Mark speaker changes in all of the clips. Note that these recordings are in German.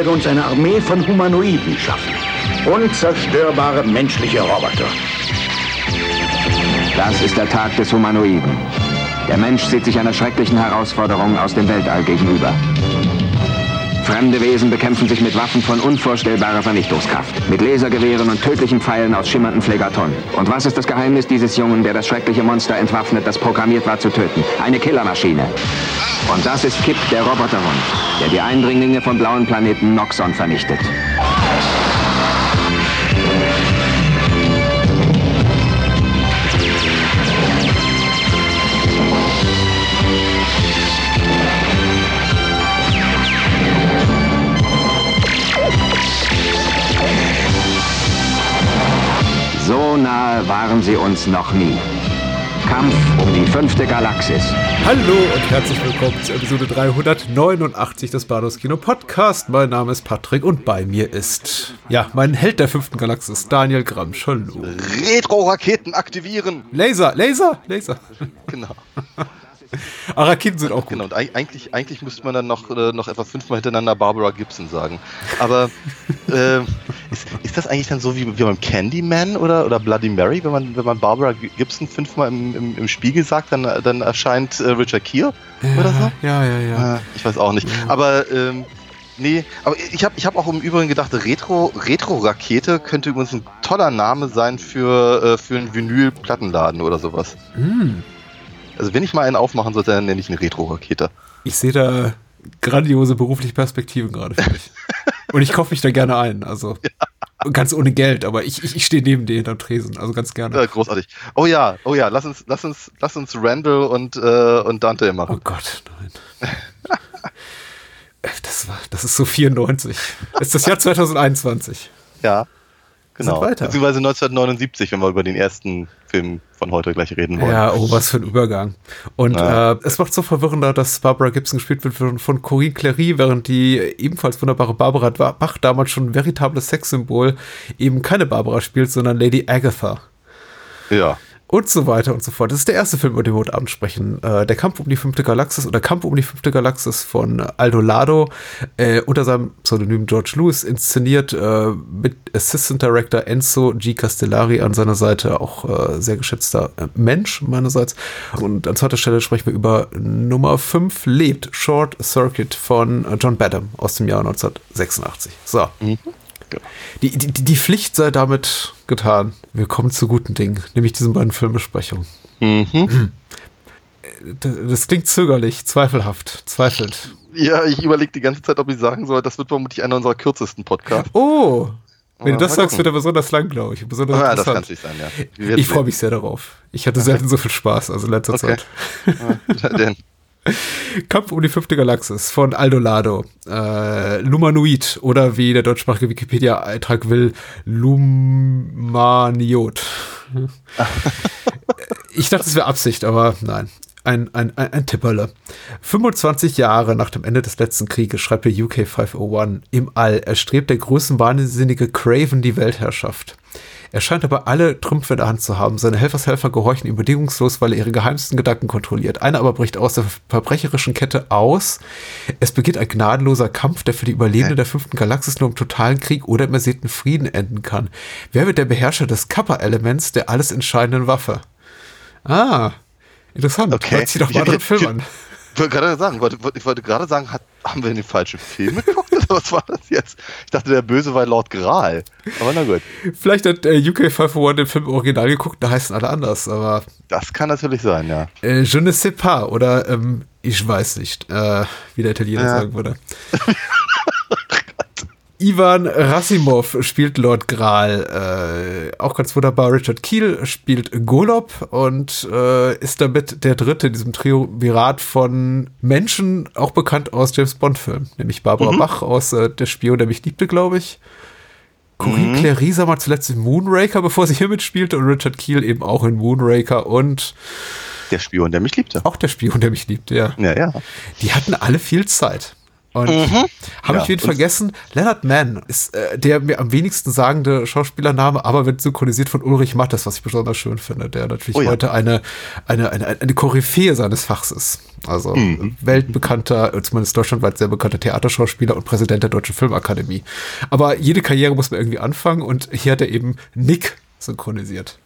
Speaker 1: werde uns eine Armee von Humanoiden schaffen. Unzerstörbare menschliche Roboter.
Speaker 2: Das ist der Tag des Humanoiden. Der Mensch sieht sich einer schrecklichen Herausforderung aus dem Weltall gegenüber. Fremde Wesen bekämpfen sich mit Waffen von unvorstellbarer Vernichtungskraft. Mit Lasergewehren und tödlichen Pfeilen aus schimmernden Phlegatonen. Und was ist das Geheimnis dieses Jungen, der das schreckliche Monster entwaffnet, das programmiert war zu töten? Eine Killermaschine. Und das ist Kip, der Roboterhund, der die Eindringlinge vom blauen Planeten Noxon vernichtet. So nahe waren sie uns noch nie. Kampf um die fünfte Galaxis.
Speaker 3: Hallo und herzlich willkommen zu Episode 389 des Bados Kino Podcast. Mein Name ist Patrick und bei mir ist, ja, mein Held der fünften Galaxis, Daniel Gramsch. Hallo.
Speaker 4: Retro-Raketen aktivieren.
Speaker 3: Laser, Laser, Laser.
Speaker 4: Genau.
Speaker 3: Ah, Raketen sind auch gut.
Speaker 4: Genau. Und eig- eigentlich, eigentlich müsste man dann noch, äh, noch etwa fünfmal hintereinander Barbara Gibson sagen. Aber äh, ist, ist das eigentlich dann so wie, wie beim Candyman oder, oder Bloody Mary? Wenn man, wenn man Barbara Gibson fünfmal im, im, im Spiegel sagt, dann, dann erscheint äh, Richard Gere oder so?
Speaker 3: Ja, ja, ja.
Speaker 4: Äh, ich weiß auch nicht. Aber ähm, nee, aber ich habe ich hab auch im Übrigen gedacht, Retro, Retro-Rakete könnte übrigens ein toller Name sein für, äh, für einen Vinyl-Plattenladen oder sowas.
Speaker 3: Hm.
Speaker 4: Also wenn ich mal einen aufmachen sollte, dann nenne ich eine Retro-Rakete.
Speaker 3: Ich sehe da grandiose berufliche Perspektiven gerade für mich. und ich kaufe mich da gerne ein. Also ganz ohne Geld, aber ich, ich, ich stehe neben dir hinterm Tresen. Also ganz gerne.
Speaker 4: Ja, großartig. Oh ja, oh ja, lass uns, lass uns, lass uns Randall und, äh, und Dante
Speaker 3: Oh
Speaker 4: machen.
Speaker 3: Gott, nein. Das, war, das ist so 94. Das ist das Jahr 2021.
Speaker 4: Ja. Genau.
Speaker 3: Weiter.
Speaker 4: Beziehungsweise 1979, wenn wir über den ersten Film von heute gleich reden wollen.
Speaker 3: Ja, oh, was für ein Übergang. Und
Speaker 4: Ja.
Speaker 3: äh, es macht so verwirrender, dass Barbara Gibson gespielt wird von, von Corinne Clery, während die ebenfalls wunderbare Barbara Bach damals schon ein veritables Sexsymbol eben keine Barbara spielt, sondern Lady Agatha.
Speaker 4: Ja.
Speaker 3: Und so weiter und so fort. Das ist der erste Film, über den wir heute Abend sprechen. Äh, der Kampf um die fünfte Galaxis oder Kampf um die fünfte Galaxis von Aldo Lado äh, unter seinem Pseudonym George Lewis inszeniert äh, mit Assistant Director Enzo G. Castellari an seiner Seite, auch äh, sehr geschätzter äh, Mensch meinerseits. Und an zweiter Stelle sprechen wir über Nummer 5 lebt Short Circuit von John Badham aus dem Jahr 1986. So.
Speaker 4: Genau.
Speaker 3: Die, die, die Pflicht sei damit getan. Wir kommen zu guten Dingen, nämlich diesen beiden Filmbesprechungen.
Speaker 4: Mhm.
Speaker 3: Das, das klingt zögerlich, zweifelhaft, zweifelnd.
Speaker 4: Ja, ich überlege die ganze Zeit, ob ich sagen soll, das wird vermutlich einer unserer kürzesten Podcasts.
Speaker 3: Oh, wenn
Speaker 4: Ja,
Speaker 3: du das sagst, wird er besonders lang, glaube ich. Besonders
Speaker 4: Ah, das kann nicht sein, ja.
Speaker 3: Ich freue mich sehr darauf. Ich hatte selten so viel Spaß, also in letzter
Speaker 4: Okay.
Speaker 3: Zeit.
Speaker 4: sehen. Denn,
Speaker 3: Kampf um die fünfte Galaxis von Aldo Lado. Äh, Lumanoid oder wie der deutschsprachige Wikipedia-Eintrag will, Lumaniot. ich dachte, es wäre Absicht, aber nein. Ein, ein, ein, ein Tipperle. 25 Jahre nach dem Ende des letzten Krieges schreibt der UK 501 im All erstrebt der größenwahnsinnige Craven die Weltherrschaft. Er scheint aber alle Trümpfe in der Hand zu haben. Seine Helfershelfer gehorchen ihm bedingungslos, weil er ihre geheimsten Gedanken kontrolliert. Einer aber bricht aus der verbrecherischen Kette aus. Es beginnt ein gnadenloser Kampf, der für die Überlebenden der fünften Galaxis nur im totalen Krieg oder im ersehnten Frieden enden kann. Wer wird der Beherrscher des Kappa-Elements, der alles entscheidenden Waffe? Ah, interessant.
Speaker 4: Okay.
Speaker 3: Hört sich doch mal
Speaker 4: Ja,
Speaker 3: den Film an.
Speaker 4: Ich wollte gerade sagen, wollte, wollte, ich wollte gerade sagen, hat, haben wir den falschen Film geguckt? Oder was war das jetzt? Ich dachte, der Böse war Lord Gral. Aber na gut.
Speaker 3: Vielleicht hat äh, UK 501 den Film original geguckt, da heißen alle anders, aber
Speaker 4: Das kann natürlich sein, ja.
Speaker 3: äh, je ne sais pas oder ähm, ich weiß nicht, äh, wie der Italiener
Speaker 4: Ja.
Speaker 3: sagen würde. Ivan Rassimov spielt Lord Gral, äh, auch ganz wunderbar. Richard Keel spielt Golob und äh, ist damit der dritte in diesem Triumvirat von Menschen, auch bekannt aus James Bond-Filmen, nämlich Barbara Bach aus äh, Der Spion, der mich liebte, glaube ich. Corinne Clary sah mal zuletzt in Moonraker, bevor sie hier mitspielte, und Richard Keel eben auch in Moonraker und
Speaker 4: Der Spion, der mich liebte.
Speaker 3: auch der Spion, der mich liebte, ja.
Speaker 4: Ja, ja.
Speaker 3: Die hatten alle viel Zeit. Und
Speaker 4: Mhm.
Speaker 3: habe
Speaker 4: Ja,
Speaker 3: ich wen vergessen? Leonard Mann ist äh, der mir am wenigsten sagende Schauspielername, aber wird synchronisiert von Ulrich Mattes, was ich besonders schön finde, der natürlich
Speaker 4: Oh ja.
Speaker 3: heute eine, eine, eine, eine Koryphäe seines Fachs ist. Also
Speaker 4: Mhm.
Speaker 3: weltbekannter, zumindest deutschlandweit sehr bekannter Theaterschauspieler und Präsident der Deutschen Filmakademie. Aber jede Karriere muss man irgendwie anfangen und hier hat er eben Nick synchronisiert.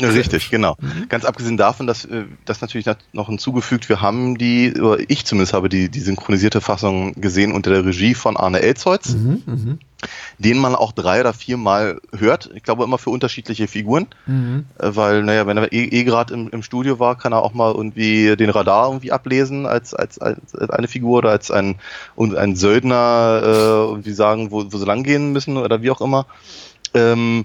Speaker 4: Richtig, genau.
Speaker 3: Mhm.
Speaker 4: Ganz abgesehen davon, dass äh, das natürlich nat- noch hinzugefügt, wir haben die, oder ich zumindest habe die, die synchronisierte Fassung gesehen unter der Regie von Arne Elzholz,
Speaker 3: Mhm,
Speaker 4: den man auch drei oder viermal hört. Ich glaube immer für unterschiedliche Figuren,
Speaker 3: Mhm.
Speaker 4: äh, weil, naja, wenn er eh, eh gerade im, im Studio war, kann er auch mal irgendwie den Radar irgendwie ablesen als, als, als eine Figur oder als ein, und ein Söldner äh, irgendwie sagen, wo, wo sie lang gehen müssen oder wie auch immer. Ähm, äh,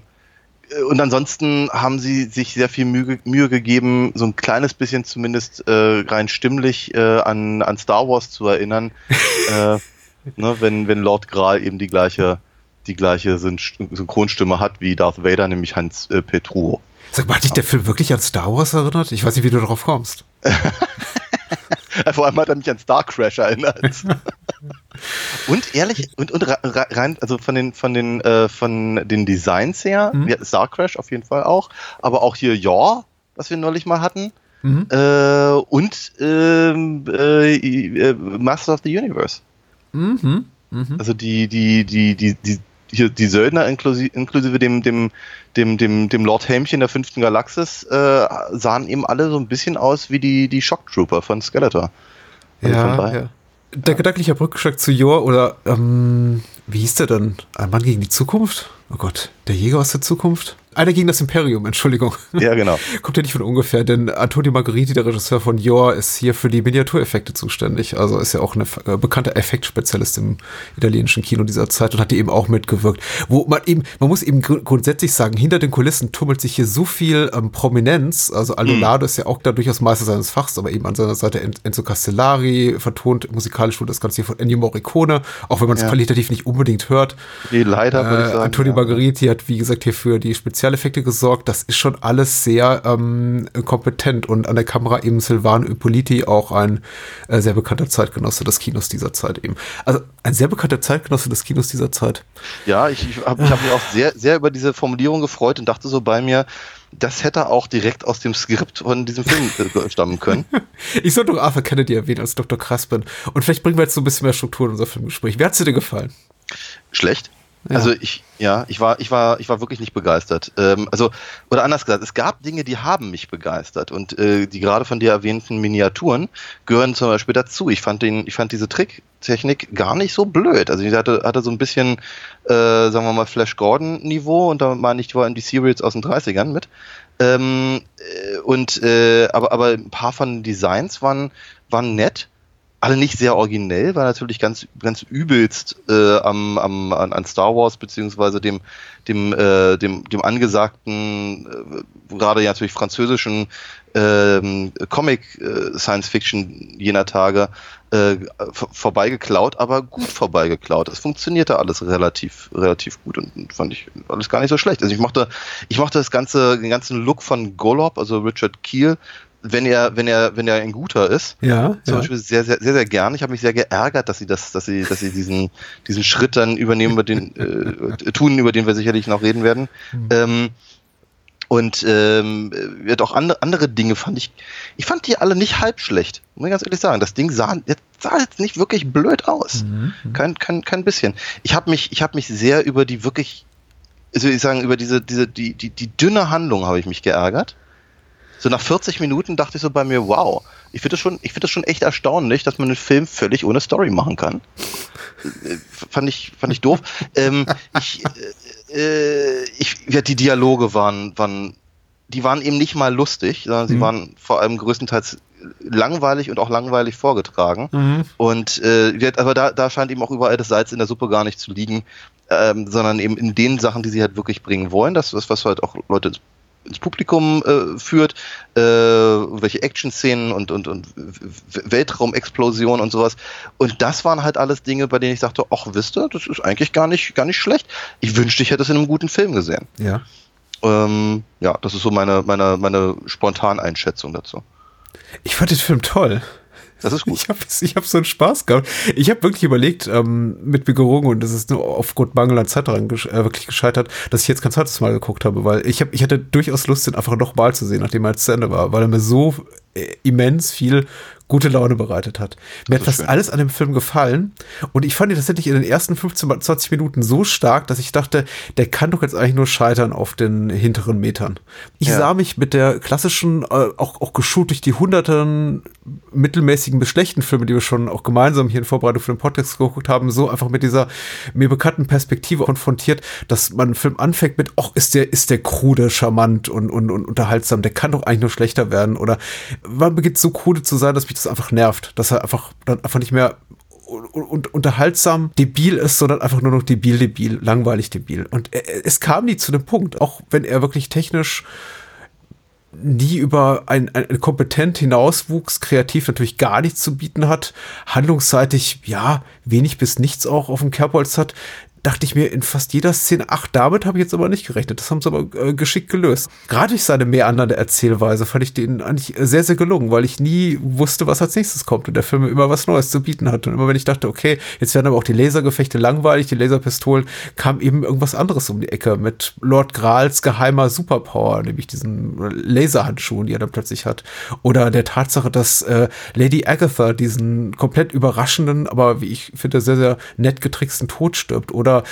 Speaker 4: und ansonsten haben sie sich sehr viel Mühe, Mühe gegeben, so ein kleines bisschen zumindest äh, rein stimmlich äh, an, an Star Wars zu erinnern, äh, ne, wenn, wenn Lord Gral eben die gleiche, die gleiche Syn Synchronstimme hat wie Darth Vader, nämlich Hans äh, Petruo.
Speaker 3: Sag mal, hat dich der Film wirklich an Star Wars erinnert? Ich weiß nicht, wie du darauf kommst.
Speaker 4: Vor allem hat er mich an Star Crash erinnert. und ehrlich, und, und rein, also von den, von den, äh, von den Designs her,
Speaker 3: Mhm.
Speaker 4: ja, Star Crash auf jeden Fall auch, aber auch hier Yaw, was wir neulich mal hatten,
Speaker 3: Mhm.
Speaker 4: äh, und ähm, äh, äh, Master of the Universe.
Speaker 3: Mhm. Mhm.
Speaker 4: Also die, die, die, die, die, hier die Söldner inklusive, inklusive dem, dem, dem, dem, dem Lord Helmchen der fünften Galaxis äh, sahen eben alle so ein bisschen aus wie die, die Shock Trooper von Skeletor. Also von
Speaker 3: Ja,
Speaker 4: daher-
Speaker 3: ja. Der gedankliche Brückenschlag zu Jor oder ähm, wie hieß der denn? Ein Mann gegen die Zukunft? Oh Gott, der Jäger aus der Zukunft? Einer gegen das Imperium, Entschuldigung.
Speaker 4: Ja, genau.
Speaker 3: Kommt ja nicht von ungefähr, denn Antonio Margheriti, der Regisseur von Jor, ist hier für die Miniatureffekte zuständig. Also ist ja auch ein äh, bekannter Effektspezialist im italienischen Kino dieser Zeit und hat die eben auch mitgewirkt. Wo man eben, man muss eben gr grundsätzlich sagen, hinter den Kulissen tummelt sich hier so viel ähm, Prominenz. Also Alolado ist ja auch da durchaus Meister seines Fachs, aber eben an seiner Seite En- Enzo Castellari, vertont musikalisch wurde das Ganze hier von Ennio Morricone, auch wenn man es
Speaker 4: Ja.
Speaker 3: qualitativ nicht unbedingt hört.
Speaker 4: Nee, leider würde ich
Speaker 3: Äh,
Speaker 4: sagen.
Speaker 3: Antonio
Speaker 4: ja.
Speaker 3: Margheriti hat, wie gesagt, hier für die Spezialeffekte gesorgt. Das ist schon alles sehr ähm, kompetent und an der Kamera eben Silvano Ippoliti, auch ein äh, sehr bekannter Zeitgenosse des Kinos dieser Zeit eben. Also ein sehr bekannter Zeitgenosse des Kinos dieser Zeit.
Speaker 4: Ja, ich, ich habe hab mich auch sehr, sehr über diese Formulierung gefreut und dachte so bei mir, das hätte auch direkt aus dem Skript von diesem Film äh, stammen können.
Speaker 3: Ich soll doch Arthur Kennedy erwähnen als Dr. Kraspin. Und vielleicht bringen wir jetzt so ein bisschen mehr Struktur in unser Filmgespräch. Wie hat's dir denn gefallen?
Speaker 4: Schlecht.
Speaker 3: Ja.
Speaker 4: Also ich, ja, ich war, ich war, ich war wirklich nicht begeistert. Ähm, also, oder anders gesagt, es gab Dinge, die haben mich begeistert und äh, die gerade von dir erwähnten Miniaturen gehören zum Beispiel dazu. Ich fand den, ich fand diese Tricktechnik gar nicht so blöd. Also ich hatte, hatte so ein bisschen, äh, sagen wir mal, Flash Gordon Niveau und da meine ich, die waren die Serials aus den 30ern mit. Ähm, äh, und äh, aber, aber ein paar von den Designs waren, waren nett alle nicht sehr originell, war natürlich ganz, ganz übelst äh, am, am, an, an Star Wars beziehungsweise dem, dem, äh, dem, dem angesagten, äh, gerade ja natürlich französischen ähm, Comic äh, Science Fiction jener Tage äh, vor- vorbeigeklaut, aber gut vorbeigeklaut. Es funktionierte alles relativ, relativ gut und, und fand ich alles gar nicht so schlecht. Also ich mochte, ich mochte das ganze, den ganzen Look von Golob, also Richard Keel, wenn er, wenn er, wenn er ein guter ist
Speaker 3: Ja,
Speaker 4: zum Beispiel sehr, sehr, sehr, sehr gern. Ich habe mich sehr geärgert, dass sie das, dass sie, dass sie diesen, diesen Schritt dann übernehmen, über den, äh, tun, über den wir sicherlich noch reden werden. Ähm, und ähm, wird auch andere, andere Dinge fand ich, ich fand die alle nicht halb schlecht, muss ich ganz ehrlich sagen. Das Ding sah, sah jetzt nicht wirklich blöd aus. Kein, kein, kein bisschen. Ich habe mich, ich habe mich sehr über die wirklich, also ich sagen, über diese, diese, die, die, die dünne Handlung habe ich mich geärgert. So nach 40 Minuten dachte ich so bei mir, wow, ich finde das schon, ich finde das schon echt erstaunlich, dass man einen Film völlig ohne Story machen kann. Äh, fand ich, fand ich doof. ähm, ich, äh, äh, ich, ja, die Dialoge waren, waren, die waren eben nicht mal lustig, sondern sie
Speaker 3: Mhm.
Speaker 4: waren vor allem größtenteils langweilig und auch langweilig vorgetragen.
Speaker 3: Mhm.
Speaker 4: Und äh, aber da, da scheint eben auch überall das Salz in der Suppe gar nicht zu liegen, ähm, sondern eben in den Sachen, die sie halt wirklich bringen wollen. Das ist was halt auch Leute ins, Publikum äh, führt, äh, welche Action-Szenen und, und, und Weltraumexplosionen und sowas. Und das waren halt alles Dinge, bei denen ich dachte, ach, wisst ihr, das ist eigentlich gar nicht, gar nicht schlecht. Ich wünschte, ich hätte es in einem guten Film gesehen.
Speaker 3: Ja.
Speaker 4: Ähm, ja, das ist so meine, meine, meine Spontaneinschätzung dazu.
Speaker 3: Ich fand den Film toll.
Speaker 4: Das ist gut.
Speaker 3: Ich habe ich hab so einen Spaß gehabt. Ich habe wirklich überlegt, ähm, mit mir gerungen und das ist nur aufgrund Mangel an Zeit daran gesch äh, wirklich gescheitert, dass ich jetzt kein zweites Mal geguckt habe, weil ich, hab, ich hatte durchaus Lust, den einfach nochmal zu sehen, nachdem er zu Ende war, weil er mir so äh, immens viel gute Laune bereitet hat. Mir hat fast schön. alles an dem Film gefallen und ich fand ihn tatsächlich in den ersten 15, 20 Minuten so stark, dass ich dachte, der kann doch jetzt eigentlich nur scheitern auf den hinteren Metern. Ich ja. sah mich mit der klassischen, äh, auch, auch geschult durch die hunderten mittelmäßigen bis schlechten Filme, die wir schon auch gemeinsam hier in Vorbereitung für den Podcast geguckt haben, so einfach mit dieser mir bekannten Perspektive konfrontiert, dass man einen Film anfängt mit, ach, ist der, ist der krude, charmant und, und, und unterhaltsam, der kann doch eigentlich nur schlechter werden oder man beginnt so krude zu sein, dass mich das einfach nervt, dass er einfach dann einfach nicht mehr und unterhaltsam debil ist, sondern einfach nur noch debil, debil, langweilig debil. Und es kam nie zu dem Punkt, auch wenn er wirklich technisch nie über ein, ein kompetent hinauswuchs, kreativ natürlich gar nichts zu bieten hat, handlungsseitig ja wenig bis nichts auch auf dem Kerbholz hat, dachte ich mir in fast jeder Szene, ach, damit habe ich jetzt aber nicht gerechnet. Das haben sie aber äh, geschickt gelöst. Gerade durch seine meandernde Erzählweise fand ich den eigentlich sehr, sehr gelungen, weil ich nie wusste, was als nächstes kommt und der Film immer was Neues zu bieten hat. Und immer wenn ich dachte, okay, jetzt werden aber auch die Lasergefechte langweilig, die Laserpistolen, kam eben irgendwas anderes um die Ecke mit Lord Grals geheimer Superpower, nämlich diesen Laserhandschuhen, die er dann plötzlich hat. Oder der Tatsache, dass äh, Lady Agatha diesen komplett überraschenden, aber wie ich finde, sehr, sehr nett getricksten Tod stirbt. Oder oder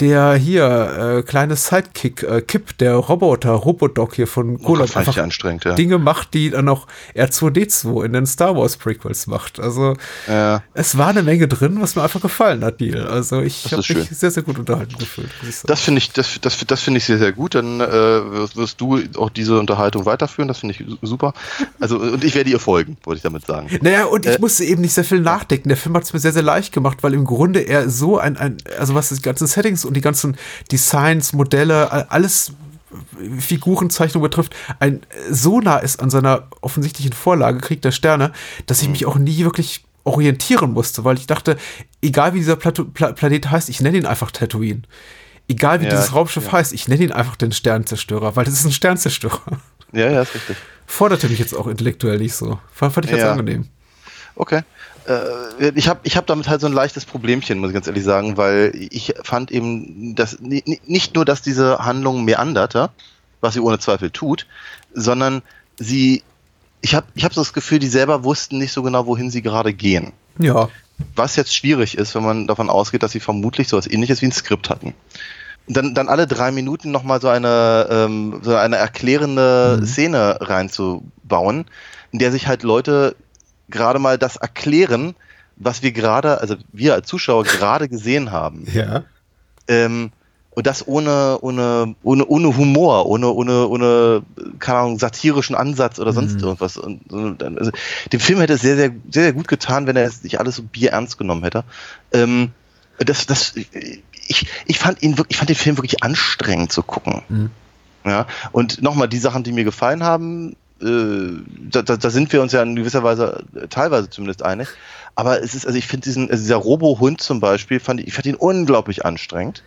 Speaker 3: der hier, äh, kleine Sidekick, äh, Kip, der Roboter, Robodog hier von
Speaker 4: oh, einfach anstrengend, ja.
Speaker 3: Dinge macht, die dann auch R2D2 in den Star Wars Prequels macht. Also
Speaker 4: ja.
Speaker 3: es war eine Menge drin, was mir einfach gefallen hat, Neil. Also ich habe mich schön. sehr, sehr gut unterhalten gefühlt.
Speaker 4: Das finde ich, das, das, das finde ich sehr, sehr gut. Dann äh, wirst, wirst, du auch diese Unterhaltung weiterführen. Das finde ich super. Also und ich werde ihr folgen, wollte ich damit sagen.
Speaker 3: Naja, und ich äh, musste eben nicht sehr viel nachdenken. Der Film hat es mir sehr, sehr leicht gemacht, weil im Grunde er so ein, ein also was die ganzen Settings und die ganzen Designs, Modelle, alles Figurenzeichnung betrifft, ein so nah ist an seiner offensichtlichen Vorlage, Krieg der Sterne, dass ich mhm. mich auch nie wirklich orientieren musste, weil ich dachte, egal wie dieser Plato, Pla Planet heißt, ich nenne ihn einfach Tatooine. Egal wie ja, dieses Raumschiff ja. heißt, ich nenne ihn einfach den Sternzerstörer, weil das ist ein Sternzerstörer.
Speaker 4: Ja, ja, ist richtig.
Speaker 3: Forderte mich jetzt auch intellektuell nicht so. Fand, fand ich jetzt ja. angenehm.
Speaker 4: Okay äh, ich habe ich hab damit halt so ein leichtes Problemchen, muss ich ganz ehrlich sagen, weil ich fand eben, dass nicht nur, dass diese Handlung meanderte, was sie ohne Zweifel tut, sondern sie, ich habe ich hab so das Gefühl, die selber wussten nicht so genau, wohin sie gerade gehen.
Speaker 3: Ja.
Speaker 4: Was jetzt schwierig ist, wenn man davon ausgeht, dass sie vermutlich so etwas ähnliches wie ein Skript hatten. Dann, dann alle drei Minuten nochmal so eine, ähm, so eine erklärende mhm. Szene reinzubauen, in der sich halt Leute gerade mal das erklären, was wir gerade, also wir als Zuschauer gerade gesehen haben.
Speaker 3: Ja.
Speaker 4: Ähm, und das ohne, ohne, ohne, ohne Humor, ohne, ohne, ohne, keine Ahnung, satirischen Ansatz oder sonst mhm. irgendwas. Und, und, also, dem Film hätte es sehr, sehr, sehr, sehr gut getan, wenn er sich alles so bierernst genommen hätte. Ähm, das, das, ich, ich fand ihn wirklich, ich fand den Film wirklich anstrengend zu gucken. Mhm. Ja, und nochmal, die Sachen, die mir gefallen haben, da, da, da, sind wir uns ja in gewisser Weise äh, teilweise zumindest einig. Aber es ist, also ich finde diesen, also dieser Robo-Hund zum Beispiel, fand ich, ich fand ihn unglaublich anstrengend.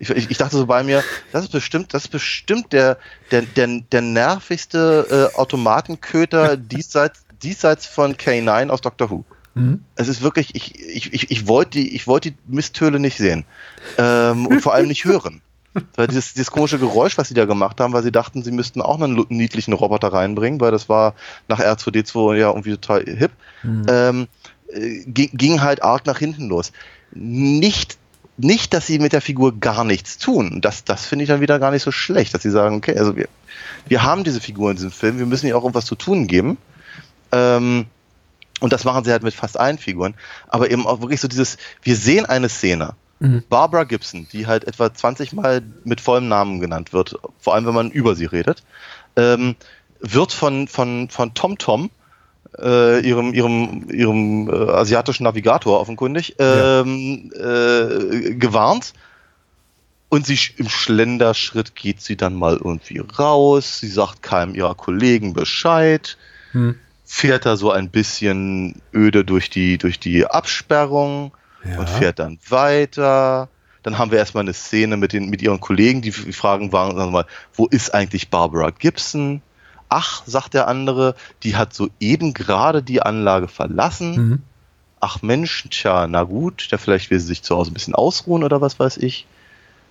Speaker 4: Ich, ich, dachte so bei mir, das ist bestimmt, das ist bestimmt der, der, der, der nervigste äh, Automatenköter diesseits, diesseits von K9 aus Doctor Who. Mhm. Es ist wirklich, ich, ich, ich, ich wollte die, ich wollte die Misthöhle nicht sehen. Ähm, und vor allem nicht hören. Weil dieses, dieses komische Geräusch, was sie da gemacht haben, weil sie dachten, sie müssten auch einen niedlichen Roboter reinbringen, weil das war nach R2D2 ja irgendwie total hip, mhm. ähm, äh, ging halt arg nach hinten los. Nicht nicht, dass sie mit der Figur gar nichts tun. Das, das finde ich dann wieder gar nicht so schlecht, dass sie sagen, okay, also wir, wir haben diese Figur in diesem Film, wir müssen ihr auch irgendwas zu tun geben. Ähm, und das machen sie halt mit fast allen Figuren. Aber eben auch wirklich so dieses, wir sehen eine Szene Mhm. Barbara Gibson, die halt etwa 20 Mal mit vollem Namen genannt wird, vor allem wenn man über sie redet, ähm, wird von, von, von Tom Tom, äh, ihrem, ihrem, ihrem äh, asiatischen Navigator offenkundig, ähm, ja. äh, gewarnt. Und sie im Schlenderschritt geht sie dann mal irgendwie raus. Sie sagt keinem ihrer Kollegen Bescheid. Hm. Fährt da so ein bisschen öde durch die, durch die Absperrung ja. und fährt dann weiter. Dann haben wir erstmal eine Szene mit, den, mit ihren Kollegen, die fragen, sagen wir mal, wo ist eigentlich Barbara Gibson? ach, sagt der andere, die hat soeben gerade die Anlage verlassen.
Speaker 3: Mhm.
Speaker 4: Ach Mensch, tja, na gut, ja, vielleicht will sie sich zu Hause ein bisschen ausruhen oder was weiß ich.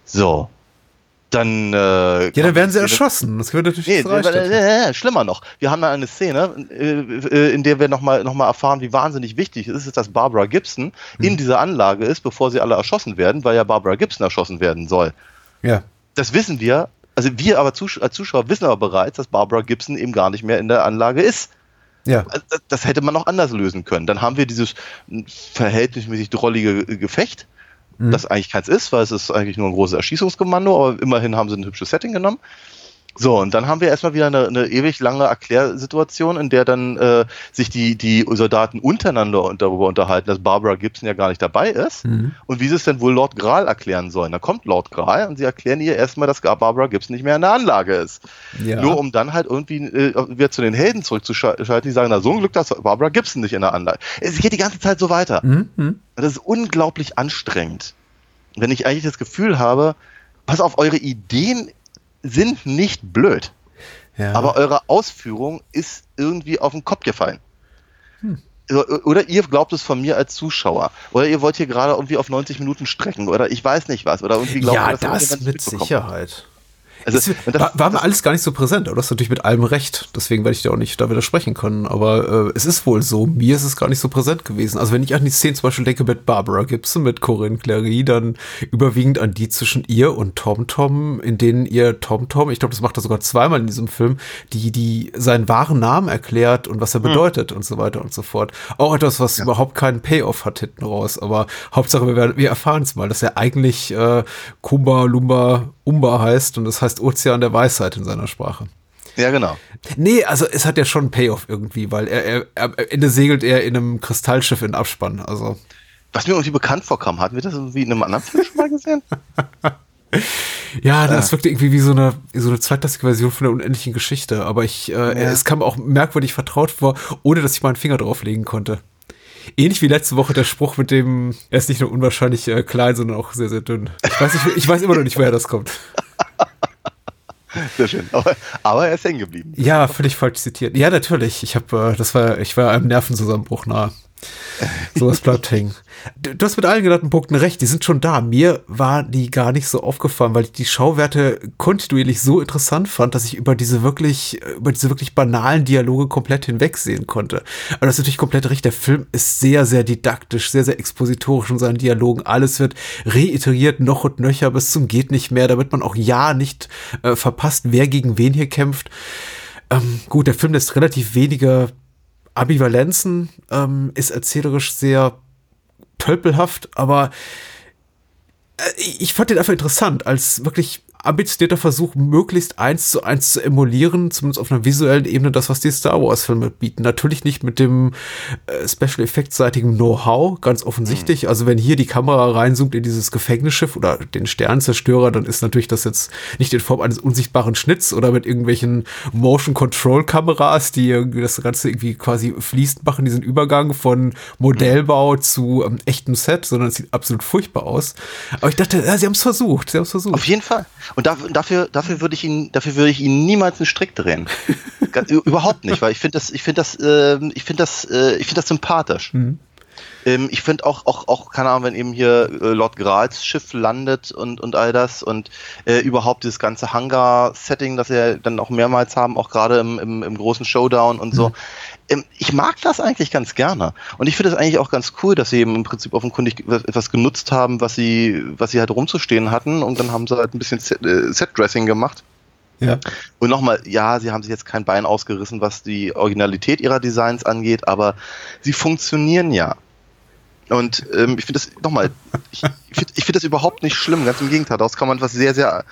Speaker 4: So. Dann, äh,
Speaker 3: Ja, dann werden sie erschossen. Das könnte natürlich
Speaker 4: Nee, äh,
Speaker 3: nicht.
Speaker 4: äh, schlimmer noch. Wir haben da eine Szene, äh, äh, in der wir nochmal noch mal erfahren, wie wahnsinnig wichtig es ist, dass Barbara Gibson
Speaker 3: Mhm.
Speaker 4: in dieser Anlage ist, bevor sie alle erschossen werden, weil ja Barbara Gibson erschossen werden soll.
Speaker 3: Ja.
Speaker 4: Das wissen wir. Also wir aber Zusch als Zuschauer wissen aber bereits, dass Barbara Gibson eben gar nicht mehr in der Anlage ist.
Speaker 3: Ja.
Speaker 4: Also Das, das hätte man noch anders lösen können. Dann haben wir dieses verhältnismäßig drollige Gefecht,
Speaker 3: Mhm.
Speaker 4: das eigentlich keins ist, weil es ist eigentlich nur ein großes Erschießungskommando, aber immerhin haben sie ein hübsches Setting genommen. So, und dann haben wir erstmal wieder eine, eine ewig lange Erklärsituation, in der dann äh, sich die, die Soldaten untereinander darüber unterhalten, dass Barbara Gibson ja gar nicht dabei ist
Speaker 3: Mhm.
Speaker 4: und wie sie es denn wohl Lord Gral erklären sollen. Da kommt Lord Gral und sie erklären ihr erstmal, dass Barbara Gibson nicht mehr in der Anlage ist.
Speaker 3: Ja.
Speaker 4: Nur um dann halt irgendwie äh, wieder zu den Helden zurückzuschalten, die sagen, na so ein Glück, dass Barbara Gibson nicht in der Anlage Es geht die ganze Zeit so weiter.
Speaker 3: Mhm. Mhm.
Speaker 4: Das ist unglaublich anstrengend. Wenn ich eigentlich das Gefühl habe, pass auf, eure Ideen sind nicht blöd,
Speaker 3: Ja.
Speaker 4: aber eure Ausführung ist irgendwie auf den Kopf gefallen. Oder ihr glaubt es von mir als Zuschauer. Oder ihr wollt hier gerade irgendwie auf 90 Minuten strecken. Oder ich weiß nicht was. Oder irgendwie glaubt
Speaker 3: ja, das
Speaker 4: irgendjemand
Speaker 3: mit. Sicherheit.
Speaker 4: Also, das-
Speaker 3: war, war mir alles gar nicht so präsent, aber das ist natürlich mit allem recht. Deswegen werde ich dir auch nicht da widersprechen können. Aber äh, es ist wohl so. Mir ist es gar nicht so präsent gewesen. Also wenn ich an die Szene zum Beispiel denke mit Barbara Gibson, mit Corinne Clary, dann überwiegend an die zwischen ihr und Tom Tom, in denen ihr Tom Tom, ich glaube, das macht er sogar zweimal in diesem Film, die, die seinen wahren Namen erklärt und was er bedeutet und so weiter und so fort. Auch etwas, was überhaupt keinen Payoff hat hinten raus. Aber Hauptsache, wir, wir erfahren es mal, dass er eigentlich äh, Kumba Lumba Umba heißt und das heißt Ozean der Weisheit in seiner Sprache.
Speaker 4: ja, genau.
Speaker 3: Nee, also es hat ja schon einen Payoff irgendwie, weil er, er, er am Ende segelt er in einem Kristallschiff in Abspann. Also
Speaker 4: Was mir irgendwie bekannt vorkam, hatten wir das irgendwie in einem anderen Film schon mal gesehen?
Speaker 3: ja, das wirkte irgendwie wie so eine so eine zweitklassige Version von der unendlichen Geschichte. Aber ich, äh, es kam auch merkwürdig vertraut vor, ohne dass ich mal einen Finger drauflegen konnte. Ähnlich wie letzte Woche der Spruch mit dem, er ist nicht nur unwahrscheinlich äh, klein, sondern auch sehr, sehr dünn. Ich weiß, nicht, ich weiß immer noch nicht, woher das kommt.
Speaker 4: Sehr schön. Aber, aber er ist hängen geblieben.
Speaker 3: Ja, völlig falsch zitiert. Ja, natürlich. Ich habe, äh, das war, ich war einem Nervenzusammenbruch nahe. Sowas bleibt hängen. Du, hast mit allen genannten Punkten recht, die sind schon da. Mir war die gar nicht so aufgefallen, weil ich die Schauwerte kontinuierlich so interessant fand, dass ich über diese wirklich, über diese wirklich banalen Dialoge komplett hinwegsehen konnte. Aber das ist natürlich komplett recht. Der Film ist sehr, sehr didaktisch, sehr, sehr expositorisch in seinen Dialogen. Alles wird reiteriert, noch und nöcher bis zum geht nicht mehr, damit man auch ja nicht äh, verpasst, wer gegen wen hier kämpft. Ähm, gut, der Film lässt relativ wenige Ambivalenzen, ähm, ist erzählerisch sehr tölpelhaft, aber äh, ich fand den einfach interessant, als wirklich ambitionierter Versuch, möglichst eins zu eins zu emulieren, zumindest auf einer visuellen Ebene, das, was die Star Wars-Filme bieten. Natürlich nicht mit dem äh, Special Effects-seitigen Know-how, ganz offensichtlich. Also wenn hier die Kamera reinzoomt in dieses Gefängnisschiff oder den Sternzerstörer, dann ist natürlich das jetzt nicht in Form eines unsichtbaren Schnitts oder mit irgendwelchen Motion-Control-Kameras, die irgendwie das Ganze irgendwie quasi fließend machen, diesen Übergang von Modellbau zu ähm, echtem Set, sondern es sieht absolut furchtbar aus. Aber ich dachte, ja, sie haben es versucht, sie haben es versucht.
Speaker 4: Auf jeden Fall. Und dafür, dafür, dafür würde ich ihn, dafür würde ich ihn niemals einen Strick drehen. Überhaupt nicht, weil ich finde das, ich finde das, ähm, ich finde das, äh, ich finde das sympathisch.
Speaker 3: Mhm.
Speaker 4: Ähm, ich finde auch, auch, auch, keine Ahnung, wenn eben hier äh, Lord Grals Schiff landet und, und all das und äh, überhaupt dieses ganze Hangar-Setting, das wir dann auch mehrmals haben, auch gerade im, im, im großen Showdown und so. Ähm, ich mag das eigentlich ganz gerne. Und ich finde es eigentlich auch ganz cool, dass sie eben im Prinzip offenkundig etwas genutzt haben, was sie, was sie halt rumzustehen hatten und dann haben sie halt ein bisschen äh, Set-Dressing gemacht.
Speaker 3: Ja.
Speaker 4: Und nochmal, ja, sie haben sich jetzt kein Bein ausgerissen, was die Originalität ihrer Designs angeht, aber sie funktionieren ja. Und ähm, ich finde das, nochmal, ich, ich finde find das überhaupt nicht schlimm, ganz im Gegenteil. Daraus kann man was sehr, sehr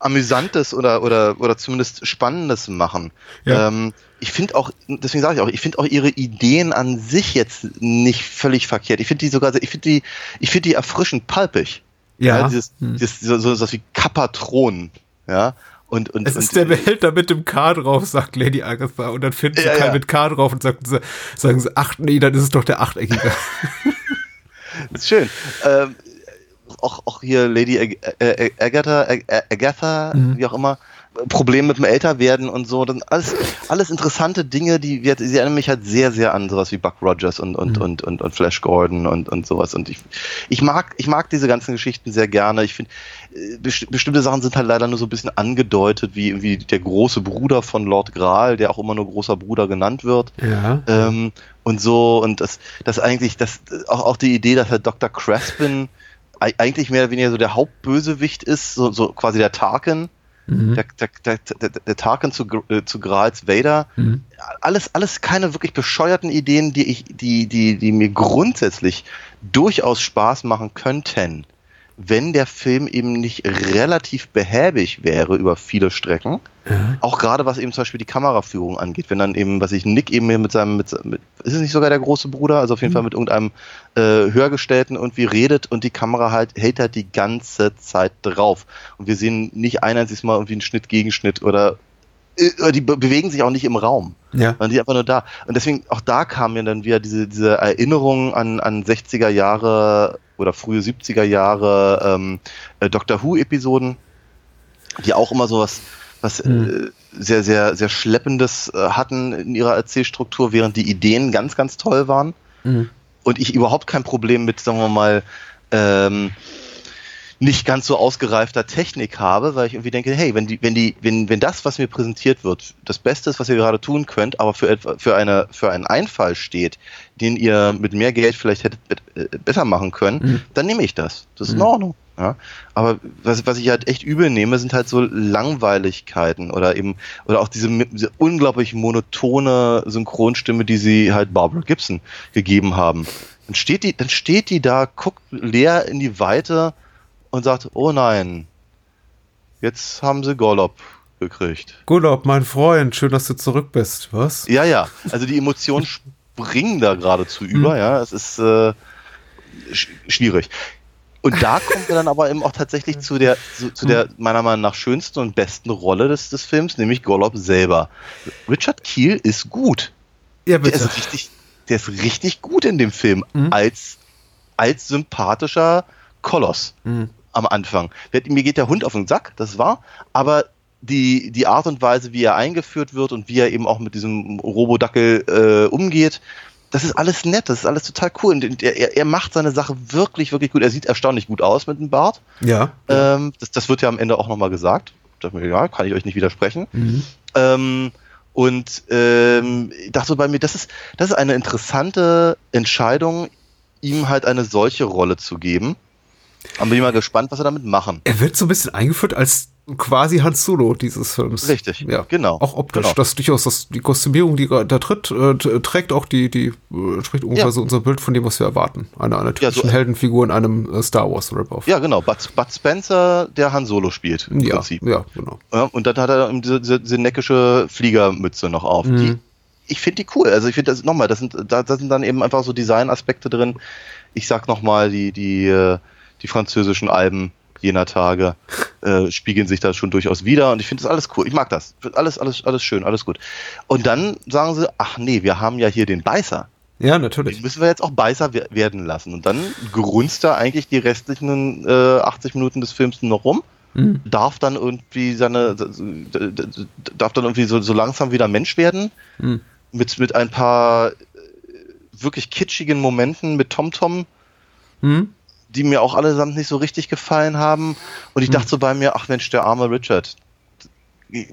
Speaker 4: Amüsantes oder, oder, oder zumindest Spannendes machen.
Speaker 3: Ja.
Speaker 4: Ähm, ich finde auch, deswegen sage ich auch, ich finde auch ihre Ideen an sich jetzt nicht völlig verkehrt. Ich finde die sogar, ich finde die, ich finde die erfrischend palpig.
Speaker 3: Ja.
Speaker 4: dieses,
Speaker 3: Hm.
Speaker 4: dieses, so, so was wie Kapatron. Ja. Und, und,
Speaker 3: Es
Speaker 4: und,
Speaker 3: ist der Behälter mit dem K drauf, sagt Lady Agatha. Und dann finden sie
Speaker 4: Ja,
Speaker 3: keinen
Speaker 4: ja.
Speaker 3: mit K drauf und sagen sie, sagen sie, ach nee, dann ist es doch der achteckige.
Speaker 4: ist schön. Ähm, auch, auch hier Lady äh, Agatha, Ag Agatha,
Speaker 3: Mhm.
Speaker 4: wie auch immer, Problem mit dem Älterwerden und so. Das sind alles, alles interessante Dinge, die, die erinnern mich halt sehr, sehr an sowas wie Buck Rogers und, und, mhm. und, und, und Flash Gordon und, und sowas. Und ich, ich mag, ich mag diese ganzen Geschichten sehr gerne. Ich finde, äh, bestimmte Sachen sind halt leider nur so ein bisschen angedeutet, wie irgendwie der große Bruder von Lord Graal, der auch immer nur großer Bruder genannt wird.
Speaker 3: Ja.
Speaker 4: Ähm, und so, und das, das eigentlich, das, auch, auch die Idee, dass halt Dr. Crespin eigentlich mehr oder weniger so der Hauptbösewicht ist, so, so quasi der Tarkin Mhm. Der, der, der, der Tarkin zu, äh, zu Grals Vader. Mhm. Alles, alles keine wirklich bescheuerten Ideen, die ich, die, die, die mir grundsätzlich durchaus Spaß machen könnten wenn der Film eben nicht relativ behäbig wäre über viele Strecken. Ja. Auch gerade was eben zum Beispiel die Kameraführung angeht, wenn dann eben, was ich Nick eben mit seinem, mit, mit ist es nicht sogar der große Bruder, also auf jeden mhm. Fall mit irgendeinem äh, Hörgestellten irgendwie redet und die Kamera halt hält halt die ganze Zeit drauf. Und wir sehen nicht ein einziges Mal irgendwie einen Schnitt, Gegenschnitt oder äh, die bewegen sich auch nicht im Raum. Ja. Sondern die sind einfach nur da. Und deswegen, auch da kam mir dann wieder diese, diese Erinnerung an, an 60er Jahre oder frühe 70er Jahre ähm, äh, Doctor Who-Episoden, die auch immer sowas was mhm. äh, sehr, sehr, sehr Schleppendes äh, hatten in ihrer Erzählstruktur, während die Ideen ganz, ganz toll waren. Mhm. Und ich überhaupt kein Problem mit, sagen wir mal, ähm, nicht ganz so ausgereifter Technik habe, weil ich irgendwie denke, hey, wenn die, wenn die, wenn, wenn das, was mir präsentiert wird, das Beste ist, was ihr gerade tun könnt, aber für etwa, für eine, für einen Einfall steht, den ihr mit mehr Geld vielleicht hättet äh, besser machen können, mhm. dann nehme ich das. Das ist mhm. in Ordnung. Ja? Aber was, was ich halt echt übel nehme, sind halt so Langweiligkeiten oder eben, oder auch diese, diese unglaublich monotone Synchronstimme, die sie halt Barbara Gibson gegeben haben. Dann steht die, dann steht die da, guckt leer in die Weite und sagt, oh nein, jetzt haben sie Golob gekriegt.
Speaker 3: Golob, mein Freund, schön, dass du zurück bist. Was?
Speaker 4: Ja, ja. Also die Emotionen springen da geradezu über, hm. ja. Es ist äh, sch schwierig. Und da kommt er dann aber eben auch tatsächlich zu der, zu, zu, der meiner Meinung nach schönsten und besten Rolle des, des Films, nämlich Golob selber. Richard Keel ist gut. Ja, bitte. Der ist richtig, der ist richtig gut in dem Film mhm. als, als sympathischer Koloss. Mhm am Anfang. Mir geht der Hund auf den Sack, das war, aber die, die Art und Weise, wie er eingeführt wird und wie er eben auch mit diesem Robodackel äh, umgeht, das ist alles nett, das ist alles total cool. Und er, er macht seine Sache wirklich, wirklich gut. Er sieht erstaunlich gut aus mit dem Bart.
Speaker 3: Ja.
Speaker 4: Ähm, das, das wird ja am Ende auch nochmal gesagt. Ja, kann ich euch nicht widersprechen. Mhm. Ähm, und ähm, ich dachte bei mir, das ist, das ist eine interessante Entscheidung, ihm halt eine solche Rolle zu geben. Und bin ich mal gespannt, was sie damit machen.
Speaker 3: Er wird so ein bisschen eingeführt als quasi Hans Solo dieses Films.
Speaker 4: Richtig, ja. genau.
Speaker 3: Auch optisch. Genau. Das durchaus das, die Kostümierung, die da tritt, äh, trägt auch die, die äh, entspricht ungefähr ja. so unser Bild von dem, was wir erwarten. Eine, eine typische ja, so, Heldenfigur in einem äh, Star Wars Rip-Off.
Speaker 4: Ja, genau. Bud, Bud, Spencer, der Han Solo spielt im
Speaker 3: ja,
Speaker 4: Prinzip.
Speaker 3: Ja, genau.
Speaker 4: Ja, und dann hat er diese, diese, diese neckische Fliegermütze noch auf. Mhm. Die, ich finde die cool. Also ich finde das nochmal, das sind, da, da sind dann eben einfach so Designaspekte drin. Ich sag nochmal, die, die, äh, die französischen Alben jener Tage äh, spiegeln sich da schon durchaus wieder und ich finde das alles cool. Ich mag das. Alles, alles, alles schön, alles gut. Und dann sagen sie, ach nee, wir haben ja hier den Beißer.
Speaker 3: Ja, natürlich.
Speaker 4: Den müssen wir jetzt auch Beißer werden lassen. Und dann grunzt er eigentlich die restlichen äh, 80 Minuten des Films noch rum. Mhm. Darf dann irgendwie seine, darf dann irgendwie so, so langsam wieder Mensch werden. Mhm. Mit, mit ein paar äh, wirklich kitschigen Momenten mit TomTom. -Tom. Mhm die mir auch allesamt nicht so richtig gefallen haben. Und ich hm. dachte so bei mir, ach Mensch, der arme Richard.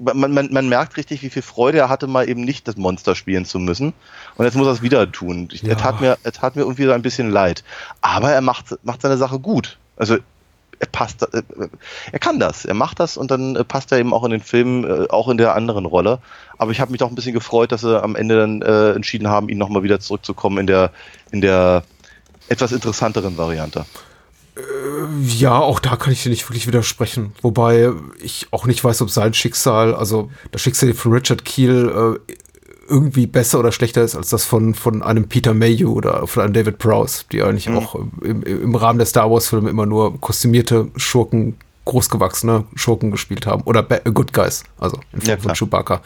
Speaker 4: Man, man, man merkt richtig, wie viel Freude er hatte, mal eben nicht das Monster spielen zu müssen. Und jetzt muss er es wieder tun. Ich, ja. er, tat mir, er tat mir irgendwie so ein bisschen leid. Aber er macht, macht seine Sache gut. Also er passt, äh, er kann das, er macht das und dann äh, passt er eben auch in den Film, äh, auch in der anderen Rolle. Aber ich habe mich doch ein bisschen gefreut, dass sie am Ende dann äh, entschieden haben, ihn nochmal wieder zurückzukommen in der, in der etwas interessanteren Variante.
Speaker 3: Äh, ja, auch da kann ich dir nicht wirklich widersprechen. Wobei ich auch nicht weiß, ob sein Schicksal, also das Schicksal von Richard Keel äh, irgendwie besser oder schlechter ist als das von, von einem Peter Mayhew oder von einem David Prowse, die eigentlich mhm. auch im, im Rahmen der Star Wars-Filme immer nur kostümierte Schurken großgewachsene Schurken gespielt haben. Oder Ba- äh, Good Guys, also in Form
Speaker 4: Ja,
Speaker 3: von. Chewbacca.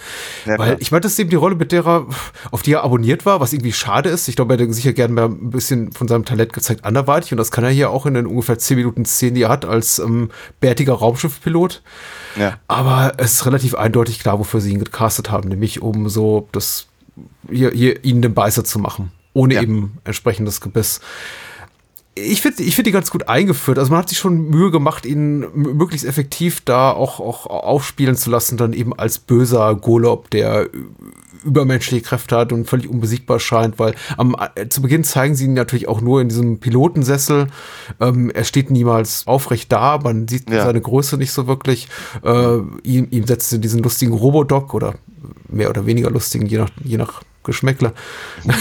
Speaker 4: Ja,
Speaker 3: Weil ich meine, das ist eben die Rolle, mit der er, auf die er abonniert war, was irgendwie schade ist. Ich glaube, er hätte sicher gerne mal ein bisschen von seinem Talent gezeigt, anderweitig. Und das kann er hier auch in den ungefähr 10 Minuten Szenen, die er hat, als ähm, bärtiger Raumschiffpilot.
Speaker 4: Ja.
Speaker 3: Aber es ist relativ eindeutig klar, wofür sie ihn gecastet haben, nämlich um so das hier, hier ihnen den Beißer zu machen, ohne eben entsprechendes Gebiss. Ich finde ich find die ganz gut eingeführt. Also man hat sich schon Mühe gemacht, ihn möglichst effektiv da auch, auch aufspielen zu lassen, dann eben als böser Golob, der übermenschliche Kräfte hat und völlig unbesiegbar scheint, weil am, äh, zu Beginn zeigen sie ihn natürlich auch nur in diesem Pilotensessel. Ähm, er steht niemals aufrecht da, man sieht
Speaker 4: Ja.
Speaker 3: seine Größe nicht so wirklich. Äh, ihm, ihm setzt sie diesen lustigen Robodoc oder mehr oder weniger lustigen, je nach, je nach Geschmäckler.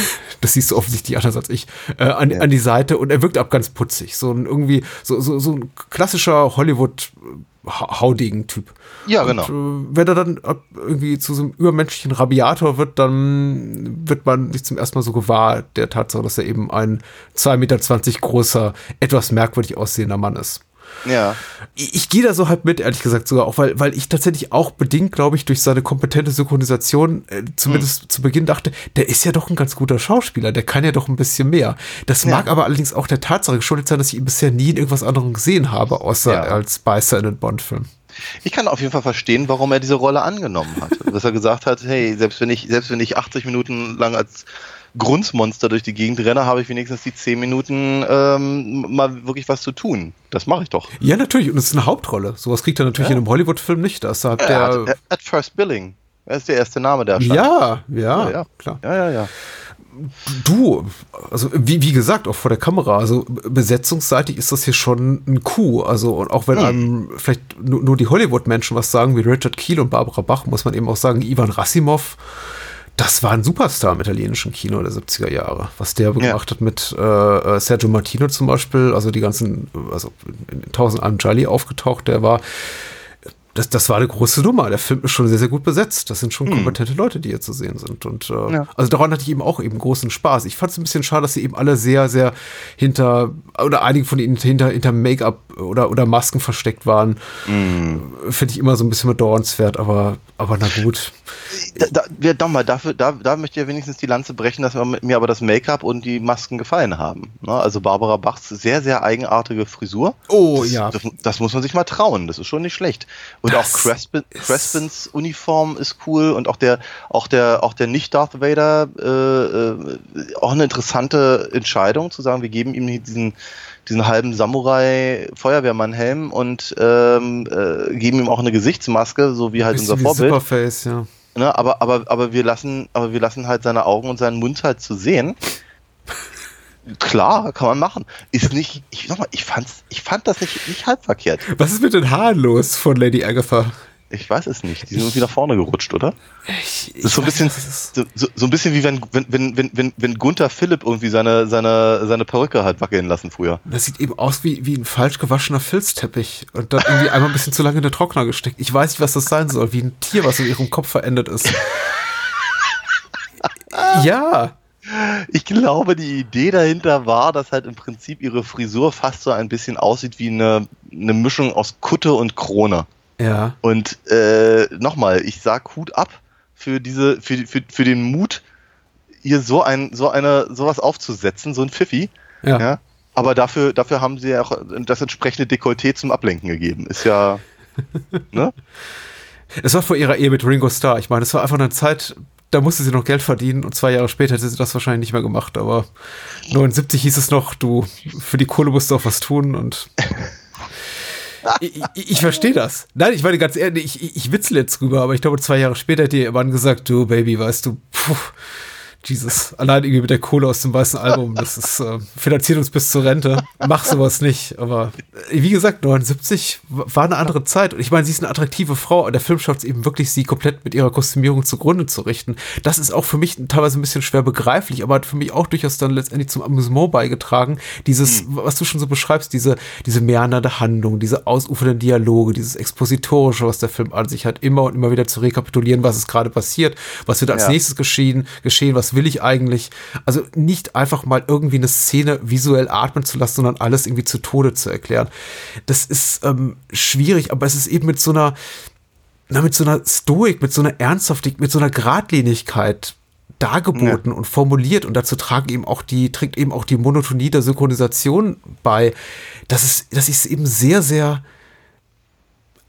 Speaker 3: Das siehst du offensichtlich anders als ich. Äh, an, an die Seite und er wirkt ab ganz putzig. So ein irgendwie, so, so, so ein klassischer Hollywood-Haudegen-Typ.
Speaker 4: Ja, genau.
Speaker 3: Und, äh, wenn er dann irgendwie zu so einem übermenschlichen Rabiator wird, dann wird man sich zum ersten Mal so gewahr der Tatsache, dass er eben ein 2,20 Meter großer, etwas merkwürdig aussehender Mann ist
Speaker 4: Ja.
Speaker 3: ich, ich gehe da so halb mit, ehrlich gesagt sogar auch, weil, weil ich tatsächlich auch bedingt, glaube ich, durch seine kompetente Synchronisation äh, zumindest zu Beginn dachte, der ist ja doch ein ganz guter Schauspieler, der kann ja doch ein bisschen mehr. Das mag aber allerdings auch der Tatsache geschuldet sein, dass ich ihn bisher nie in irgendwas anderem gesehen habe, außer
Speaker 4: Ja.
Speaker 3: als Beißer in den Bond-Filmen.
Speaker 4: Ich kann auf jeden Fall verstehen, warum er diese Rolle angenommen hat. Dass er gesagt hat, hey, selbst wenn ich, selbst wenn ich 80 Minuten lang als Grunzmonster durch die Gegend renne, habe ich wenigstens die 10 Minuten ähm, mal wirklich was zu tun. Das mache ich doch.
Speaker 3: Ja, natürlich, und es ist eine Hauptrolle. Sowas kriegt er natürlich
Speaker 4: Ja.
Speaker 3: in einem Hollywood-Film nicht. Das hat
Speaker 4: Er
Speaker 3: der.
Speaker 4: hat, er hat First Billing. Er ist der erste Name, der erscheint.
Speaker 3: ja, ja,
Speaker 4: Ja,
Speaker 3: klar.
Speaker 4: Ja, ja, ja.
Speaker 3: Du, also wie, wie gesagt, auch vor der Kamera, also besetzungsseitig ist das hier schon ein Coup. Also, und auch wenn
Speaker 4: Hm.
Speaker 3: einem vielleicht nur, nur die Hollywood-Menschen was sagen, wie Richard Keel und Barbara Bach, muss man eben auch sagen, Ivan Rassimov, das war ein Superstar im italienischen Kino der 70er Jahre. Was der gemacht hat mit äh, Sergio Martino zum Beispiel, also die ganzen, also in, in Tausend einem Charlie aufgetaucht, der war das, das war eine große Nummer. Der Film ist schon sehr, sehr gut besetzt. Das sind schon kompetente Leute, die hier zu sehen sind. Und äh,
Speaker 4: Ja.
Speaker 3: also daran hatte ich eben auch eben großen Spaß. Ich fand es ein bisschen schade, dass sie eben alle sehr, sehr hinter, oder einige von ihnen hinter, hinter Make-up oder, oder Masken versteckt waren. Finde ich immer so ein bisschen bedauernswert, aber, aber na gut.
Speaker 4: Da, da, ja, doch mal, dafür, da, da möchte ich ja wenigstens die Lanze brechen, dass mir mir aber das Make-up und die Masken gefallen haben. Ne? Also Barbara Bachs sehr, sehr eigenartige Frisur.
Speaker 3: Oh,
Speaker 4: das,
Speaker 3: ja.
Speaker 4: Das, das muss man sich mal trauen. Das ist schon nicht schlecht. Und
Speaker 3: Das
Speaker 4: auch Crespin, Crespins Uniform ist cool und auch der, auch der, auch der nicht Darth Vader, äh, äh, auch eine interessante Entscheidung zu sagen, wir geben ihm diesen, diesen halben Samurai-Feuerwehrmann-Helm und ähm, äh, geben ihm auch eine Gesichtsmaske, so wie halt unser Vorbild.
Speaker 3: Superface, ja.
Speaker 4: Ne, aber, aber, aber wir lassen, aber wir lassen halt seine Augen und seinen Mund halt zu sehen. Klar, kann man machen. Ist nicht, ich sag mal, ich fand's, ich fand das nicht, nicht halb verkehrt.
Speaker 3: Was ist mit den Haaren los von Lady Agatha?
Speaker 4: Ich weiß es nicht. Die sind irgendwie nach vorne gerutscht, oder?
Speaker 3: Ich,
Speaker 4: Das ist so ein bisschen, so, so, so ein bisschen wie wenn, wenn, wenn, wenn, wenn, wenn Gunther Philipp irgendwie seine, seine, seine Perücke hat wackeln lassen früher.
Speaker 3: Das sieht eben aus wie, wie ein falsch gewaschener Filzteppich und dann irgendwie einmal ein bisschen zu lange in den Trockner gesteckt. Ich weiß nicht, was das sein soll, wie ein Tier, was in ihrem Kopf verendet ist. ja,
Speaker 4: Ich glaube, die Idee dahinter war, dass halt im Prinzip ihre Frisur fast so ein bisschen aussieht wie eine, eine Mischung aus Kutte und Krone.
Speaker 3: ja.
Speaker 4: Und äh, nochmal, ich sag Hut ab für diese, für, für, für den Mut, ihr so ein, so eine, sowas aufzusetzen, so ein Pfiffi.
Speaker 3: Ja.
Speaker 4: Ja. Aber dafür, dafür haben sie ja auch das entsprechende Dekolleté zum Ablenken gegeben. Ist ja, ne?
Speaker 3: Es war vor ihrer Ehe mit Ringo Starr. Ich meine, es war einfach eine Zeit, da musste sie noch Geld verdienen und zwei Jahre später hätte sie das wahrscheinlich nicht mehr gemacht. Aber 79 hieß es noch, du, für die Kohle musst du auch was tun und. Ich, ich, ich verstehe das. Nein, ich meine ganz ehrlich, ich, ich witzle jetzt drüber, aber ich glaube, zwei Jahre später hat ihr Mann gesagt, du Baby, weißt du, puh, Jesus, allein irgendwie mit der Kohle aus dem weißen Album, das ist, äh, finanziert uns bis zur Rente. Mach sowas nicht. Aber äh, wie gesagt, 79 w- war eine andere Zeit. Und ich meine, sie ist eine attraktive Frau. Und der Film schafft es eben wirklich, sie komplett mit ihrer Kostümierung zugrunde zu richten. Das ist auch für mich teilweise ein bisschen schwer begreiflich, aber hat für mich auch durchaus dann letztendlich zum Amüsement beigetragen. Dieses, was du schon so beschreibst, diese, diese meandernde Handlung, diese ausufernden Dialoge, dieses Expositorische, was der Film an sich hat, immer und immer wieder zu rekapitulieren, was ist gerade passiert, was wird als
Speaker 4: Ja.
Speaker 3: nächstes geschehen, geschehen, was was will ich eigentlich? Also nicht einfach mal irgendwie eine Szene visuell atmen zu lassen, sondern alles irgendwie zu Tode zu erklären. Das ist ähm, schwierig, aber es ist eben mit so einer, na, mit so einer Stoik, mit so einer Ernsthaftigkeit, mit so einer Gradlinigkeit dargeboten ja. und formuliert und dazu tragen eben auch die, trägt eben auch die Monotonie der Synchronisation bei. Das ist, ich es eben sehr, sehr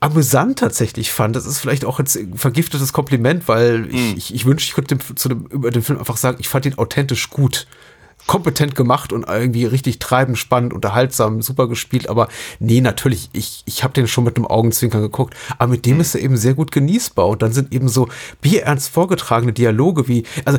Speaker 3: amüsant tatsächlich fand. Das ist vielleicht auch jetzt ein vergiftetes Kompliment, weil ich, hm. ich, ich wünsche, ich könnte dem, zu dem, über den Film einfach sagen, ich fand ihn authentisch gut kompetent gemacht und irgendwie richtig treibend, spannend, unterhaltsam, super gespielt. Aber nee, natürlich, ich, ich habe den schon mit einem Augenzwinkern geguckt. Aber mit dem mhm. ist er eben sehr gut genießbar. Und dann sind eben so bierernst vorgetragene Dialoge wie, also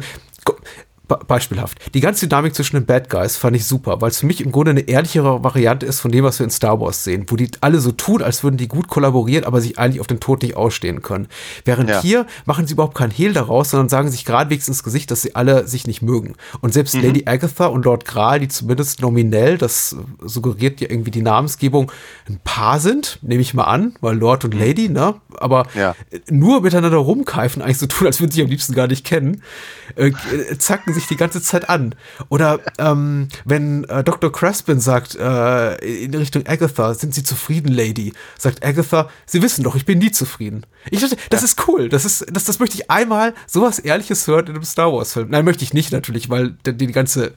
Speaker 3: beispielhaft. Die ganze Dynamik zwischen den Bad Guys fand ich super, weil es für mich im Grunde eine ehrlichere Variante ist von dem, was wir in Star Wars sehen, wo die alle so tun, als würden die gut kollaborieren, aber sich eigentlich auf den Tod nicht ausstehen können. Während ja. hier machen sie überhaupt keinen Hehl daraus, sondern sagen sich geradewegs ins Gesicht, dass sie alle sich nicht mögen. Und selbst mhm. Lady Agatha und Lord Graal, die zumindest nominell, das suggeriert ja irgendwie die Namensgebung, ein Paar sind, nehme ich mal an, weil Lord und mhm. Lady, ne? Aber ja. nur miteinander rumkeifen, eigentlich so tun, als würden sie sich am liebsten gar nicht kennen, äh, zacken sich sich die ganze Zeit an. Oder ähm, wenn äh, Dr. Craspin sagt äh, in Richtung Agatha, sind Sie zufrieden, Lady? Sagt Agatha, Sie wissen doch, ich bin nie zufrieden. Ich dachte, das ja. ist cool. Das ist, das, das möchte ich einmal sowas Ehrliches hören in einem Star Wars-Film. Nein, möchte ich nicht natürlich, weil die, die ganze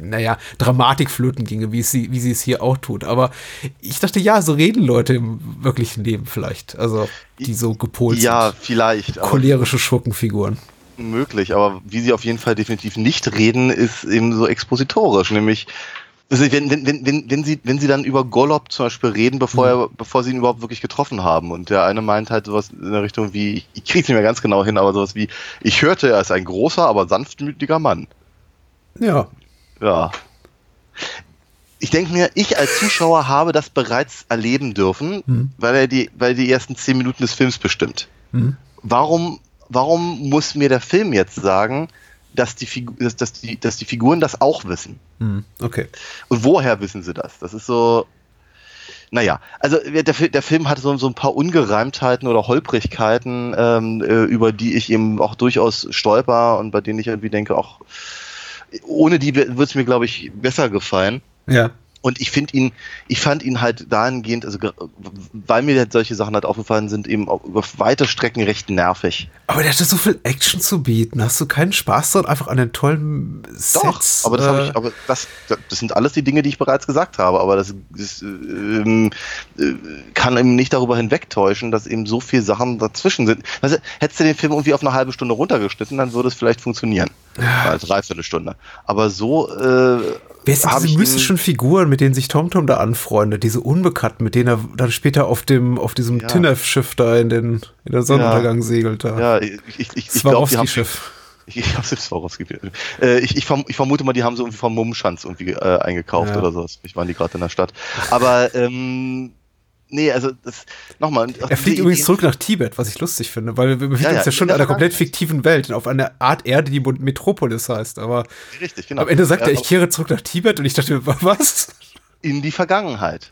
Speaker 3: naja, Dramatik flöten ginge, wie sie, wie sie es hier auch tut. Aber ich dachte, ja, so reden Leute im wirklichen Leben vielleicht. Also, die so gepolt
Speaker 4: ja, sind. Ja, vielleicht.
Speaker 3: Cholerische Schurkenfiguren
Speaker 4: möglich, aber wie sie auf jeden Fall definitiv nicht reden, ist eben so expositorisch, nämlich also wenn, wenn, wenn, wenn, sie, wenn sie dann über Golob zum Beispiel reden, bevor, mhm. er, bevor sie ihn überhaupt wirklich getroffen haben. Und der eine meint halt sowas in der Richtung wie, ich krieg's nicht mehr ganz genau hin, aber sowas wie, ich hörte, er ist ein großer, aber sanftmütiger Mann.
Speaker 3: Ja.
Speaker 4: Ja. Ich denke mir, ich als Zuschauer habe das bereits erleben dürfen, mhm. weil er die, weil die ersten zehn Minuten des Films bestimmt. Mhm. Warum warum muss mir der Film jetzt sagen, dass die, Figu dass, dass, die, dass die Figuren das auch wissen?
Speaker 3: Hm, okay.
Speaker 4: Und woher wissen sie das? Das ist so. Naja, also der, der Film hat so, so ein paar Ungereimtheiten oder Holprigkeiten, ähm, äh, über die ich eben auch durchaus stolper und bei denen ich irgendwie denke, auch ohne die würde es mir, glaube ich, besser gefallen.
Speaker 3: Ja.
Speaker 4: Und ich finde ihn, ich fand ihn halt dahingehend, also weil mir halt solche Sachen halt aufgefallen sind, eben auch über weite Strecken recht nervig.
Speaker 3: Aber der hatte so viel Action zu bieten. Hast du keinen Spaß dort einfach an den tollen Sets?
Speaker 4: Doch, aber das, äh, ich, aber das, das sind alles die Dinge, die ich bereits gesagt habe. Aber das, das ähm, äh, kann eben nicht darüber hinwegtäuschen, dass eben so viele Sachen dazwischen sind. Also, hättest du den Film irgendwie auf eine halbe Stunde runtergeschnitten, dann würde es vielleicht funktionieren. Ja. Als Dreiviertelstunde. Aber so äh,
Speaker 3: Wer sind diese mystischen Figuren, mit denen sich TomTom da anfreundet? Diese Unbekannten, mit denen er dann später auf dem, auf diesem ja. Tinef-Schiff da in den, in der Sonnenuntergang ja. segelt da.
Speaker 4: Ja, ich, ich, ich, ich glaube, die haben, Schiff. Ich, ich, Swarovski. Äh, ich, ich, ich, vermute mal, die haben sie irgendwie vom Mummenschanz irgendwie äh, eingekauft ja. oder so. Ich waren die gerade in der Stadt. Aber ähm, Nee, also das nochmal.
Speaker 3: Er fliegt übrigens zurück nach Tibet, was ich lustig finde, weil wir befinden ja, uns ja, ja schon in einer komplett fiktiven Welt, auf einer Art Erde, die Metropolis heißt. Aber
Speaker 4: Richtig, genau.
Speaker 3: am Ende sagt er, ich kehre zurück nach Tibet und ich dachte, was?
Speaker 4: In die Vergangenheit.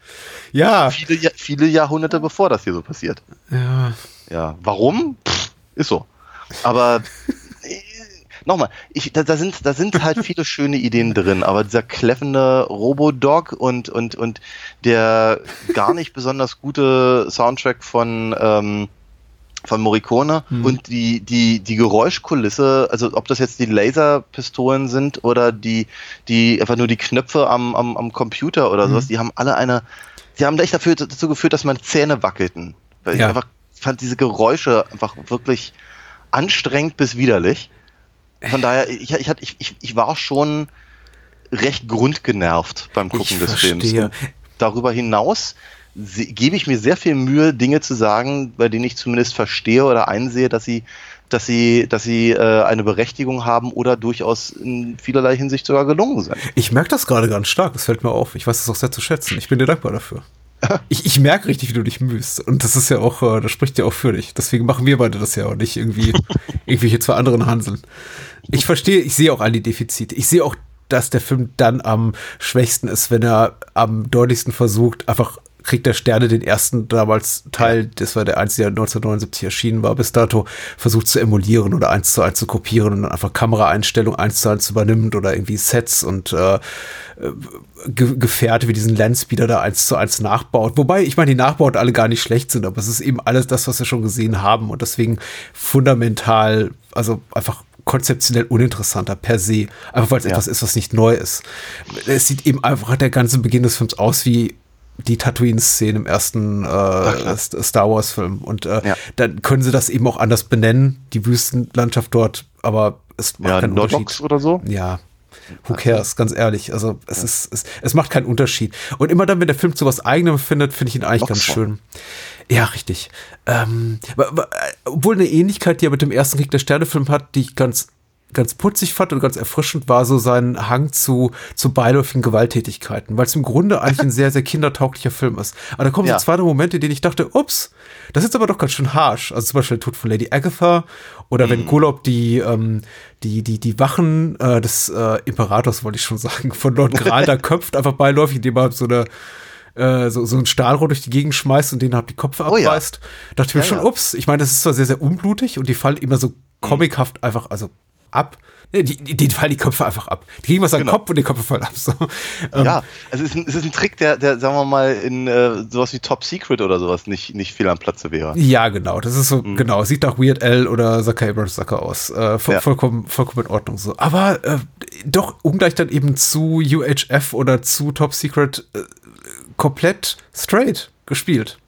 Speaker 3: Ja.
Speaker 4: Viele, viele Jahrhunderte bevor das hier so passiert.
Speaker 3: Ja.
Speaker 4: Ja. Warum? Pff, ist so. Aber nochmal, ich, da, da, sind, da sind halt viele schöne Ideen drin, aber dieser kläffende Robodog und, und, und der gar nicht besonders gute Soundtrack von, ähm, von Morricone hm. und die, die, die Geräuschkulisse, also ob das jetzt die Laserpistolen sind oder die, die einfach nur die Knöpfe am, am, am Computer oder hm. sowas, die haben alle eine, die haben echt dafür, dazu geführt, dass meine Zähne wackelten. Weil ja. ich einfach fand diese Geräusche einfach wirklich anstrengend bis widerlich. Von daher, ich, ich, ich, ich war schon recht grundgenervt beim Gucken des Films. Darüber hinaus gebe ich mir sehr viel Mühe, Dinge zu sagen, bei denen ich zumindest verstehe oder einsehe, dass sie, dass sie, dass sie äh, eine Berechtigung haben oder durchaus in vielerlei Hinsicht sogar gelungen sind.
Speaker 3: Ich merke das gerade ganz stark, das fällt mir auf. Ich weiß es auch sehr zu schätzen. Ich bin dir dankbar dafür. ich, ich merke richtig, wie du dich mühst. Und das ist ja auch, äh, das spricht ja auch für dich. Deswegen machen wir beide das ja und nicht irgendwie irgendwelche zwei anderen Hanseln. Ich verstehe, ich sehe auch all die Defizite. Ich sehe auch, dass der Film dann am schwächsten ist, wenn er am deutlichsten versucht, einfach Krieg der Sterne, den ersten damals Teil, das war der einzige, der 1979 erschienen war, bis dato versucht zu emulieren oder eins zu eins zu kopieren und dann einfach Kameraeinstellungen eins zu eins übernimmt oder irgendwie Sets und äh, Ge Gefährte wie diesen Landspeeder da eins zu eins nachbaut. Wobei, ich meine, die Nachbauten alle gar nicht schlecht sind, aber es ist eben alles das, was wir schon gesehen haben und deswegen fundamental, also einfach konzeptionell uninteressanter per se. Einfach weil es ja. etwas ist, was nicht neu ist. Es sieht eben einfach der ganze Beginn des Films aus wie die Tatooine-Szene im ersten äh, Star Wars-Film. Und äh, ja. dann können sie das eben auch anders benennen, die Wüstenlandschaft dort, aber es macht ja, keinen Unterschied.
Speaker 4: oder so?
Speaker 3: Ja. Who cares, ganz ehrlich. Also es ja. ist, es, es macht keinen Unterschied. Und immer dann, wenn der Film zu was eigenem findet, finde ich ihn eigentlich Noxon. ganz schön. Ja, richtig. Ähm, obwohl eine Ähnlichkeit, die er mit dem ersten Krieg der Sterne-Film hat, die ich ganz ganz putzig fand und ganz erfrischend war so sein Hang zu, zu beiläufigen Gewalttätigkeiten, weil es im Grunde eigentlich ein sehr, sehr kindertauglicher Film ist. Aber da kommen ja. so zwei Momente, in denen ich dachte, ups, das ist aber doch ganz schön harsh. Also zum Beispiel der Tod von Lady Agatha oder mhm. wenn Golob die, ähm, die, die, die Wachen äh, des äh, Imperators, wollte ich schon sagen, von Lord Gral da köpft, einfach beiläufig, indem er so eine äh, so, so ein Stahlrohr durch die Gegend schmeißt und den halt die Köpfe abreißt. Oh ja. Dachte ich mir ja, schon, ups, ich meine, das ist zwar sehr, sehr unblutig und die fallen immer so mhm. comichaft einfach, also ab. Die, die, die fallen die Köpfe einfach ab. Die kriegen was an den genau. Kopf und die Köpfe fallen ab. So.
Speaker 4: Ähm, ja, also es ist, ein, es ist ein Trick, der, der, sagen wir mal, in äh, sowas wie Top Secret oder sowas nicht, nicht viel am Platze wäre.
Speaker 3: Ja, genau. Das ist so, mhm. genau. Sieht nach Weird L oder Zaka Abrams Sucker aus. Äh, voll, ja. vollkommen, vollkommen in Ordnung so. Aber äh, doch ungleich dann eben zu UHF oder zu Top Secret äh, komplett straight gespielt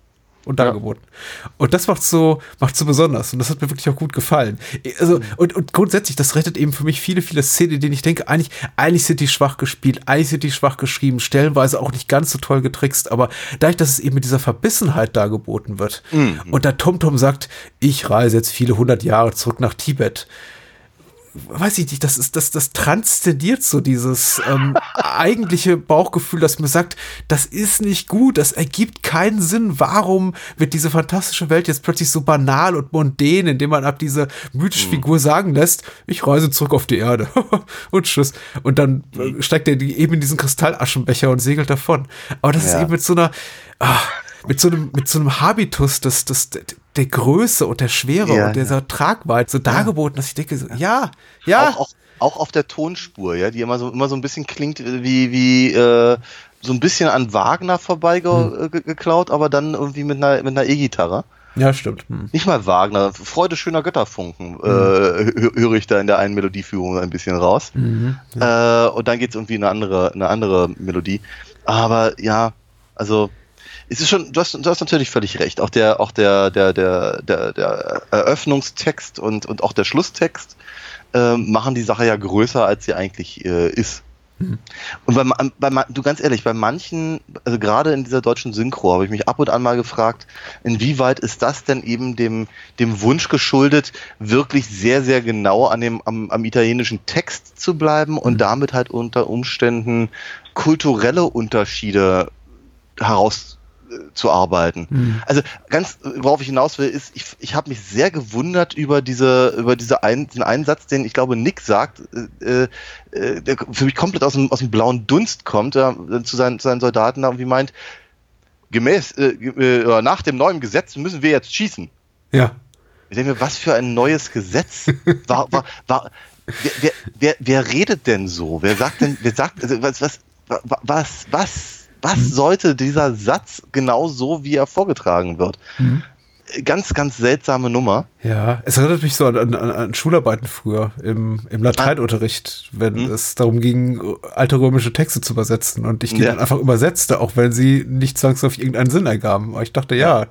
Speaker 3: und dargeboten. Ja. Und das macht so, macht so besonders. Und das hat mir wirklich auch gut gefallen. Also, und, und grundsätzlich, das rettet eben für mich viele, viele Szenen, in denen ich denke, eigentlich, eigentlich sind die schwach gespielt, eigentlich sind die schwach geschrieben, stellenweise auch nicht ganz so toll getrickst, aber dadurch, dass es eben mit dieser Verbissenheit dargeboten wird mhm. und da TomTom -Tom sagt, ich reise jetzt viele hundert Jahre zurück nach Tibet, weiß ich nicht, das ist, das, das transzendiert so dieses ähm, eigentliche Bauchgefühl, das mir sagt, das ist nicht gut, das ergibt keinen Sinn. Warum wird diese fantastische Welt jetzt plötzlich so banal und mondän, indem man ab diese mythische mhm. Figur sagen lässt, ich reise zurück auf die Erde und tschüss. Und dann äh, steigt er eben in diesen Kristallaschenbecher und segelt davon. Aber das ja. ist eben mit so einer, ach, mit so einem, mit so einem Habitus des, des, der Größe und der Schwere ja, und dieser ja. Tragweite so dargeboten, dass ich denke, so, ja, ja.
Speaker 4: Auch, auch, auch, auf der Tonspur, ja, die immer so, immer so ein bisschen klingt wie, wie, äh, so ein bisschen an Wagner vorbeigeklaut, hm. aber dann irgendwie mit einer, mit einer E-Gitarre.
Speaker 3: Ja, stimmt. Hm.
Speaker 4: Nicht mal Wagner, Freude schöner Götterfunken hm. äh, höre ich da in der einen Melodieführung ein bisschen raus. Mhm, ja. äh, und dann geht es irgendwie in eine andere, eine andere Melodie. Aber ja, also es ist schon, du hast, du hast natürlich völlig recht. Auch der, auch der, der, der, der, der Eröffnungstext und, und auch der Schlusstext äh, machen die Sache ja größer, als sie eigentlich äh, ist. Mhm. Und bei, bei, du ganz ehrlich, bei manchen, also gerade in dieser deutschen Synchro, habe ich mich ab und an mal gefragt, inwieweit ist das denn eben dem, dem Wunsch geschuldet, wirklich sehr, sehr genau an dem, am, am italienischen Text zu bleiben und mhm. damit halt unter Umständen kulturelle Unterschiede heraus zu arbeiten. Mhm. Also ganz, worauf ich hinaus will, ist, ich, ich habe mich sehr gewundert über diese, über diese ein, diesen Einsatz, den ich glaube Nick sagt, äh, äh, der für mich komplett aus dem, aus dem blauen Dunst kommt, äh, zu, seinen, zu seinen Soldaten da irgendwie meint, gemäß, äh, äh, nach dem neuen Gesetz müssen wir jetzt schießen.
Speaker 3: Ja.
Speaker 4: Ich denke mir, was für ein neues Gesetz? War, war, war, wer, wer, wer, wer redet denn so? Wer sagt denn, wer sagt, also was, was, was, was was mhm. sollte dieser Satz genau so, wie er vorgetragen wird? Mhm. Ganz, ganz seltsame Nummer.
Speaker 3: Ja, es erinnert mich so an, an, an Schularbeiten früher im, im Lateinunterricht, wenn mhm. es darum ging, alte römische Texte zu übersetzen und ich die ja. dann einfach übersetzte, auch wenn sie nicht zwangsläufig irgendeinen Sinn ergaben. Aber ich dachte, ja,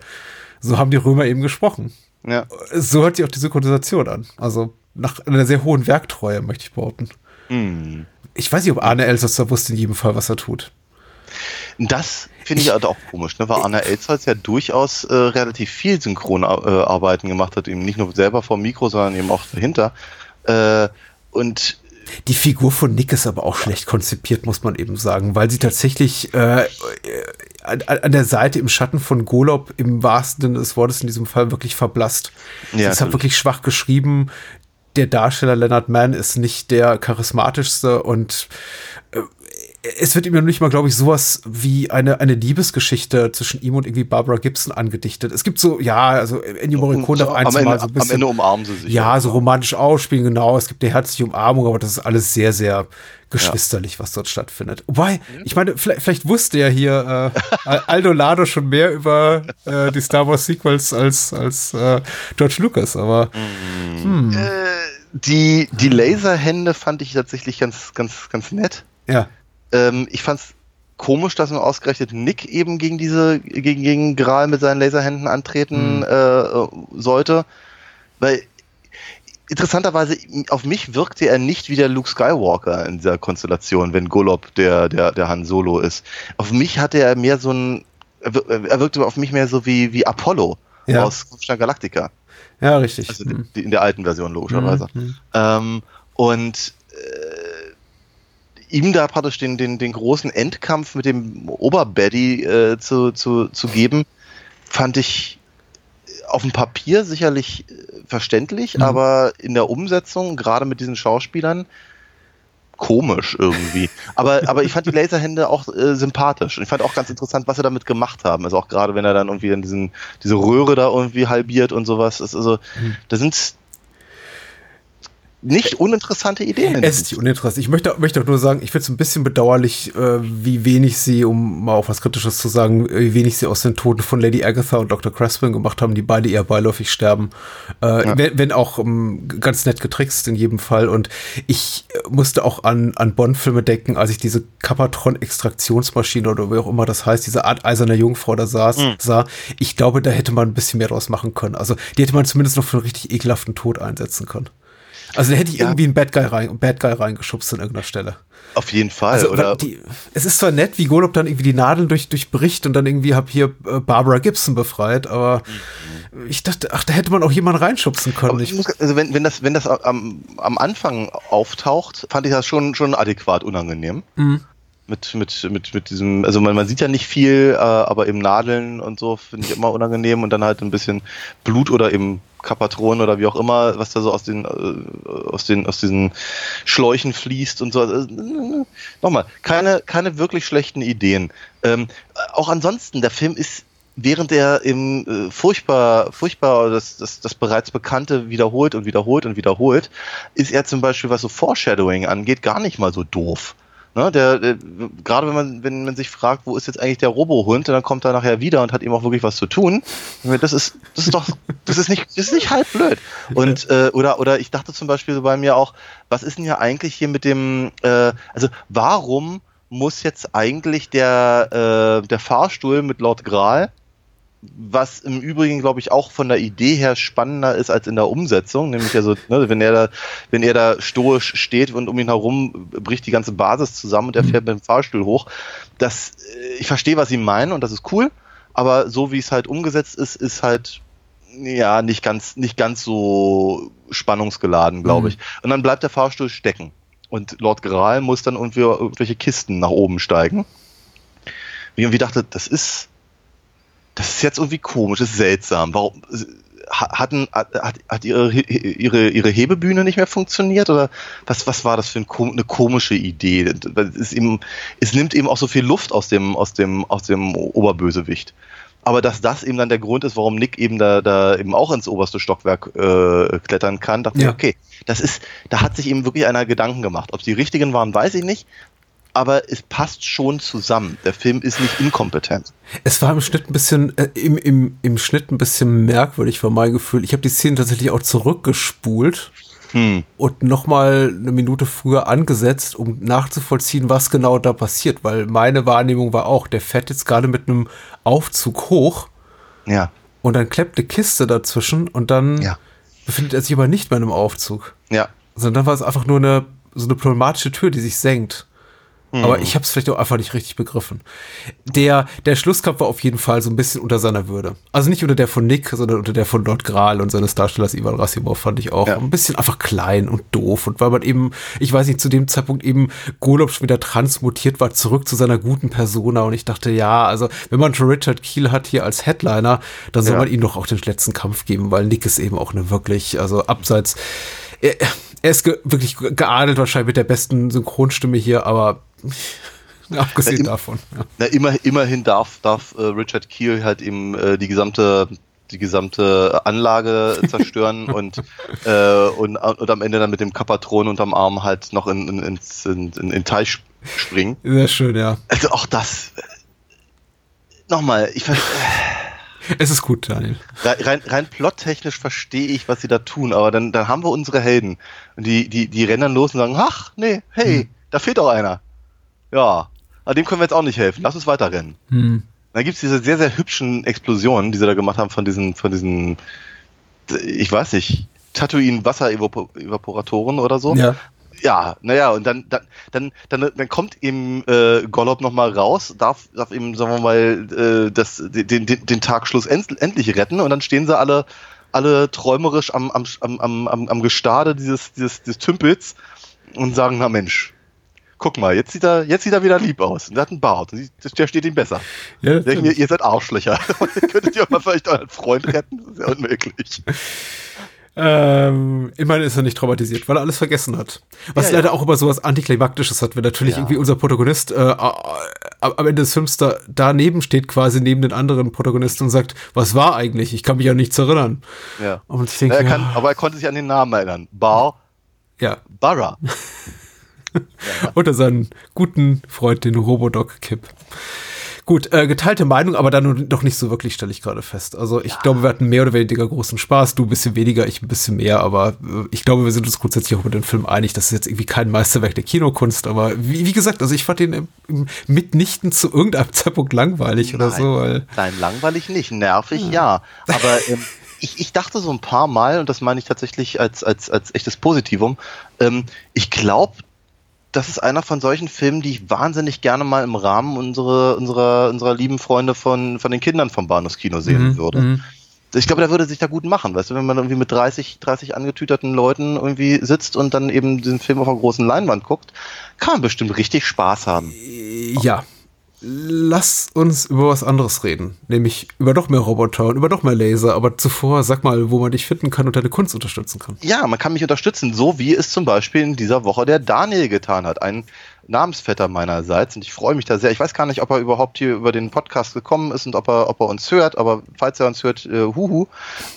Speaker 3: so haben die Römer eben gesprochen. Ja. So hört sich auch die Synchronisation an. Also nach einer sehr hohen Werktreue, möchte ich behaupten. Mhm. Ich weiß nicht, ob Arne Elsässer wusste in jedem Fall, was er tut.
Speaker 4: Das finde ich, halt auch komisch, ne? weil Anna Elsholz ja durchaus äh, relativ viel Synchronarbeiten äh, gemacht hat, eben nicht nur selber vor dem Mikro, sondern eben auch dahinter. Äh, und
Speaker 3: die Figur von Nick ist aber auch schlecht konzipiert, muss man eben sagen, weil sie tatsächlich äh, an, an, der Seite im Schatten von Golob im wahrsten Sinne des Wortes in diesem Fall wirklich verblasst. Ja, sie ist halt wirklich schwach geschrieben. Der Darsteller Leonard Mann ist nicht der charismatischste und äh, es wird ihm ja nicht mal, glaube ich, sowas wie eine, eine Liebesgeschichte zwischen ihm und irgendwie Barbara Gibson angedichtet. Es gibt so, ja, also Ennio Morricone darf ein,
Speaker 4: am, Ende,
Speaker 3: Mal so ein bisschen.
Speaker 4: am Ende umarmen sie sich.
Speaker 3: Ja, so romantisch ausspielen, genau. Es gibt eine herzliche Umarmung, aber das ist alles sehr, sehr geschwisterlich, ja. was dort stattfindet. Wobei, ich meine, vielleicht, vielleicht wusste ja hier äh, Aldo Lado schon mehr über äh, die Star Wars Sequels als, als äh, George Lucas, aber.
Speaker 4: Hm. Äh, die, die Laserhände fand ich tatsächlich ganz, ganz, ganz nett.
Speaker 3: Ja.
Speaker 4: Ähm, ich fand's komisch, dass man ausgerechnet Nick eben gegen diese, gegen, gegen Gral mit seinen Laserhänden antreten mhm. äh, sollte. Weil interessanterweise, auf mich wirkte er nicht wie der Luke Skywalker in dieser Konstellation, wenn Golob der, der, der Han Solo ist. Auf mich hatte er mehr so ein, er wirkte auf mich mehr so wie, wie Apollo ja. aus Kampfstein Galactica.
Speaker 3: Ja, richtig.
Speaker 4: Also mhm. in der alten Version logischerweise. Mhm. Ähm, und äh, ihm da praktisch den, den, den großen Endkampf mit dem Oberbaddy äh, zu, zu, zu geben, fand ich auf dem Papier sicherlich äh, verständlich, mhm. aber in der Umsetzung, gerade mit diesen Schauspielern, komisch irgendwie. aber, aber ich fand die Laserhände auch äh, sympathisch. Und ich fand auch ganz interessant, was sie damit gemacht haben. Also auch gerade, wenn er dann irgendwie in diesen, diese Röhre da irgendwie halbiert und sowas. Ist also, mhm. da sind nicht uninteressante Ideen.
Speaker 3: Es ist nicht uninteressant. Ich möchte, möchte auch nur sagen, ich finde es ein bisschen bedauerlich, äh, wie wenig sie, um mal auch was Kritisches zu sagen, wie wenig sie aus den Toten von Lady Agatha und Dr. Crespin gemacht haben, die beide eher beiläufig sterben. Äh, ja. wenn, wenn, auch um, ähm, ganz nett getrickst in jedem Fall. Und ich musste auch an, an Bond-Filme denken, als ich diese Kapatron-Extraktionsmaschine oder wie auch immer das heißt, diese Art eiserne Jungfrau da saß, mhm. sah. Ich glaube, da hätte man ein bisschen mehr draus machen können. Also die hätte man zumindest noch für einen richtig ekelhaften Tod einsetzen können. Also da hätte ich ja. irgendwie einen Bad Guy, rein, Bad Guy reingeschubst an irgendeiner Stelle.
Speaker 4: Auf jeden Fall,
Speaker 3: also,
Speaker 4: oder?
Speaker 3: Die, es ist zwar nett, wie Golob dann irgendwie die Nadeln durch, durchbricht und dann irgendwie hab hier äh, Barbara Gibson befreit, aber mhm. ich dachte, ach, da hätte man auch jemanden reinschubsen können.
Speaker 4: Muss, also wenn, wenn das, wenn das am, am Anfang auftaucht, fand ich das schon, schon adäquat unangenehm. Mhm mit, mit, mit, mit diesem, also man, man sieht ja nicht viel, äh, aber eben Nadeln und so finde ich immer unangenehm und dann halt ein bisschen Blut oder eben Kapatronen oder wie auch immer, was da so aus den, äh, aus den, aus diesen Schläuchen fließt und so. Also, nochmal, keine, keine wirklich schlechten Ideen. Ähm, auch ansonsten, der Film ist während er im äh, furchtbar, furchtbar das, das, das bereits Bekannte wiederholt und wiederholt und wiederholt, ist er zum Beispiel, was so Foreshadowing angeht, gar nicht mal so doof. Ne, der, der, gerade wenn man, wenn man sich fragt, wo ist jetzt eigentlich der Robohund, dann kommt er nachher wieder und hat ihm auch wirklich was zu tun. Das ist, das ist doch, das ist nicht, das ist nicht halb blöd. Und äh, oder oder ich dachte zum Beispiel so bei mir auch, was ist denn ja eigentlich hier mit dem, äh, also warum muss jetzt eigentlich der äh, der Fahrstuhl mit Lord Gral was im Übrigen, glaube ich, auch von der Idee her spannender ist als in der Umsetzung. Nämlich also, ne, wenn er da, wenn er da stoisch steht und um ihn herum bricht die ganze Basis zusammen und er fährt mit dem Fahrstuhl hoch. Das, äh, ich verstehe, was sie meinen und das ist cool, aber so wie es halt umgesetzt ist, ist halt ja nicht ganz, nicht ganz so spannungsgeladen, glaube mhm. ich. Und dann bleibt der Fahrstuhl stecken. Und Lord Gral muss dann irgendwie irgendwelche Kisten nach oben steigen. Und ich dachte, das ist, das ist jetzt irgendwie komisch, das ist seltsam. Warum hatten, hat, hat ihre, ihre, ihre Hebebühne nicht mehr funktioniert oder was, was war das für ein, eine komische Idee? Es, eben, es nimmt eben auch so viel Luft aus dem, aus dem, aus dem Oberbösewicht. Aber dass das eben dann der Grund ist, warum Nick eben da, da eben auch ins oberste Stockwerk äh, klettern kann, dachte ja. ich, okay, das ist, da hat sich eben wirklich einer Gedanken gemacht. Ob die richtigen waren, weiß ich nicht aber es passt schon zusammen. Der Film ist nicht inkompetent.
Speaker 3: Es war im Schnitt ein bisschen, äh, im, im, im Schnitt ein bisschen merkwürdig, war mein Gefühl. Ich habe die Szene tatsächlich auch zurückgespult hm. und nochmal eine Minute früher angesetzt, um nachzuvollziehen, was genau da passiert, weil meine Wahrnehmung war auch, der fährt jetzt gerade mit einem Aufzug hoch.
Speaker 4: Ja.
Speaker 3: Und dann klappt eine Kiste dazwischen und dann ja. befindet er sich aber nicht mehr in einem Aufzug.
Speaker 4: Ja.
Speaker 3: Sondern dann war es einfach nur eine, so eine pneumatische Tür, die sich senkt. Aber mhm. ich habe es vielleicht auch einfach nicht richtig begriffen. Der, der Schlusskampf war auf jeden Fall so ein bisschen unter seiner Würde. Also nicht unter der von Nick, sondern unter der von Lord Graal und seines Darstellers Ivan Rassimov fand ich auch ja. ein bisschen einfach klein und doof. Und weil man eben, ich weiß nicht, zu dem Zeitpunkt eben Golob schon wieder transmutiert war, zurück zu seiner guten Persona. Und ich dachte, ja, also wenn man schon Richard Keel hat hier als Headliner, dann soll ja. man ihm doch auch den letzten Kampf geben, weil Nick ist eben auch eine wirklich, also abseits. Er, er ist ge wirklich geadelt wahrscheinlich mit der besten Synchronstimme hier, aber Abgesehen na, davon.
Speaker 4: Ja. Na, immer, immerhin darf, darf äh, Richard Keel halt eben äh, die gesamte die gesamte Anlage zerstören und, äh, und, und am Ende dann mit dem Kapatron unterm Arm halt noch in, in, ins, in, in, in Teich springen.
Speaker 3: Sehr schön, ja.
Speaker 4: Also auch das. Nochmal, ich ver
Speaker 3: Es ist gut, Daniel.
Speaker 4: Rein, rein plottechnisch verstehe ich, was sie da tun, aber dann, dann haben wir unsere Helden. Und die, die, die rennen dann los und sagen, ach, nee, hey, hm. da fehlt doch einer. Ja, aber dem können wir jetzt auch nicht helfen. Lass uns weiterrennen. Hm. Dann gibt's diese sehr, sehr hübschen Explosionen, die sie da gemacht haben von diesen, von diesen, ich weiß nicht, Tatooine Wasserevaporatoren oder so. Ja. Ja, naja, und dann, dann, dann, dann, dann kommt eben äh, Gollop nochmal raus, darf, darf eben, sagen wir mal, äh, das, den, den, den Tagschluss end, endlich retten und dann stehen sie alle, alle träumerisch am, am, am, am, am Gestade dieses, dieses, dieses Tümpels und sagen, na Mensch, guck mal, jetzt sieht er, jetzt sieht er wieder lieb aus. Und er hat einen Bart. Der steht ihm besser. Ja, Denken wir, ihr seid Arschlöcher. Könntet ihr mal vielleicht euren Freund retten? Das ist ja unmöglich.
Speaker 3: Ähm, immerhin ist er nicht traumatisiert, weil er alles vergessen hat. Was ja, leider ja. auch immer so was Antiklimaktisches hat, wenn natürlich ja. irgendwie unser Protagonist äh, am Ende des Films da, daneben steht, quasi neben den anderen Protagonisten und sagt, was war eigentlich? Ich kann mich ja nichts erinnern.
Speaker 4: Ja. Und ich denke, er kann, aber er konnte sich an den Namen erinnern. Bar.
Speaker 3: Ja.
Speaker 4: Barra.
Speaker 3: Oder seinen guten Freund, den Robodoc Kip. Gut, äh, geteilte Meinung, aber dann doch nicht so wirklich, stelle ich gerade fest. Also ich ja. glaube, wir hatten mehr oder weniger großen Spaß, du ein bisschen weniger, ich ein bisschen mehr, aber äh, ich glaube, wir sind uns grundsätzlich auch mit dem Film einig, das ist jetzt irgendwie kein Meisterwerk der Kinokunst, aber wie, wie gesagt, also ich fand ihn mitnichten zu irgendeinem Zeitpunkt langweilig nein, oder so. Weil
Speaker 4: nein, langweilig nicht, nervig ja, ja. aber ähm, ich, ich dachte so ein paar Mal, und das meine ich tatsächlich als, als, als echtes Positivum, ähm, ich glaube, das ist einer von solchen Filmen, die ich wahnsinnig gerne mal im Rahmen unserer, unserer, unserer lieben Freunde von, von den Kindern vom Bahnhofskino sehen mhm, würde. Mhm. Ich glaube, der würde sich da gut machen, weißt du, wenn man irgendwie mit 30, 30 angetüterten Leuten irgendwie sitzt und dann eben diesen Film auf einer großen Leinwand guckt, kann man bestimmt richtig Spaß haben.
Speaker 3: Ja, lass uns über was anderes reden. Nämlich über noch mehr Roboter und über noch mehr Laser. Aber zuvor sag mal, wo man dich finden kann und deine Kunst unterstützen kann.
Speaker 4: Ja, man kann mich unterstützen, so wie es zum Beispiel in dieser Woche der Daniel getan hat. Ein Namensvetter meinerseits. Und ich freue mich da sehr. Ich weiß gar nicht, ob er überhaupt hier über den Podcast gekommen ist und ob er, ob er uns hört. Aber falls er uns hört, äh, huhu.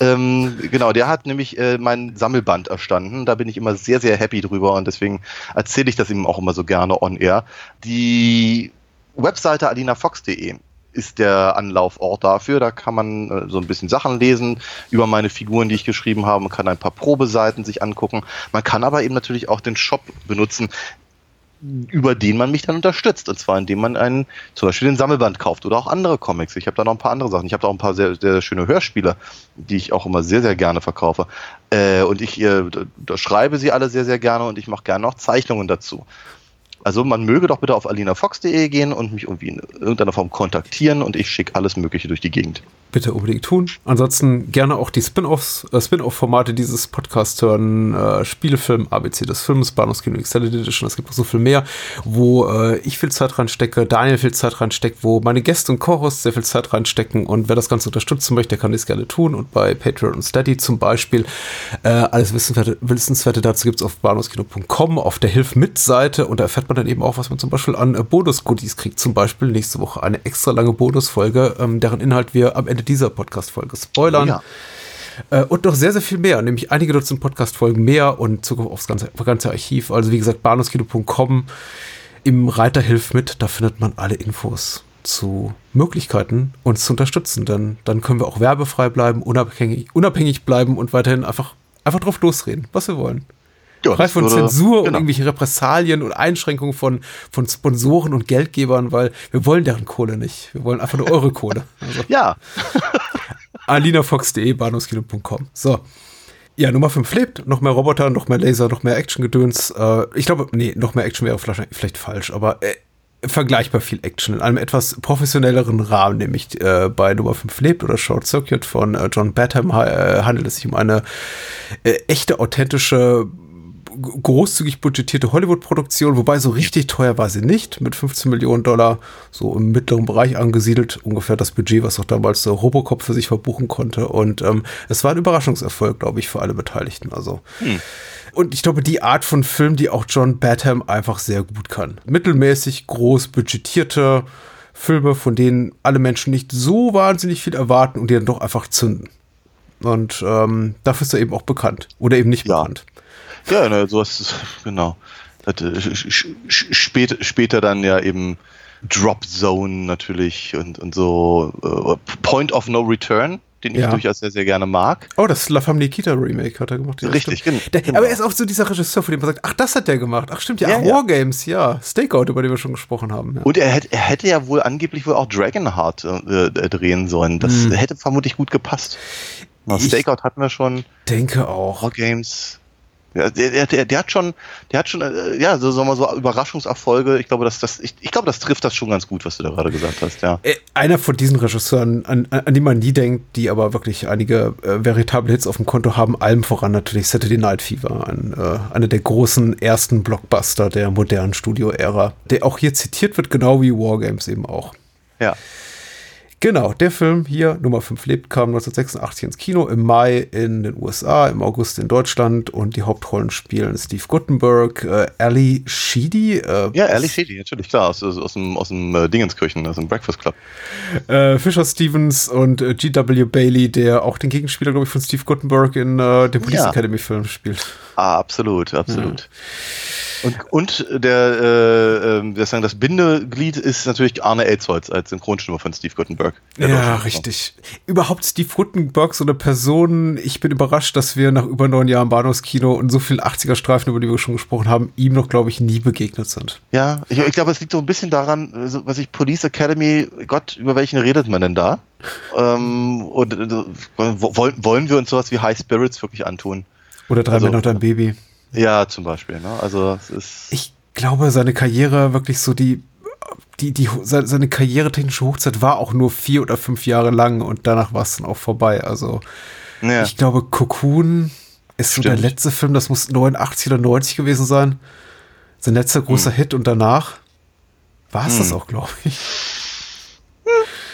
Speaker 4: Ähm, genau, der hat nämlich äh, mein Sammelband erstanden. Da bin ich immer sehr, sehr happy drüber. Und deswegen erzähle ich das ihm auch immer so gerne on air. Die Webseite alinafox.de ist der Anlaufort dafür. Da kann man äh, so ein bisschen Sachen lesen über meine Figuren, die ich geschrieben habe. Man kann ein paar Probeseiten sich angucken. Man kann aber eben natürlich auch den Shop benutzen, über den man mich dann unterstützt. Und zwar indem man einen, zum Beispiel den Sammelband kauft oder auch andere Comics. Ich habe da noch ein paar andere Sachen. Ich habe da auch ein paar sehr, sehr schöne Hörspiele, die ich auch immer sehr, sehr gerne verkaufe. Äh, und ich äh, da schreibe sie alle sehr, sehr gerne und ich mache gerne noch Zeichnungen dazu. Also man möge doch bitte auf alinafox.de gehen und mich irgendwie in irgendeiner Form kontaktieren und ich schicke alles Mögliche durch die Gegend.
Speaker 3: Bitte unbedingt tun. Ansonsten gerne auch die Spin-offs, äh, Spin-off-Formate dieses Podcasts hören. Äh, Spielefilm, ABC des Films, Bahnhofskino Extended Edition, es gibt noch so viel mehr, wo äh, ich viel Zeit reinstecke, Daniel viel Zeit reinsteckt, wo meine Gäste und Co-Hosts sehr viel Zeit reinstecken und wer das Ganze unterstützen möchte, kann dies gerne tun und bei Patreon und Steady zum Beispiel. Äh, alles Wissenswerte, Wissenswerte dazu gibt es auf bahnhofskino.com auf der Hilf-Mit-Seite und da erfährt man dann eben auch, was man zum Beispiel an äh, Bonus-Goodies kriegt. Zum Beispiel nächste Woche eine extra lange Bonusfolge, ähm, deren Inhalt wir am Ende dieser Podcast-Folge spoilern. Ja. Äh, und noch sehr, sehr viel mehr, nämlich einige Dutzend Podcast-Folgen mehr und Zugriff aufs ganze, ganze Archiv. Also wie gesagt, bahnhofskino.com im Reiter Hilf mit, da findet man alle Infos zu Möglichkeiten, uns zu unterstützen. Denn dann können wir auch werbefrei bleiben, unabhängig, unabhängig bleiben und weiterhin einfach, einfach drauf losreden, was wir wollen. Ja, Frei von würde, Zensur genau. und irgendwelche Repressalien und Einschränkungen von, von Sponsoren und Geldgebern, weil wir wollen deren Kohle nicht. Wir wollen einfach nur eure Kohle.
Speaker 4: Also. Ja.
Speaker 3: alinafox.de, bahnhofskino.com. So. Ja, Nummer 5 lebt. Noch mehr Roboter, noch mehr Laser, noch mehr Action-Gedöns. Äh, ich glaube, nee, noch mehr Action wäre vielleicht, vielleicht falsch, aber äh, vergleichbar viel Action in einem etwas professionelleren Rahmen, nämlich äh, bei Nummer 5 lebt oder Short Circuit von äh, John Batham äh, handelt es sich um eine äh, echte, authentische großzügig budgetierte Hollywood-Produktion, wobei so richtig teuer war sie nicht, mit 15 Millionen Dollar, so im mittleren Bereich angesiedelt, ungefähr das Budget, was auch damals der Robocop für sich verbuchen konnte. Und ähm, es war ein Überraschungserfolg, glaube ich, für alle Beteiligten. Also. Hm. Und ich glaube, die Art von Film, die auch John Badham einfach sehr gut kann. Mittelmäßig groß budgetierte Filme, von denen alle Menschen nicht so wahnsinnig viel erwarten und die dann doch einfach zünden. Und ähm, dafür ist er eben auch bekannt. Oder eben nicht ja. bekannt.
Speaker 4: Ja, ne, sowas ist, genau. Hatte, später, später dann ja eben Drop Zone natürlich und, und so uh, Point of No Return, den ich ja. durchaus sehr, sehr gerne mag.
Speaker 3: Oh, das La Nikita Remake hat er gemacht.
Speaker 4: Richtig,
Speaker 3: genau. Der, aber er ist auch so dieser Regisseur, von dem man sagt, ach, das hat der gemacht. Ach, stimmt, ja, ja, ach, ja. Wargames, ja. Stakeout, über den wir schon gesprochen haben.
Speaker 4: Ja. Und er hätte, er hätte ja wohl angeblich wohl auch Dragonheart äh, drehen sollen. Das hm. hätte vermutlich gut gepasst. Stakeout hatten wir schon.
Speaker 3: Denke auch.
Speaker 4: Wargames. Ja, der, der, der hat schon, der hat schon, äh, ja, so sagen wir so Überraschungserfolge. Ich glaube, dass das, ich, ich glaube, das trifft das schon ganz gut, was du da gerade gesagt hast, ja.
Speaker 3: Äh, einer von diesen Regisseuren, an, an die man nie denkt, die aber wirklich einige äh, veritable Hits auf dem Konto haben, allem voran natürlich Saturday Night Fever, ein, äh, einer der großen ersten Blockbuster der modernen Studio-Ära, der auch hier zitiert wird, genau wie Wargames eben auch.
Speaker 4: Ja.
Speaker 3: Genau, der Film hier, Nummer 5 lebt, kam 1986 ins Kino, im Mai in den USA, im August in Deutschland und die Hauptrollen spielen Steve Guttenberg, äh, Ali Sheedy.
Speaker 4: Äh, ja, Ali Sheedy, natürlich, klar, aus, aus dem, aus dem äh, Dingenskirchen, aus dem Breakfast Club.
Speaker 3: Äh, Fisher Stevens und äh, G.W. Bailey, der auch den Gegenspieler, glaube ich, von Steve Guttenberg in äh, dem Police ja. Academy Film spielt.
Speaker 4: Ah, absolut, absolut. Ja. Und, und der, äh, äh, wir sagen, das Bindeglied ist natürlich Arne Elsholz als Synchronstimme von Steve Guttenberg.
Speaker 3: Ja, richtig. Überhaupt Steve Guttenberg, so eine Person, ich bin überrascht, dass wir nach über neun Jahren Bahnhofskino und so vielen 80er-Streifen, über die wir schon gesprochen haben, ihm noch, glaube ich, nie begegnet sind.
Speaker 4: Ja, ich, ich glaube, es liegt so ein bisschen daran, was ich Police Academy, Gott, über welchen redet man denn da? ähm, und äh, wollen, wollen wir uns sowas wie High Spirits wirklich antun?
Speaker 3: Oder drei also, Männer und ein Baby.
Speaker 4: Ja, zum Beispiel. Ne? Also es ist.
Speaker 3: Ich glaube, seine Karriere wirklich so die die, die, seine karrieretechnische Hochzeit war auch nur vier oder fünf Jahre lang und danach war es dann auch vorbei. Also ja. ich glaube, Cocoon ist so der letzte Film, das muss 89 oder 90 gewesen sein. Sein letzter großer hm. Hit und danach war es hm. das auch, glaube ich.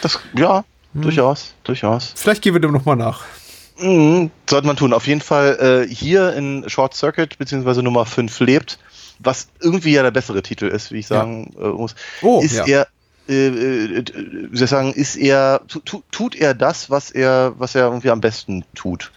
Speaker 4: Das, ja, hm. durchaus, durchaus.
Speaker 3: Vielleicht gehen wir dem nochmal nach.
Speaker 4: Mhm, sollte man tun. Auf jeden Fall äh, hier in Short Circuit, beziehungsweise Nummer 5 lebt, was irgendwie ja der bessere Titel ist, wie ich sagen ja. äh, muss, oh, ist ja. er, äh, äh, sagen, ist er, tu, tut er das, was er, was er irgendwie am besten tut.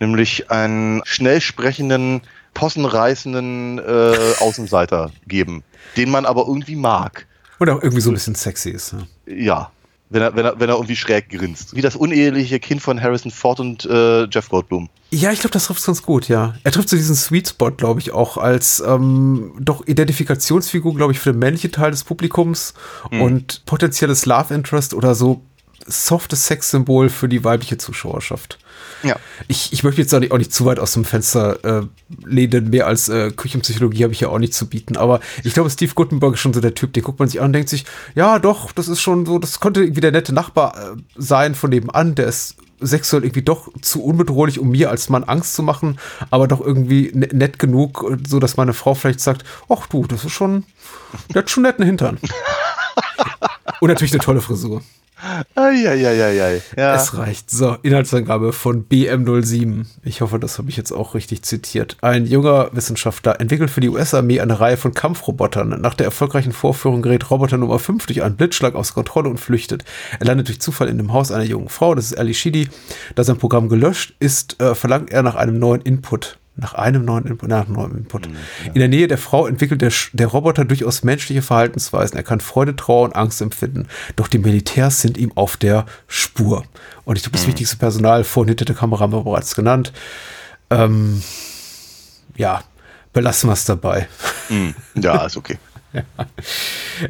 Speaker 4: Nämlich einen schnell sprechenden, possenreißenden äh, Außenseiter geben, den man aber irgendwie mag.
Speaker 3: Auch irgendwie so ein bisschen sexy ist.
Speaker 4: Ja. ja wenn er, wenn er, wenn er irgendwie schräg grinst. Wie das uneheliche Kind von Harrison Ford und äh, Jeff Goldblum.
Speaker 3: Ja, ich glaube, das trifft es ganz gut, ja. Er trifft so diesen Sweet Spot, glaube ich, auch als ähm, doch Identifikationsfigur, glaube ich, für den männlichen Teil des Publikums mhm. und potenzielles Love Interest oder so softes Sexsymbol für die weibliche Zuschauerschaft. Ja. Ich, ich möchte jetzt auch nicht, auch nicht zu weit aus dem Fenster äh, lehnen, mehr als äh, Küchenpsychologie habe ich ja auch nicht zu bieten. Aber ich glaube, Steve Gutenberg ist schon so der Typ, den guckt man sich an und denkt sich, ja doch, das ist schon so, das könnte irgendwie der nette Nachbar äh, sein von nebenan, der ist sexuell irgendwie doch zu unbedrohlich, um mir als Mann Angst zu machen, aber doch irgendwie ne, nett genug, so dass meine Frau vielleicht sagt, ach du, das ist schon, der hat schon netten Hintern. und natürlich eine tolle Frisur.
Speaker 4: Eieieiei.
Speaker 3: Ja. Es reicht. So, Inhaltsangabe von BM07. Ich hoffe, das habe ich jetzt auch richtig zitiert. Ein junger Wissenschaftler entwickelt für die US-Armee eine Reihe von Kampfrobotern. Nach der erfolgreichen Vorführung gerät Roboter Nummer 5 durch einen Blitzschlag aus Kontrolle und flüchtet. Er landet durch Zufall in dem Haus einer jungen Frau, das ist Ali Shidi. Da sein Programm gelöscht ist, äh, verlangt er nach einem neuen Input. Nach einem neuen Input, nach einem neuen Input. Mhm, ja. In der Nähe der Frau entwickelt der, der Roboter durchaus menschliche Verhaltensweisen. Er kann Freude, Trauer und Angst empfinden. Doch die Militärs sind ihm auf der Spur. Und ich glaube, das mhm. wichtigste Personal vor und hinter der Kamera haben wir bereits genannt. Ähm, ja, belassen wir es dabei.
Speaker 4: Mhm. Ja, ist okay. ja.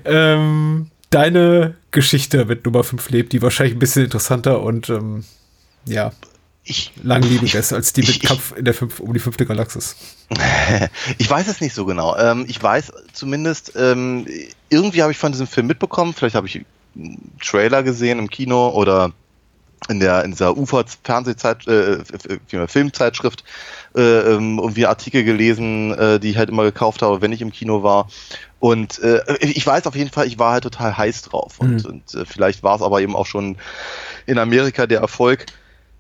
Speaker 3: ähm, deine Geschichte mit Nummer 5 lebt, die wahrscheinlich ein bisschen interessanter und ähm, ja, ich, langlebiger ist als die mit ich, Kampf in der fünf, um die fünfte Galaxis.
Speaker 4: ich weiß es nicht so genau. Ähm, ich weiß zumindest, ähm, irgendwie habe ich von diesem Film mitbekommen, vielleicht habe ich einen Trailer gesehen im Kino oder in der in dieser UFA Fernsehzeit äh, Filmzeitschrift äh, ähm, irgendwie Artikel gelesen, äh, die ich halt immer gekauft habe, wenn ich im Kino war. Und äh, ich weiß auf jeden Fall, ich war halt total heiß drauf. Und, mhm. und äh, vielleicht war es aber eben auch schon in Amerika der Erfolg,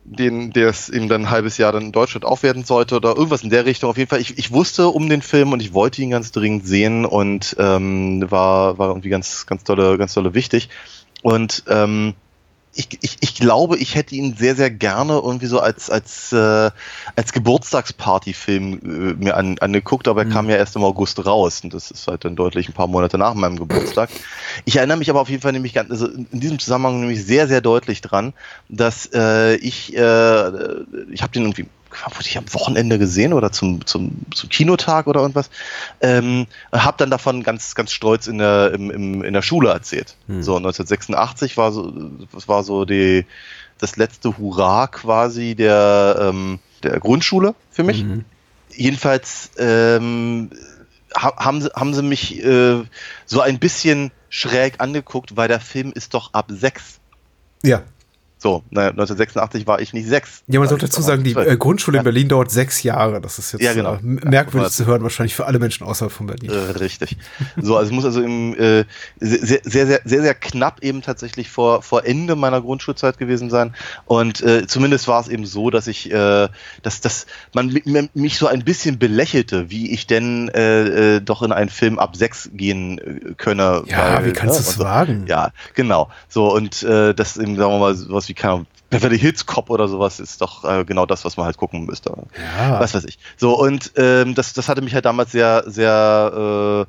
Speaker 4: den, der es eben dann ein halbes Jahr dann in Deutschland aufwerten sollte oder irgendwas in der Richtung. Auf jeden Fall, ich, ich wusste um den Film und ich wollte ihn ganz dringend sehen und ähm, war, war irgendwie ganz, ganz tolle, ganz tolle wichtig. Und ähm, ich, ich, ich glaube, ich hätte ihn sehr, sehr gerne irgendwie so als, als, äh, als Geburtstagspartyfilm äh, mir an, angeguckt, aber er mhm. kam ja erst im August raus und das ist halt dann deutlich ein paar Monate nach meinem Geburtstag. Ich erinnere mich aber auf jeden Fall nämlich ganz, also in diesem Zusammenhang nämlich sehr, sehr deutlich dran, dass äh, ich, äh, ich habe den irgendwie wurde ich am Wochenende gesehen oder zum, zum, zum Kinotag oder irgendwas, ähm, habe dann davon ganz, ganz stolz in der, im, im, in der Schule erzählt. Hm. So 1986 war so, das war so die, das letzte Hurra quasi der, ähm, der Grundschule für mich. Mhm. Jedenfalls ähm, haben, sie, haben sie mich äh, so ein bisschen schräg angeguckt, weil der Film ist doch ab sechs.
Speaker 3: Ja.
Speaker 4: So, naja, 1986 war ich nicht sechs.
Speaker 3: Ja, man sollte dazu sagen, die äh, Grundschule in Berlin dauert sechs Jahre. Das ist jetzt
Speaker 4: ja, genau.
Speaker 3: äh, merkwürdig ja, zu hören, wahrscheinlich für alle Menschen außerhalb von Berlin.
Speaker 4: Äh, richtig. So, also es muss also im, äh, sehr, sehr, sehr, sehr, sehr knapp eben tatsächlich vor, vor Ende meiner Grundschulzeit gewesen sein. Und äh, zumindest war es eben so, dass ich, äh, dass, dass man mich so ein bisschen belächelte, wie ich denn äh, äh, doch in einen Film ab sechs gehen äh, könne.
Speaker 3: Ja, weil, wie kannst ne, du es so. wagen?
Speaker 4: Ja, genau. So, und äh, das eben, sagen wir mal, was wie wie keine Beverly Hills Cop oder sowas ist doch äh, genau das, was man halt gucken müsste. Ja. Was weiß ich. So, und ähm, das, das hatte mich halt damals sehr, sehr,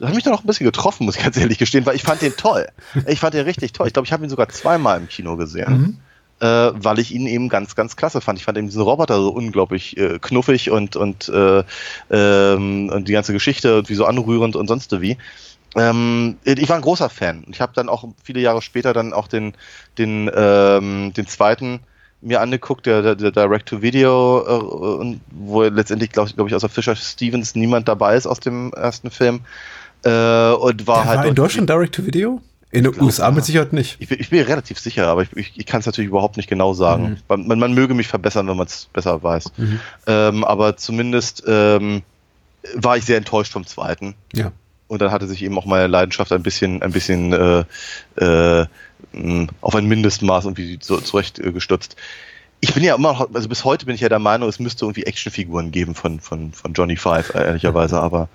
Speaker 4: äh, hat mich dann auch ein bisschen getroffen, muss ich ganz ehrlich gestehen, weil ich fand den toll. Ich fand den richtig toll. Ich glaube, ich habe ihn sogar zweimal im Kino gesehen. Mhm. Äh, weil ich ihn eben ganz, ganz klasse fand. Ich fand eben diesen Roboter so unglaublich äh, knuffig und, und, äh, ähm, und die ganze Geschichte irgendwie so anrührend und sonst wie. Ähm, ich war ein großer Fan. Ich habe dann auch viele Jahre später dann auch den, den, ähm, den zweiten mir angeguckt, der, der, der Direct-to-Video, äh, wo letztendlich, glaube glaub ich, außer Fisher Stevens niemand dabei ist aus dem ersten Film.
Speaker 3: Äh, und war der halt. War in Deutschland Direct-to-Video? In den USA mit Sicherheit nicht.
Speaker 4: Ich bin, ich bin relativ sicher, aber ich, ich, ich kann es natürlich überhaupt nicht genau sagen. Mhm. Man, man, möge mich verbessern, wenn man es besser weiß. Mhm. Ähm, aber zumindest ähm, war ich sehr enttäuscht vom zweiten.
Speaker 3: Ja.
Speaker 4: Und dann hatte sich eben auch meine Leidenschaft ein bisschen, ein bisschen äh, äh, auf ein Mindestmaß irgendwie so zurechtgestutzt. Ich bin ja immer noch, also bis heute bin ich ja der Meinung, es müsste irgendwie Actionfiguren geben von, von, von Johnny Five, ehrlicherweise, aber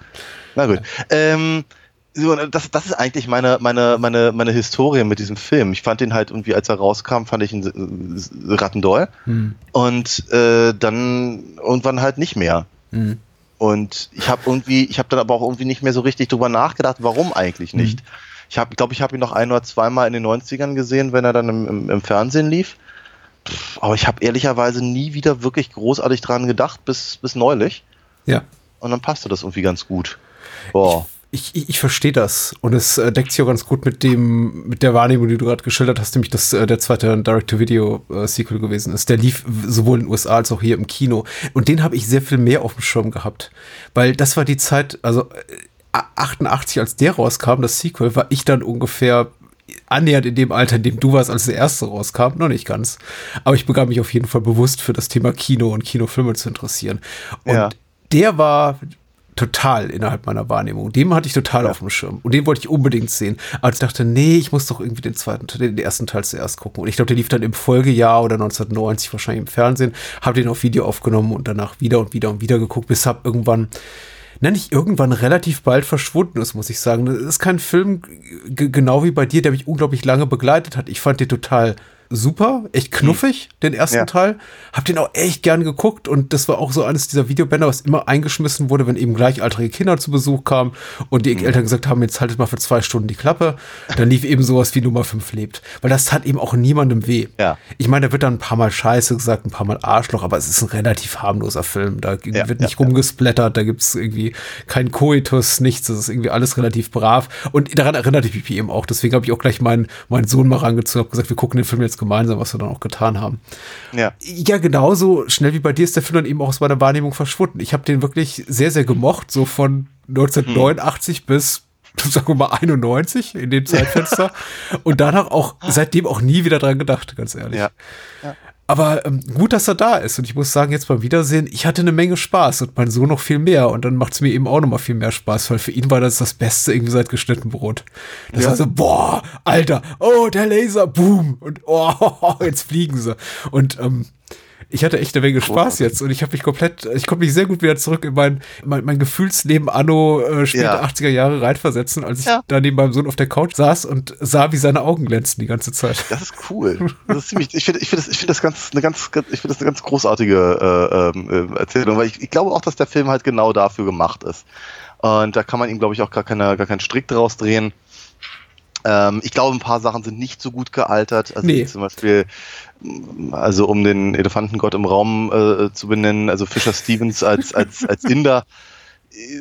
Speaker 4: na gut. Ähm, das, das ist eigentlich meine, meine, meine, meine Historie mit diesem Film. Ich fand den halt irgendwie, als er rauskam, fand ich ihn rattendoll. Hm. Und äh, dann irgendwann halt nicht mehr. Hm. Und ich habe irgendwie, ich habe dann aber auch irgendwie nicht mehr so richtig drüber nachgedacht, warum eigentlich nicht. Mhm. Ich habe, glaube ich, habe ihn noch ein oder zweimal in den 90ern gesehen, wenn er dann im, im, im Fernsehen lief. aber ich habe ehrlicherweise nie wieder wirklich großartig dran gedacht, bis, bis neulich.
Speaker 3: Ja.
Speaker 4: Und dann passte das irgendwie ganz gut. Boah.
Speaker 3: Ich ich, ich, ich verstehe das. Und es äh, deckt sich auch ganz gut mit dem, mit der Wahrnehmung, die du gerade geschildert hast, nämlich, dass äh, der zweite Direct-to-Video-Sequel äh, gewesen ist. Der lief sowohl in den USA als auch hier im Kino. Und den habe ich sehr viel mehr auf dem Schirm gehabt. Weil das war die Zeit, also 88, äh, als der rauskam, das Sequel, war ich dann ungefähr annähernd in dem Alter, in dem du warst, als der erste rauskam, noch nicht ganz. Aber ich begann mich auf jeden Fall bewusst für das Thema Kino und Kinofilme zu interessieren. Und ja. der war total innerhalb meiner Wahrnehmung. Dem hatte ich total ja. auf dem Schirm. Und den wollte ich unbedingt sehen. Aber ich dachte, nee, ich muss doch irgendwie den zweiten, den ersten Teil zuerst gucken. Und ich glaube, der lief dann im Folgejahr oder 1990 wahrscheinlich im Fernsehen. Habe den auf Video aufgenommen und danach wieder und wieder und wieder geguckt, bis hab irgendwann nenne ich irgendwann relativ bald verschwunden ist, muss ich sagen. Das ist kein Film, genau wie bei dir, der mich unglaublich lange begleitet hat. Ich fand den total super, echt knuffig, mhm. den ersten ja. Teil. Hab den auch echt gern geguckt und das war auch so eines dieser Videobänder, was immer eingeschmissen wurde, wenn eben gleichaltrige Kinder zu Besuch kamen und die mhm. Eltern gesagt haben, jetzt haltet mal für zwei Stunden die Klappe. Dann lief eben sowas wie Nummer 5 lebt. Weil das hat eben auch niemandem weh.
Speaker 4: Ja.
Speaker 3: Ich meine, da wird dann ein paar Mal Scheiße gesagt, ein paar Mal Arschloch, aber es ist ein relativ harmloser Film. Da ja, wird nicht rumgesplättert, da gibt's irgendwie kein Koitus, nichts. Das ist irgendwie alles relativ brav. Und daran erinnert ich mich eben auch. Deswegen habe ich auch gleich meinen, meinen Sohn mal rangezogen und gesagt, wir gucken den Film jetzt gemeinsam, was wir dann auch getan haben.
Speaker 4: Ja.
Speaker 3: Ja, genauso schnell wie bei dir ist der Film dann eben auch aus meiner Wahrnehmung verschwunden. Ich habe den wirklich sehr, sehr gemocht, so von 1989 hm. bis sagen wir mal 91 in dem Zeitfenster und danach auch seitdem auch nie wieder dran gedacht, ganz ehrlich.
Speaker 4: Ja. ja.
Speaker 3: Aber ähm, gut, dass er da ist. Und ich muss sagen, jetzt beim Wiedersehen, ich hatte eine Menge Spaß und mein Sohn noch viel mehr. Und dann macht es mir eben auch noch mal viel mehr Spaß, weil für ihn war das das Beste irgendwie seit geschnitten Brot. Das ja. war so, boah, Alter, oh, der Laser, boom. Und oh, jetzt fliegen sie. Und ähm, ich hatte echt eine Menge Spaß jetzt und ich habe mich komplett, ich konnte mich sehr gut wieder zurück in mein, mein, mein Gefühlsleben anno äh, später ja. 80er Jahre reinversetzen, als ich ja. da neben meinem Sohn auf der Couch saß und sah, wie seine Augen glänzten die ganze Zeit.
Speaker 4: Das ist cool. Das ist ziemlich, ich finde ich finde das, ich finde das ganz, eine ganz, ich finde das eine ganz großartige äh, äh, Erzählung, weil ich, ich glaube auch, dass der Film halt genau dafür gemacht ist. Und da kann man ihm, glaube ich, auch gar, keine, gar keinen Strick draus drehen. Ähm, ich glaube, ein paar Sachen sind nicht so gut gealtert. Also nee. zum Beispiel, also um den Elefantengott im Raum äh, zu benennen, also Fischer Stevens als, als, als Inder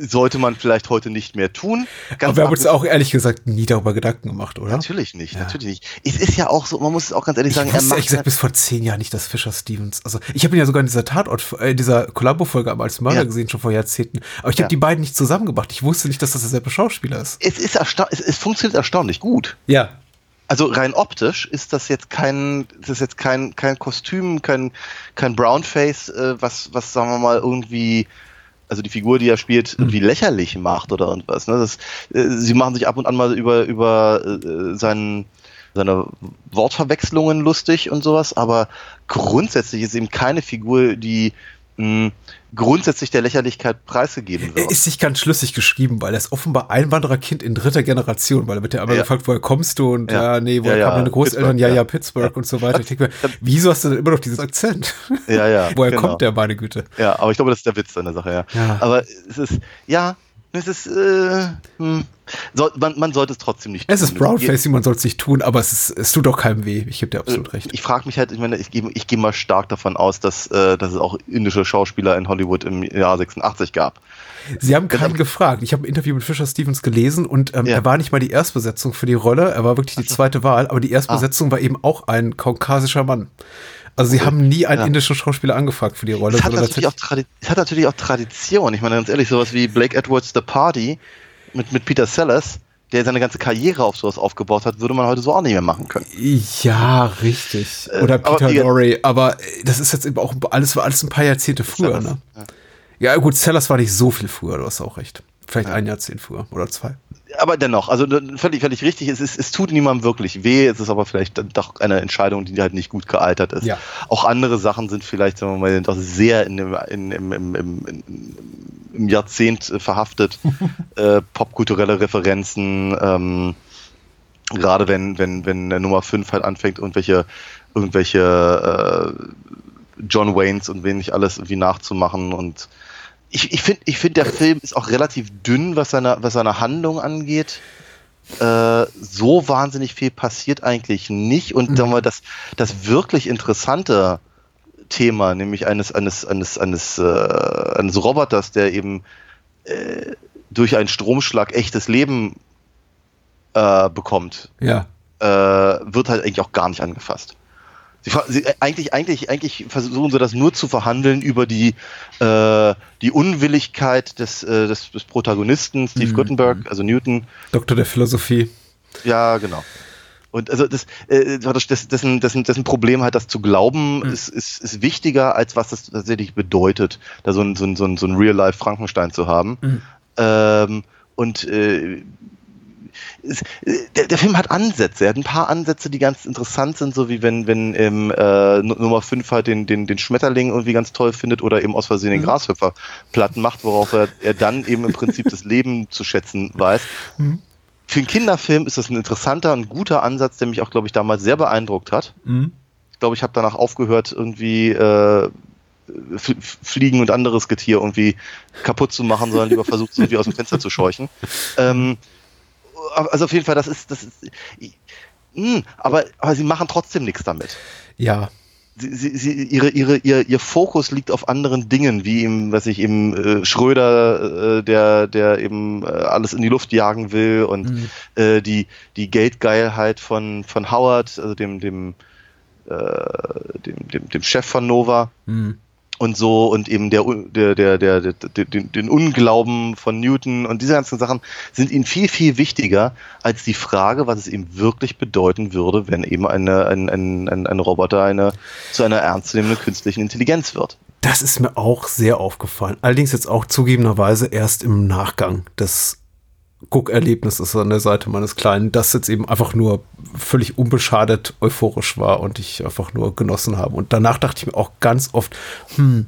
Speaker 4: sollte man vielleicht heute nicht mehr tun.
Speaker 3: Ganz Aber wir haben uns auch ehrlich gesagt nie darüber Gedanken gemacht, oder?
Speaker 4: Natürlich nicht, ja. natürlich nicht. Es ist ja auch so, man muss es auch ganz ehrlich sagen,
Speaker 3: ich wusste, er macht ehrlich gesagt bis vor zehn Jahren nicht, dass Fischer Stevens, also ich habe ihn ja sogar in dieser Tatort, in äh, dieser Columbo-Folge als Mörder ja. gesehen, schon vor Jahrzehnten. Aber ich habe ja. die beiden nicht zusammengebracht. Ich wusste nicht, dass das derselbe Schauspieler ist.
Speaker 4: Es ist ersta es, es funktioniert erstaunlich gut.
Speaker 3: Ja.
Speaker 4: Also rein optisch ist das jetzt kein, das ist jetzt kein, kein Kostüm, kein, kein Brownface, äh, was, was sagen wir mal irgendwie also die Figur, die er spielt, mhm. irgendwie lächerlich macht oder irgendwas. Ne? Das, äh, sie machen sich ab und an mal über, über äh, seinen, seine Wortverwechslungen lustig und sowas, aber grundsätzlich ist eben keine Figur, die mh, grundsätzlich der Lächerlichkeit preisgegeben wird.
Speaker 3: Er ist nicht ganz schlüssig geschrieben, weil er ist offenbar Einwandererkind in dritter Generation, weil er wird ja einmal ja. gefragt, woher kommst du und ja, ja nee, woher ja, kamen deine Großeltern, Pittsburgh, ja, ja, Pittsburgh und so weiter. Ich denke mir, wieso hast du denn immer noch diesen Akzent?
Speaker 4: Ja, ja.
Speaker 3: woher genau. kommt der, meine Güte?
Speaker 4: Ja, aber ich glaube, das ist der Witz an der Sache, ja. Aber es ist, ja, es ist, äh, hm. so, man, man, sollte es trotzdem nicht
Speaker 3: tun. Es ist Brownfacing, man sollte es nicht tun, aber es, ist, es tut doch keinem weh. Ich gebe dir absolut äh, recht.
Speaker 4: Ich frage mich halt, ich meine, ich gehe ich geh mal stark davon aus, dass, äh, dass es auch indische Schauspieler in Hollywood im Jahr 86 gab.
Speaker 3: Sie haben keinen gefragt. Ich habe ein Interview mit Fisher Stevens gelesen und ähm, ja. er war nicht mal die Erstbesetzung für die Rolle, er war wirklich die zweite Wahl, aber die Erstbesetzung ah. war eben auch ein kaukasischer Mann. Also sie haben nie einen ja. indischen Schauspieler angefragt für die Rolle.
Speaker 4: Es hat, natürlich auch es hat natürlich auch Tradition. Ich meine, ganz ehrlich, sowas wie Blake Edwards The Party mit, mit Peter Sellers, der seine ganze Karriere auf sowas aufgebaut hat, würde man heute so auch nicht mehr machen können.
Speaker 3: Ja, richtig. Äh, Oder Peter aber, Lorre. Aber das ist jetzt eben auch alles, alles ein paar Jahrzehnte früher. Sellers, ne? ja. ja. gut, Sellers war nicht so viel früher, du hast auch recht. Vielleicht ja. ein Jahrzehnt früher oder zwei
Speaker 4: aber dennoch, also völlig, völlig richtig. Es, ist, es tut niemandem wirklich weh. Es ist aber vielleicht doch eine Entscheidung, die halt nicht gut gealtert ist. Ja. Auch andere Sachen sind vielleicht, sagen wir mal, doch sehr in dem, in, im, im, im, im Jahrzehnt verhaftet. äh, popkulturelle Referenzen, ähm, gerade wenn, wenn, wenn der Nummer 5 halt anfängt, irgendwelche, irgendwelche äh, John Waynes und wen nicht alles irgendwie nachzumachen und ich, ich finde, ich find, der Film ist auch relativ dünn, was seine, was seine Handlung angeht. Äh, so wahnsinnig viel passiert eigentlich nicht. Und mhm. sagen wir, das, das wirklich interessante Thema, nämlich eines, eines, eines, eines, äh, eines Roboters, der eben äh, durch einen Stromschlag echtes Leben äh, bekommt,
Speaker 3: ja.
Speaker 4: Äh, wird halt eigentlich auch gar nicht angefasst. Sie, sie, äh, eigentlich, eigentlich, eigentlich versuchen sie das nur zu verhandeln über die, äh, die Unwilligkeit des, äh, des, des, Protagonisten, Steve mhm. Gutenberg, also Newton.
Speaker 3: Doktor der Philosophie.
Speaker 4: Ja, genau. Und also das, äh, dessen, dessen, dessen Problem halt, das zu glauben, mhm. ist, ist, ist wichtiger, als was das tatsächlich bedeutet, da so ein, so ein, so ein, so ein Real-Life-Frankenstein zu haben. Mhm. Ähm, und äh, der, der, Film hat Ansätze, er hat ein paar Ansätze, die ganz interessant sind, so wie wenn, wenn im äh, Nummer 5 halt den, den, den Schmetterling irgendwie ganz toll findet oder eben aus Versehen den mhm. Grashüpfer platten macht, worauf er, er dann eben im Prinzip das Leben zu schätzen weiß. Mhm. Für einen Kinderfilm ist das ein interessanter und guter Ansatz, der mich auch, glaube ich, damals sehr beeindruckt hat. Mhm. Ich glaube, ich habe danach aufgehört, irgendwie äh, Fliegen und anderes Getier irgendwie kaputt zu machen, sondern lieber versucht, es irgendwie aus dem Fenster zu scheuchen. Ähm, also auf jeden Fall, das ist, das ist, mh, hm, aber, aber sie machen trotzdem nichts damit.
Speaker 3: Ja.
Speaker 4: Sie, sie, sie, ihre, ihre, ihr, ihr Fokus liegt auf anderen Dingen, wie eben, was ich eben äh, Schröder, äh, der, der eben äh, alles in die Luft jagen will und mhm. äh, die, die Geldgeilheit von, von Howard, also dem, dem, äh, dem, dem, dem Chef von Nova. Mhm und so und eben der, der, der, der, der, den, den Unglauben von Newton und diese ganzen Sachen sind ihnen viel, viel wichtiger als die Frage, was es ihm wirklich bedeuten würde, wenn eben eine, ein, ein, ein, ein Roboter eine, zu einer ernstzunehmenden künstlichen Intelligenz wird.
Speaker 3: Das ist mir auch sehr aufgefallen. Allerdings jetzt auch zugegebenerweise erst im Nachgang des Guckerlebnisses an der Seite meines Kleinen, das jetzt eben einfach nur völlig unbeschadet euphorisch war und ich einfach nur genossen habe. Und danach dachte ich mir auch ganz oft, hm,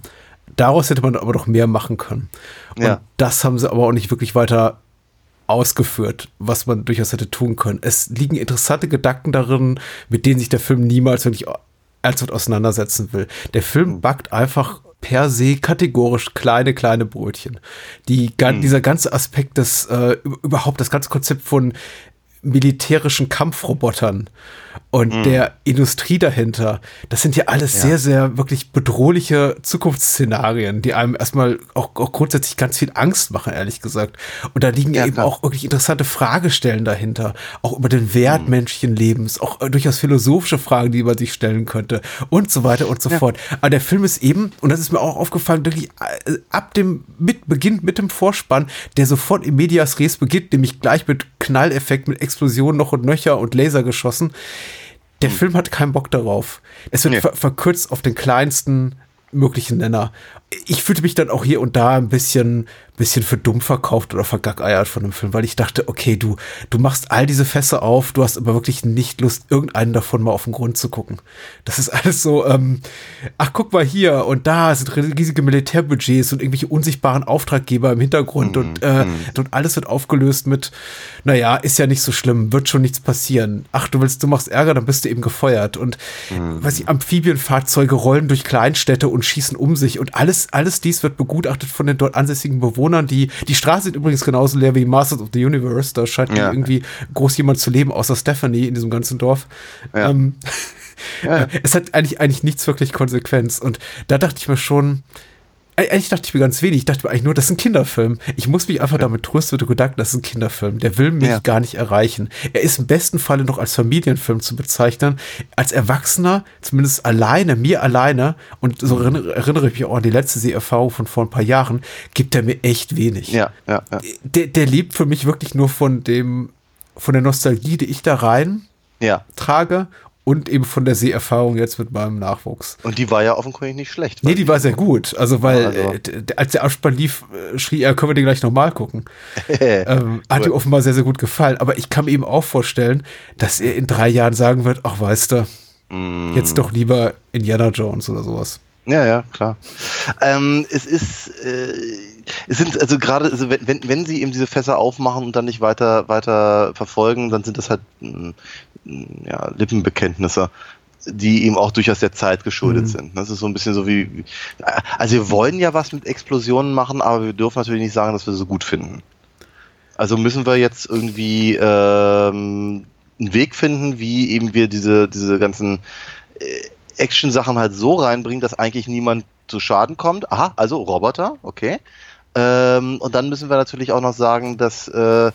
Speaker 3: daraus hätte man aber doch mehr machen können. Und ja. das haben sie aber auch nicht wirklich weiter ausgeführt, was man durchaus hätte tun können. Es liegen interessante Gedanken darin, mit denen sich der Film niemals wirklich ernsthaft auseinandersetzen will. Der Film hm. backt einfach per se kategorisch kleine, kleine Brötchen. Die, hm. Dieser ganze Aspekt des, äh, überhaupt das ganze Konzept von militärischen Kampfrobotern und mhm. der Industrie dahinter. Das sind ja alles ja. sehr, sehr wirklich bedrohliche Zukunftsszenarien, die einem erstmal auch, auch, grundsätzlich ganz viel Angst machen, ehrlich gesagt. Und da liegen ja, eben klar. auch wirklich interessante Fragestellen dahinter, auch über den Wert mhm. menschlichen Lebens, auch durchaus philosophische Fragen, die man sich stellen könnte und so weiter und so ja. fort. Aber der Film ist eben, und das ist mir auch aufgefallen, wirklich äh, ab dem, mit, beginnt mit dem Vorspann, der sofort im Medias Res beginnt, nämlich gleich mit Knalleffekt, mit Explosionen noch und nöcher und Laser geschossen der hm. Film hat keinen Bock darauf. Es wird nee. ver verkürzt auf den kleinsten möglichen Nenner. Ich fühlte mich dann auch hier und da ein bisschen bisschen für dumm verkauft oder vergackeiert von dem Film, weil ich dachte, okay, du, du machst all diese Fässer auf, du hast aber wirklich nicht Lust, irgendeinen davon mal auf den Grund zu gucken. Das ist alles so, ähm, ach, guck mal hier und da sind riesige Militärbudgets und irgendwelche unsichtbaren Auftraggeber im Hintergrund mhm. und, äh, mhm. und alles wird aufgelöst mit, naja, ist ja nicht so schlimm, wird schon nichts passieren. Ach, du willst, du machst Ärger, dann bist du eben gefeuert. Und mhm. weiß ich, Amphibienfahrzeuge rollen durch Kleinstädte und schießen um sich und alles, alles dies wird begutachtet von den dort ansässigen Bewohnern die, die Straße ist übrigens genauso leer wie Masters of the Universe. Da scheint ja. irgendwie groß jemand zu leben, außer Stephanie in diesem ganzen Dorf. Ja. Ähm, ja. Es hat eigentlich, eigentlich nichts wirklich Konsequenz. Und da dachte ich mir schon, eigentlich dachte ich mir ganz wenig. Ich dachte mir eigentlich nur, das ist ein Kinderfilm. Ich muss mich einfach damit trösten mit dem Gedanken, das ist ein Kinderfilm. Der will mich ja. gar nicht erreichen. Er ist im besten Falle noch als Familienfilm zu bezeichnen. Als Erwachsener, zumindest alleine, mir alleine, und so erinnere ich mich auch an die letzte Seherfahrung von vor ein paar Jahren, gibt er mir echt wenig.
Speaker 4: Ja, ja, ja.
Speaker 3: Der, der lebt für mich wirklich nur von dem, von der Nostalgie, die ich da rein ja. trage und eben von der Seherfahrung jetzt mit meinem Nachwuchs.
Speaker 4: Und die war ja offenkundig nicht schlecht.
Speaker 3: Nee, die war sehr gut. Also, weil also. Äh, als der Abspann lief, äh, schrie er, können wir den gleich nochmal gucken. ähm, hat ihm offenbar sehr, sehr gut gefallen. Aber ich kann mir eben auch vorstellen, dass er in drei Jahren sagen wird, ach, weißt du, mm. jetzt doch lieber Indiana Jones oder sowas.
Speaker 4: Ja, ja, klar. Ähm, es ist, äh, es sind also gerade, also wenn, wenn sie eben diese Fässer aufmachen und dann nicht weiter, weiter verfolgen, dann sind das halt mh, ja, Lippenbekenntnisse, die eben auch durchaus der Zeit geschuldet mhm. sind. Das ist so ein bisschen so wie, also wir wollen ja was mit Explosionen machen, aber wir dürfen natürlich nicht sagen, dass wir sie so gut finden. Also müssen wir jetzt irgendwie ähm, einen Weg finden, wie eben wir diese, diese ganzen äh, Action-Sachen halt so reinbringen, dass eigentlich niemand zu Schaden kommt. Aha, also Roboter, okay. Ähm, und dann müssen wir natürlich auch noch sagen, dass äh,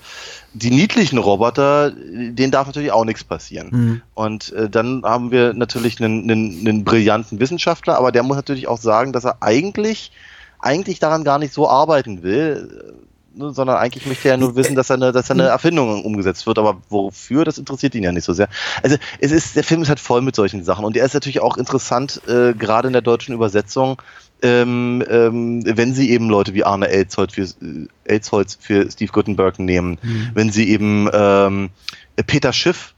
Speaker 4: die niedlichen Roboter, denen darf natürlich auch nichts passieren. Mhm. Und äh, dann haben wir natürlich einen, einen, einen brillanten Wissenschaftler, aber der muss natürlich auch sagen, dass er eigentlich, eigentlich daran gar nicht so arbeiten will, sondern eigentlich möchte er nur wissen, dass er, eine, dass er eine Erfindung umgesetzt wird, aber wofür, das interessiert ihn ja nicht so sehr. Also es ist, der Film ist halt voll mit solchen Sachen und er ist natürlich auch interessant, äh, gerade in der deutschen Übersetzung, ähm, ähm, wenn sie eben Leute wie Arne Elsholz für, äh, Elsholz für Steve Gutenberg nehmen, mhm. wenn sie eben ähm, Peter Schiff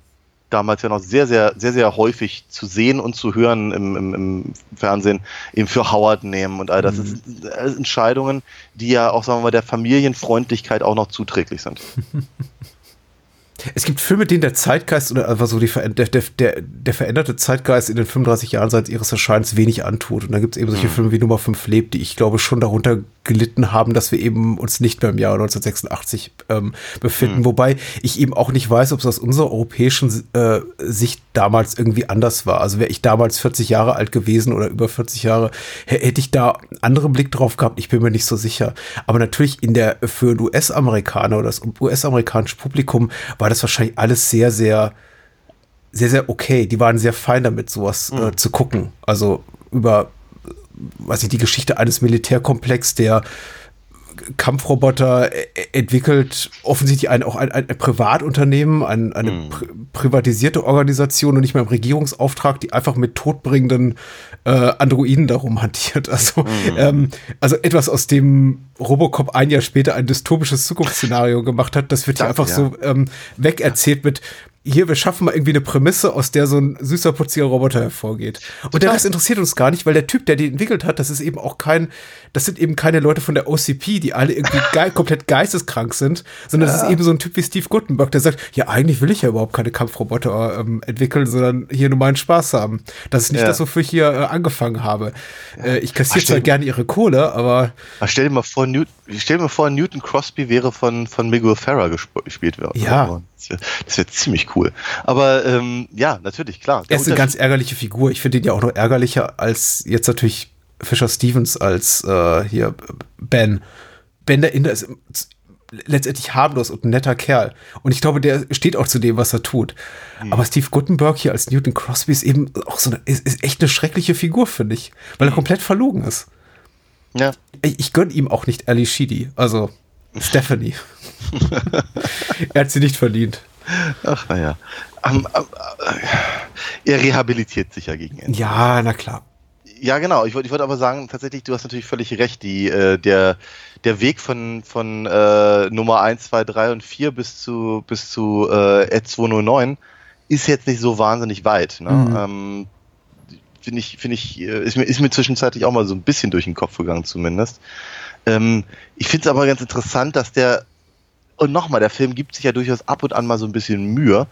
Speaker 4: damals ja noch sehr, sehr, sehr, sehr häufig zu sehen und zu hören im, im, im Fernsehen eben für Howard nehmen und all das. Mhm. das sind Entscheidungen, die ja auch, sagen wir mal, der Familienfreundlichkeit auch noch zuträglich sind.
Speaker 3: Es gibt Filme, denen der Zeitgeist oder einfach so die, der, der, der, der veränderte Zeitgeist in den 35 Jahren seit ihres Erscheinens wenig antut. Und da gibt es eben solche mhm. Filme wie Nummer 5 lebt, die ich glaube schon darunter gelitten haben, dass wir eben uns nicht mehr im Jahr 1986 ähm, befinden. Mhm. Wobei ich eben auch nicht weiß, ob es aus unserer europäischen äh, Sicht damals irgendwie anders war. Also wäre ich damals 40 Jahre alt gewesen oder über 40 Jahre, hätte ich da einen anderen Blick drauf gehabt. Ich bin mir nicht so sicher. Aber natürlich in der für US-Amerikaner oder das US-amerikanische Publikum war das wahrscheinlich alles sehr, sehr sehr, sehr okay. Die waren sehr fein damit, sowas äh, mhm. äh, zu gucken. Also über weiß ich, die Geschichte eines Militärkomplex, der Kampfroboter e-, entwickelt offensichtlich ein, auch ein, ein Privatunternehmen, ein, eine hm. pri privatisierte Organisation und nicht mehr im Regierungsauftrag, die einfach mit todbringenden äh, Androiden darum hantiert. Also, hm. ähm, also etwas, aus dem Robocop ein Jahr später ein dystopisches Zukunftsszenario gemacht hat, das wird hier einfach ja. so ähm, wegerzählt mit, hier, wir schaffen mal irgendwie eine Prämisse, aus der so ein süßer, putziger Roboter hervorgeht. Und Total. der Rest interessiert uns gar nicht, weil der Typ, der die entwickelt hat, das ist eben auch kein, das sind eben keine Leute von der OCP, die alle irgendwie ge komplett geisteskrank sind, sondern ja. das ist eben so ein Typ wie Steve Gutenberg, der sagt, ja, eigentlich will ich ja überhaupt keine Kampfroboter ähm, entwickeln, sondern hier nur meinen Spaß haben. Das ist nicht ja. das, wofür ich hier äh, angefangen habe. Äh, ich kassiere zwar gerne ihre Kohle, aber.
Speaker 4: Ach, stell dir mal vor, Newt, stell dir mal vor, Newton Crosby wäre von, von Miguel Ferrer gespielt worden.
Speaker 3: Ja.
Speaker 4: Das wäre wär ziemlich cool. Aber ähm, ja, natürlich, klar.
Speaker 3: Er ist eine ganz ärgerliche Figur. Ich finde ihn ja auch noch ärgerlicher als jetzt natürlich Fischer Stevens als äh, hier Ben. Ben der Inder ist letztendlich harmlos und ein netter Kerl. Und ich glaube, der steht auch zu dem, was er tut. Mhm. Aber Steve Gutenberg hier als Newton Crosby ist eben auch so eine, ist, ist echt eine schreckliche Figur, finde ich. Weil er mhm. komplett verlogen ist.
Speaker 4: Ja.
Speaker 3: Ich, ich gönne ihm auch nicht Ali Sheedy. Also Stephanie. er hat sie nicht verdient.
Speaker 4: Ach, naja. Um, um, er rehabilitiert sich ja gegen
Speaker 3: Ende. Ja, na klar.
Speaker 4: Ja, genau. Ich wollte ich wollt aber sagen, tatsächlich, du hast natürlich völlig recht. Die, äh, der, der Weg von, von äh, Nummer 1, 2, 3 und 4 bis zu, bis zu äh, Ed 209 ist jetzt nicht so wahnsinnig weit. Ne? Mhm. Ähm, Finde ich, finde ich, äh, ist mir, ist mir zwischenzeitlich auch mal so ein bisschen durch den Kopf gegangen, zumindest. Ähm, ich finde es aber ganz interessant, dass der, und nochmal, der Film gibt sich ja durchaus ab und an mal so ein bisschen Mühe,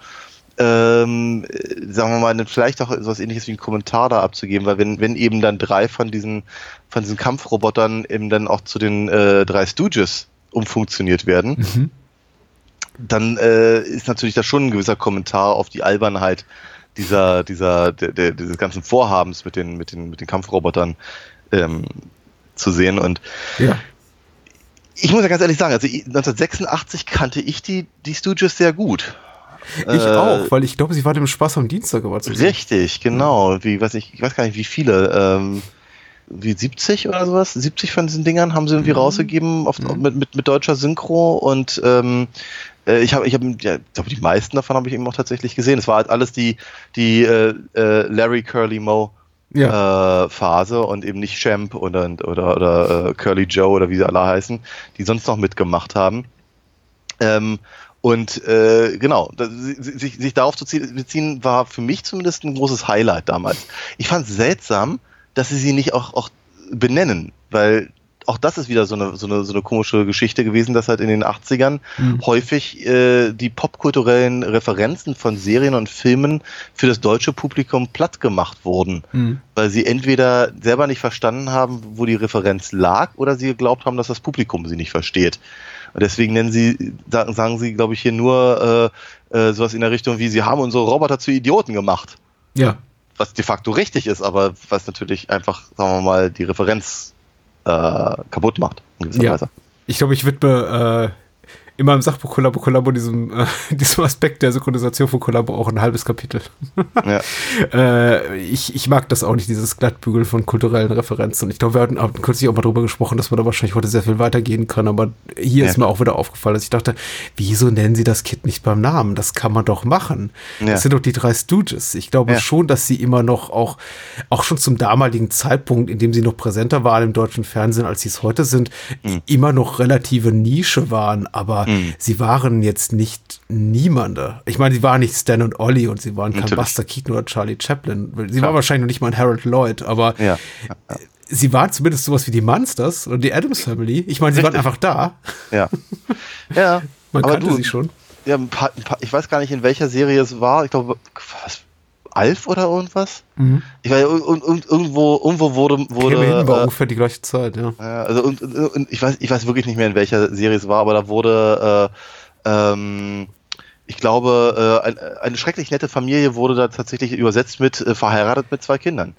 Speaker 4: ähm, sagen wir mal, vielleicht auch etwas ähnliches wie ein Kommentar da abzugeben, weil wenn, wenn eben dann drei von diesen, von diesen Kampfrobotern eben dann auch zu den äh, drei Stooges umfunktioniert werden, mhm. dann äh, ist natürlich da schon ein gewisser Kommentar auf die Albernheit dieser, dieser, der, der, dieses ganzen Vorhabens mit den, mit den, mit den Kampfrobotern ähm, zu sehen. Und
Speaker 3: ja.
Speaker 4: ich muss ja ganz ehrlich sagen, also 1986 kannte ich die, die Stooges sehr gut.
Speaker 3: Ich äh, auch, weil ich glaube, sie war dem Spaß am Dienstag aber
Speaker 4: zu sehen. Richtig, genau. Wie, weiß ich, ich weiß gar nicht, wie viele. Ähm, wie 70 oder sowas? 70 von diesen Dingern haben sie irgendwie mhm. rausgegeben auf, mhm. mit, mit, mit deutscher Synchro und ähm, äh, ich habe, ich habe, ja, glaube, die meisten davon habe ich eben auch tatsächlich gesehen. Es war halt alles die, die äh, äh, Larry Curly Moe ja. äh, Phase und eben nicht Champ oder, oder, oder äh, Curly Joe oder wie sie alle heißen, die sonst noch mitgemacht haben. Ähm, und äh, genau, sich, sich darauf zu beziehen, war für mich zumindest ein großes Highlight damals. Ich fand es seltsam, dass sie sie nicht auch, auch benennen, weil auch das ist wieder so eine, so eine, so eine komische Geschichte gewesen, dass halt in den 80ern mhm. häufig äh, die popkulturellen Referenzen von Serien und Filmen für das deutsche Publikum platt gemacht wurden, mhm. weil sie entweder selber nicht verstanden haben, wo die Referenz lag, oder sie geglaubt haben, dass das Publikum sie nicht versteht. Und deswegen nennen sie, sagen, sagen sie, glaube ich, hier nur äh, äh, sowas in der Richtung wie, sie haben unsere Roboter zu Idioten gemacht.
Speaker 3: Ja.
Speaker 4: Was de facto richtig ist, aber was natürlich einfach, sagen wir mal, die Referenz äh, kaputt macht.
Speaker 3: In gewisser ja. Weise. Ich glaube, ich widme immer im Sachbuch Kollabo Kollabo diesem, äh, diesem Aspekt der Synchronisation von Kollabo auch ein halbes Kapitel. ja. äh, ich, ich mag das auch nicht, dieses Glattbügel von kulturellen Referenzen. Ich glaube, wir hatten, hatten kürzlich auch mal drüber gesprochen, dass wir da wahrscheinlich heute sehr viel weitergehen können. Aber hier ja. ist mir auch wieder aufgefallen, dass ich dachte, wieso nennen sie das Kind nicht beim Namen? Das kann man doch machen. Ja. Das sind doch die drei Stooges. Ich glaube schon, dass sie immer noch auch, auch schon zum damaligen Zeitpunkt, in dem sie noch präsenter waren im deutschen Fernsehen, als sie es heute sind, mhm. immer noch relative Nische waren. Aber mhm. sie waren jetzt nicht niemande. Ich meine, sie waren nicht Stan und Ollie und sie waren kein Natürlich. Buster Keaton oder Charlie Chaplin. Sie Klar. waren wahrscheinlich noch nicht mal ein Harold Lloyd, aber
Speaker 4: ja.
Speaker 3: sie waren zumindest sowas wie die Monsters oder die Adams Family. Ich meine, sie Richtig. waren einfach da.
Speaker 4: Ja. Ja.
Speaker 3: Man kannte du, sie schon.
Speaker 4: Ja, ein paar, ein paar, ich weiß gar nicht, in welcher Serie es war. Ich glaube, was, Alf oder irgendwas. Mhm. Ich weiß, irgendwo, irgendwo wurde. wurde
Speaker 3: hin, war äh, ungefähr die gleiche Zeit, ja.
Speaker 4: Also, und, und, ich, weiß, ich weiß wirklich nicht mehr, in welcher Serie es war, aber da wurde. Äh, ähm, ich glaube, äh, ein, eine schrecklich nette Familie wurde da tatsächlich übersetzt mit äh, verheiratet mit zwei Kindern.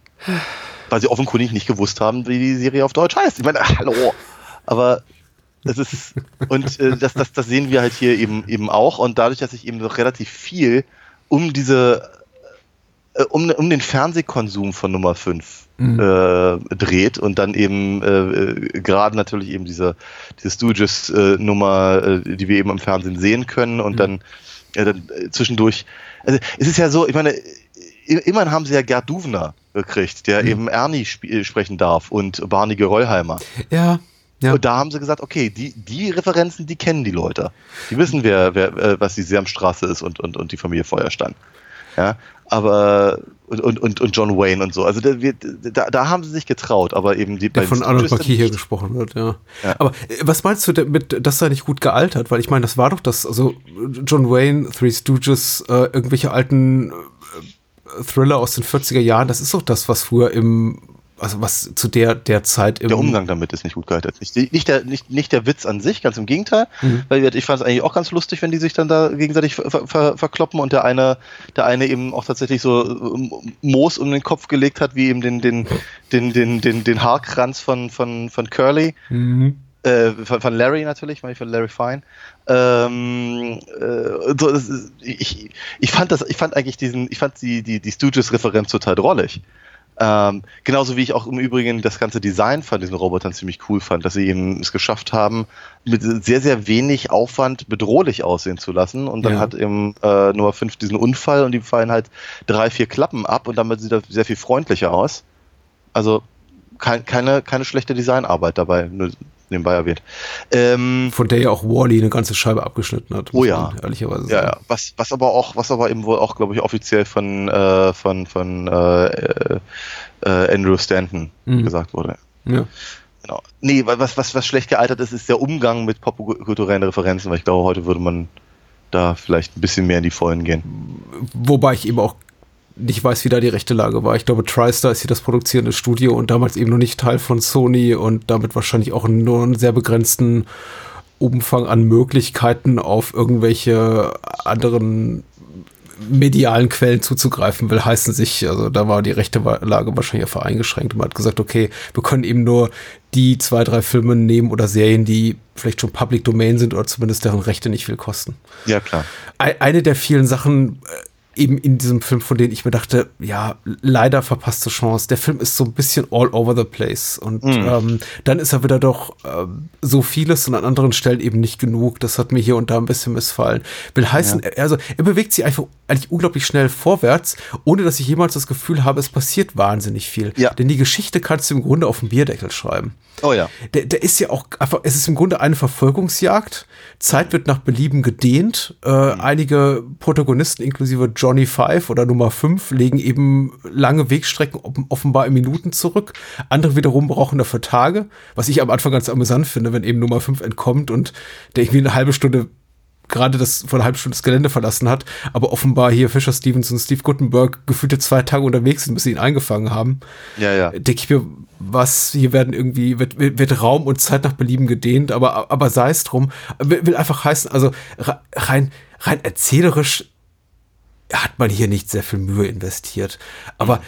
Speaker 4: Weil sie offenkundig nicht gewusst haben, wie die Serie auf Deutsch heißt. Ich meine, hallo. Aber das ist, und äh, das, das, das sehen wir halt hier eben, eben auch. Und dadurch, dass sich eben noch relativ viel um diese äh, um, um den Fernsehkonsum von Nummer 5 mhm. äh, dreht und dann eben äh, äh, gerade natürlich eben diese, diese Stooges-Nummer, äh, die wir eben im Fernsehen sehen können und mhm. dann, dann zwischendurch. Also es ist ja so, ich meine, immerhin haben sie ja Gerd Duvner gekriegt, der mhm. eben Ernie sp sprechen darf und Barney Gerollheimer.
Speaker 3: Ja. Ja.
Speaker 4: Und da haben sie gesagt, okay, die, die Referenzen, die kennen die Leute. Die wissen, wer, wer, was die Seamstraße ist und, und, und die Familie Feuerstein. Ja, aber und, und, und John Wayne und so. Also da, da, da haben sie sich getraut, aber eben die
Speaker 3: Der von Arnold Marquis hier gesprochen wird, ja. ja. Aber äh, was meinst du damit, dass er nicht gut gealtert? Weil ich meine, das war doch das, also John Wayne, Three Stooges, äh, irgendwelche alten äh, Thriller aus den 40er Jahren, das ist doch das, was früher im also was zu der, der Zeit
Speaker 4: im Der Umgang damit ist nicht gut gehalten. Nicht, nicht, der, nicht, nicht der Witz an sich, ganz im Gegenteil. Mhm. Weil ich fand es eigentlich auch ganz lustig, wenn die sich dann da gegenseitig ver, ver, verkloppen und der eine, der eine eben auch tatsächlich so ähm, Moos um den Kopf gelegt hat, wie eben den, den, den, den, den, den Haarkranz von, von, von Curly. Mhm. Äh, von, von, Larry natürlich, meine ich von Larry Fine. Ähm, äh, so, ist, ich, ich fand das, ich fand eigentlich diesen, ich fand die, die, die Stooges-Referenz total drollig. Ähm, genauso wie ich auch im Übrigen das ganze Design von diesen Robotern ziemlich cool fand, dass sie eben es geschafft haben, mit sehr, sehr wenig Aufwand bedrohlich aussehen zu lassen. Und dann ja. hat eben äh, Nummer 5 diesen Unfall und die fallen halt drei, vier Klappen ab und damit sieht das sehr viel freundlicher aus. Also kein, keine, keine schlechte Designarbeit dabei, nebenbei erwähnt.
Speaker 3: Ähm, Von der ja auch Wally eine ganze Scheibe abgeschnitten hat.
Speaker 4: Oh ja. Ehrlicherweise. Ja, ja. Was, was aber auch, was aber eben wohl auch, glaube ich, offiziell von, äh, von, von äh, äh, Andrew Stanton mhm. gesagt wurde.
Speaker 3: Ja.
Speaker 4: Genau. Nee, was, was, was schlecht gealtert ist, ist der Umgang mit popkulturellen Referenzen, weil ich glaube, heute würde man da vielleicht ein bisschen mehr in die Vollen gehen.
Speaker 3: Wobei ich eben auch nicht weiß, wie da die rechte Lage war. Ich glaube, TriStar ist hier das produzierende Studio und damals eben noch nicht Teil von Sony und damit wahrscheinlich auch nur einen sehr begrenzten Umfang an Möglichkeiten auf irgendwelche anderen medialen Quellen zuzugreifen will, heißen sich, also da war die rechte Lage wahrscheinlich einfach eingeschränkt. Man hat gesagt, okay, wir können eben nur die zwei, drei Filme nehmen oder Serien, die vielleicht schon Public Domain sind oder zumindest deren Rechte nicht viel kosten.
Speaker 4: Ja, klar.
Speaker 3: Eine der vielen Sachen, äh, eben in diesem Film, von dem ich mir dachte, ja, leider verpasste Chance. Der Film ist so ein bisschen all over the place. Und mhm. ähm, dann ist er wieder doch äh, so vieles und an anderen Stellen eben nicht genug. Das hat mir hier und da ein bisschen missfallen. Will heißen, ja. also er bewegt sich einfach eigentlich unglaublich schnell vorwärts, ohne dass ich jemals das Gefühl habe, es passiert wahnsinnig viel.
Speaker 4: Ja.
Speaker 3: Denn die Geschichte kannst du im Grunde auf dem Bierdeckel schreiben.
Speaker 4: Oh ja.
Speaker 3: Der, der ist ja auch einfach, es ist im Grunde eine Verfolgungsjagd. Zeit wird nach Belieben gedehnt. Äh, mhm. Einige Protagonisten, inklusive Johnny Five oder Nummer 5, legen eben lange Wegstrecken offenbar in Minuten zurück. Andere wiederum brauchen dafür Tage, was ich am Anfang ganz amüsant finde, wenn eben Nummer 5 entkommt und der irgendwie eine halbe Stunde gerade das vor einer halben Stunde das Gelände verlassen hat, aber offenbar hier Fischer Stevens und Steve Gutenberg gefühlte zwei Tage unterwegs sind, bis sie ihn eingefangen haben.
Speaker 4: Ja, ja.
Speaker 3: Denke ich mir, was, hier werden irgendwie, wird, wird Raum und Zeit nach Belieben gedehnt, aber, aber sei es drum, will, will einfach heißen, also rein, rein erzählerisch hat man hier nicht sehr viel Mühe investiert. Aber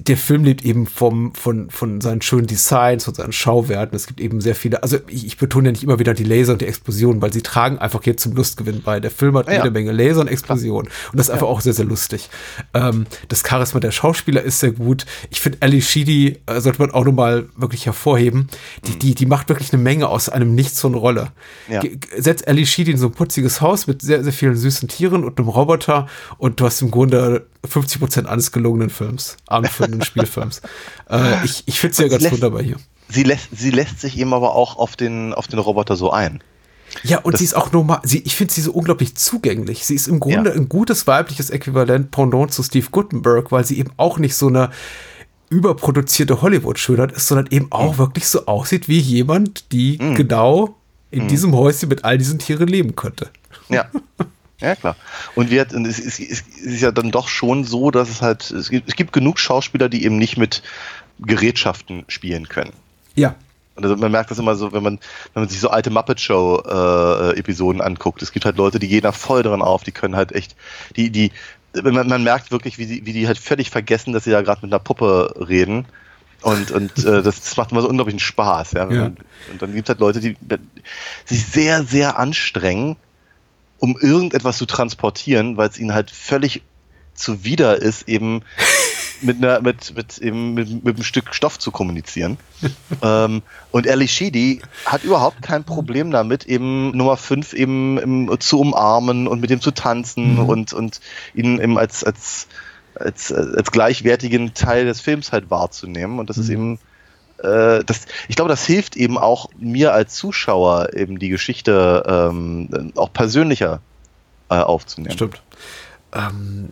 Speaker 3: der Film lebt eben vom, von, von seinen schönen Designs, von seinen Schauwerten. Es gibt eben sehr viele, also ich, ich betone ja nicht immer wieder die Laser und die Explosionen, weil sie tragen einfach hier zum Lustgewinn bei. Der Film hat ja, jede Menge Laser und Explosionen. Und das ist einfach ja. auch sehr, sehr lustig. Ähm, das Charisma der Schauspieler ist sehr gut. Ich finde, Ali Sheedy äh, sollte man auch nochmal wirklich hervorheben. Die, mhm. die, die macht wirklich eine Menge aus einem Nichts so eine Rolle. Ja. Setzt Ali Sheedy in so ein putziges Haus mit sehr, sehr vielen süßen Tieren und einem Roboter und du hast im Grunde 50 Prozent eines gelungenen Films, abendfüllenden Spielfilms. Äh, ich ich finde sie ja ganz lässt, wunderbar hier.
Speaker 4: Sie lässt, sie lässt sich eben aber auch auf den, auf den Roboter so ein.
Speaker 3: Ja, und das sie ist auch normal, sie, ich finde sie so unglaublich zugänglich. Sie ist im Grunde ja. ein gutes weibliches Äquivalent Pendant zu Steve Gutenberg, weil sie eben auch nicht so eine überproduzierte Hollywood-Schönheit ist, sondern eben auch mhm. wirklich so aussieht wie jemand, die mhm. genau in mhm. diesem Häuschen mit all diesen Tieren leben könnte.
Speaker 4: Ja. Ja, klar. Und wir, es, ist, es ist ja dann doch schon so, dass es halt, es gibt, es gibt genug Schauspieler, die eben nicht mit Gerätschaften spielen können.
Speaker 3: Ja.
Speaker 4: Und also man merkt das immer so, wenn man, wenn man sich so alte Muppet Show äh, anguckt. Es gibt halt Leute, die gehen da voll dran auf, die können halt echt, die, die, man, man merkt wirklich, wie die, wie die halt völlig vergessen, dass sie da gerade mit einer Puppe reden. Und, und äh, das, das macht immer so unglaublichen Spaß. Ja? ja. Und, und dann gibt es halt Leute, die sich sehr, sehr anstrengen, um irgendetwas zu transportieren, weil es ihnen halt völlig zuwider ist, eben mit, einer, mit, mit, eben mit, mit einem Stück Stoff zu kommunizieren. ähm, und Ali Sheedy hat überhaupt kein Problem damit, eben Nummer 5 eben, eben zu umarmen und mit ihm zu tanzen mhm. und, und ihn eben als, als, als, als gleichwertigen Teil des Films halt wahrzunehmen. Und das mhm. ist eben äh, das, ich glaube, das hilft eben auch mir als Zuschauer eben die Geschichte ähm, auch persönlicher äh, aufzunehmen.
Speaker 3: Stimmt. Ähm,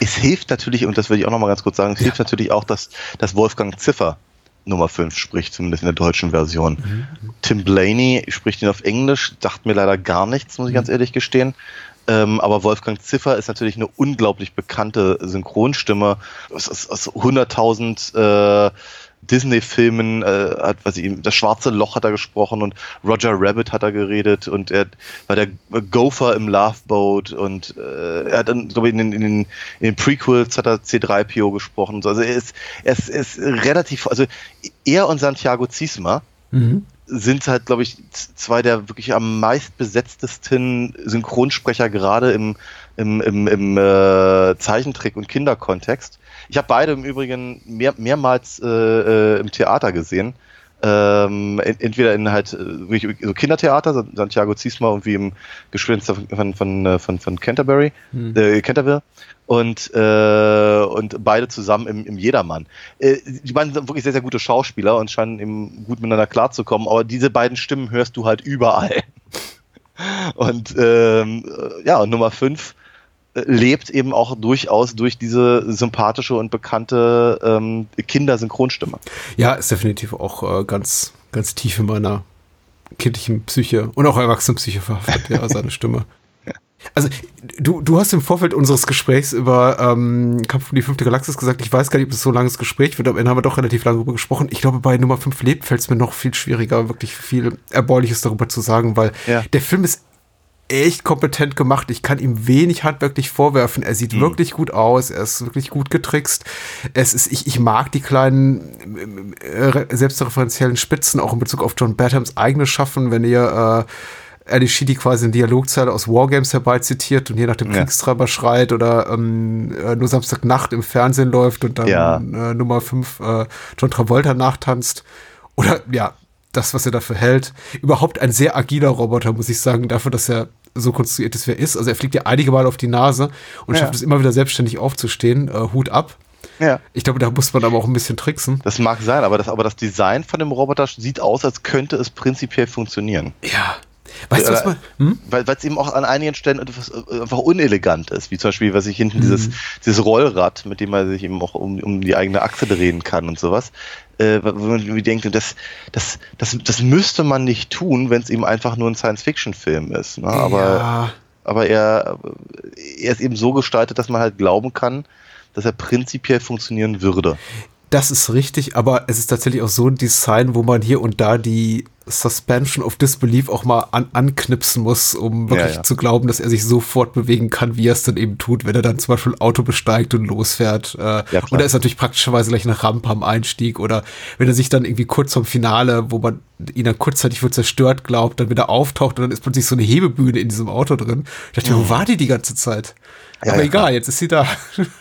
Speaker 4: es hilft natürlich, und das würde ich auch noch mal ganz kurz sagen, es ja. hilft natürlich auch, dass, dass Wolfgang Ziffer Nummer 5 spricht, zumindest in der deutschen Version. Mhm. Tim Blaney spricht ihn auf Englisch, dachte mir leider gar nichts, muss ich mhm. ganz ehrlich gestehen. Ähm, aber Wolfgang Ziffer ist natürlich eine unglaublich bekannte Synchronstimme. Aus, aus, aus 100.000 äh, Disney-Filmen äh, hat, was ich, das schwarze Loch hat er gesprochen und Roger Rabbit hat er geredet und er war der Gopher im Love Boat und äh, er hat dann, glaube ich, in den, in, den, in den Prequels hat er C3PO gesprochen. Also er ist, er ist, er ist relativ, also er und Santiago Ziesma mhm. sind halt, glaube ich, zwei der wirklich am meist besetztesten Synchronsprecher gerade im, im, im, im äh, Zeichentrick- und Kinderkontext. Ich habe beide im Übrigen mehr, mehrmals äh, äh, im Theater gesehen. Ähm, entweder in halt äh, so Kindertheater, Santiago Ziesma und wie im Geschwister von, von, äh, von, von Canterbury, hm. äh, Canterville und, äh, und beide zusammen im, im Jedermann. Äh, die beiden sind wirklich sehr, sehr gute Schauspieler und scheinen eben gut miteinander klarzukommen, aber diese beiden Stimmen hörst du halt überall. Und ähm, ja, und Nummer 5 lebt eben auch durchaus durch diese sympathische und bekannte ähm, Kindersynchronstimme.
Speaker 3: Ja, ist definitiv auch äh, ganz, ganz tief in meiner kindlichen Psyche und auch Erwachsenenpsyche verhaftet, ja, seine Stimme. Also, du, du hast im Vorfeld unseres Gesprächs über ähm, Kampf um die fünfte Galaxis gesagt, ich weiß gar nicht, ob es so ein langes Gespräch wird, am Ende haben wir doch relativ lange darüber gesprochen. Ich glaube, bei Nummer 5 lebt fällt es mir noch viel schwieriger, wirklich viel Erbauliches darüber zu sagen, weil ja. der Film ist echt kompetent gemacht. Ich kann ihm wenig handwerklich vorwerfen. Er sieht mhm. wirklich gut aus. Er ist wirklich gut getrickst. Es ist, ich, ich mag die kleinen äh, selbstreferenziellen Spitzen auch in Bezug auf John Badhams eigenes Schaffen, wenn ihr äh, Ali Sheedy quasi eine Dialogzeile aus Wargames herbei zitiert und je nach dem ja. Kriegstreiber schreit oder ähm, äh, nur Samstagnacht im Fernsehen läuft und dann ja. äh, Nummer 5 äh, John Travolta nachtanzt. Oder ja, das, was er dafür hält. Überhaupt ein sehr agiler Roboter, muss ich sagen, dafür, dass er so konstruiert ist, wer ist. Also er fliegt ja einige Mal auf die Nase und ja. schafft es immer wieder selbstständig aufzustehen. Äh, Hut ab. Ja. Ich glaube, da muss man aber auch ein bisschen tricksen.
Speaker 4: Das mag sein, aber das, aber das Design von dem Roboter sieht aus, als könnte es prinzipiell funktionieren.
Speaker 3: Ja. Weißt du, was man. Hm?
Speaker 4: Weil es eben auch an einigen Stellen etwas, äh, einfach unelegant ist, wie zum Beispiel, was ich hinten hm. dieses, dieses Rollrad, mit dem man sich eben auch um, um die eigene Achse drehen kann und sowas äh, wo man irgendwie denkt, das, das, das, das müsste man nicht tun, wenn es eben einfach nur ein Science-Fiction-Film ist. Ne? Aber, ja. aber er, er ist eben so gestaltet, dass man halt glauben kann, dass er prinzipiell funktionieren würde.
Speaker 3: Das ist richtig, aber es ist tatsächlich auch so ein Design, wo man hier und da die Suspension of Disbelief auch mal an, anknipsen muss, um wirklich ja, ja. zu glauben, dass er sich so fortbewegen kann, wie er es dann eben tut, wenn er dann zum Beispiel ein Auto besteigt und losfährt. Äh, ja, und da ist natürlich praktischerweise gleich eine Rampe am Einstieg oder wenn er sich dann irgendwie kurz vom Finale, wo man ihn dann kurzzeitig für zerstört glaubt, dann wieder auftaucht und dann ist plötzlich so eine Hebebühne in diesem Auto drin. Ich dachte, mhm. wo war die die ganze Zeit? Ja, aber ja, egal, jetzt ist sie da.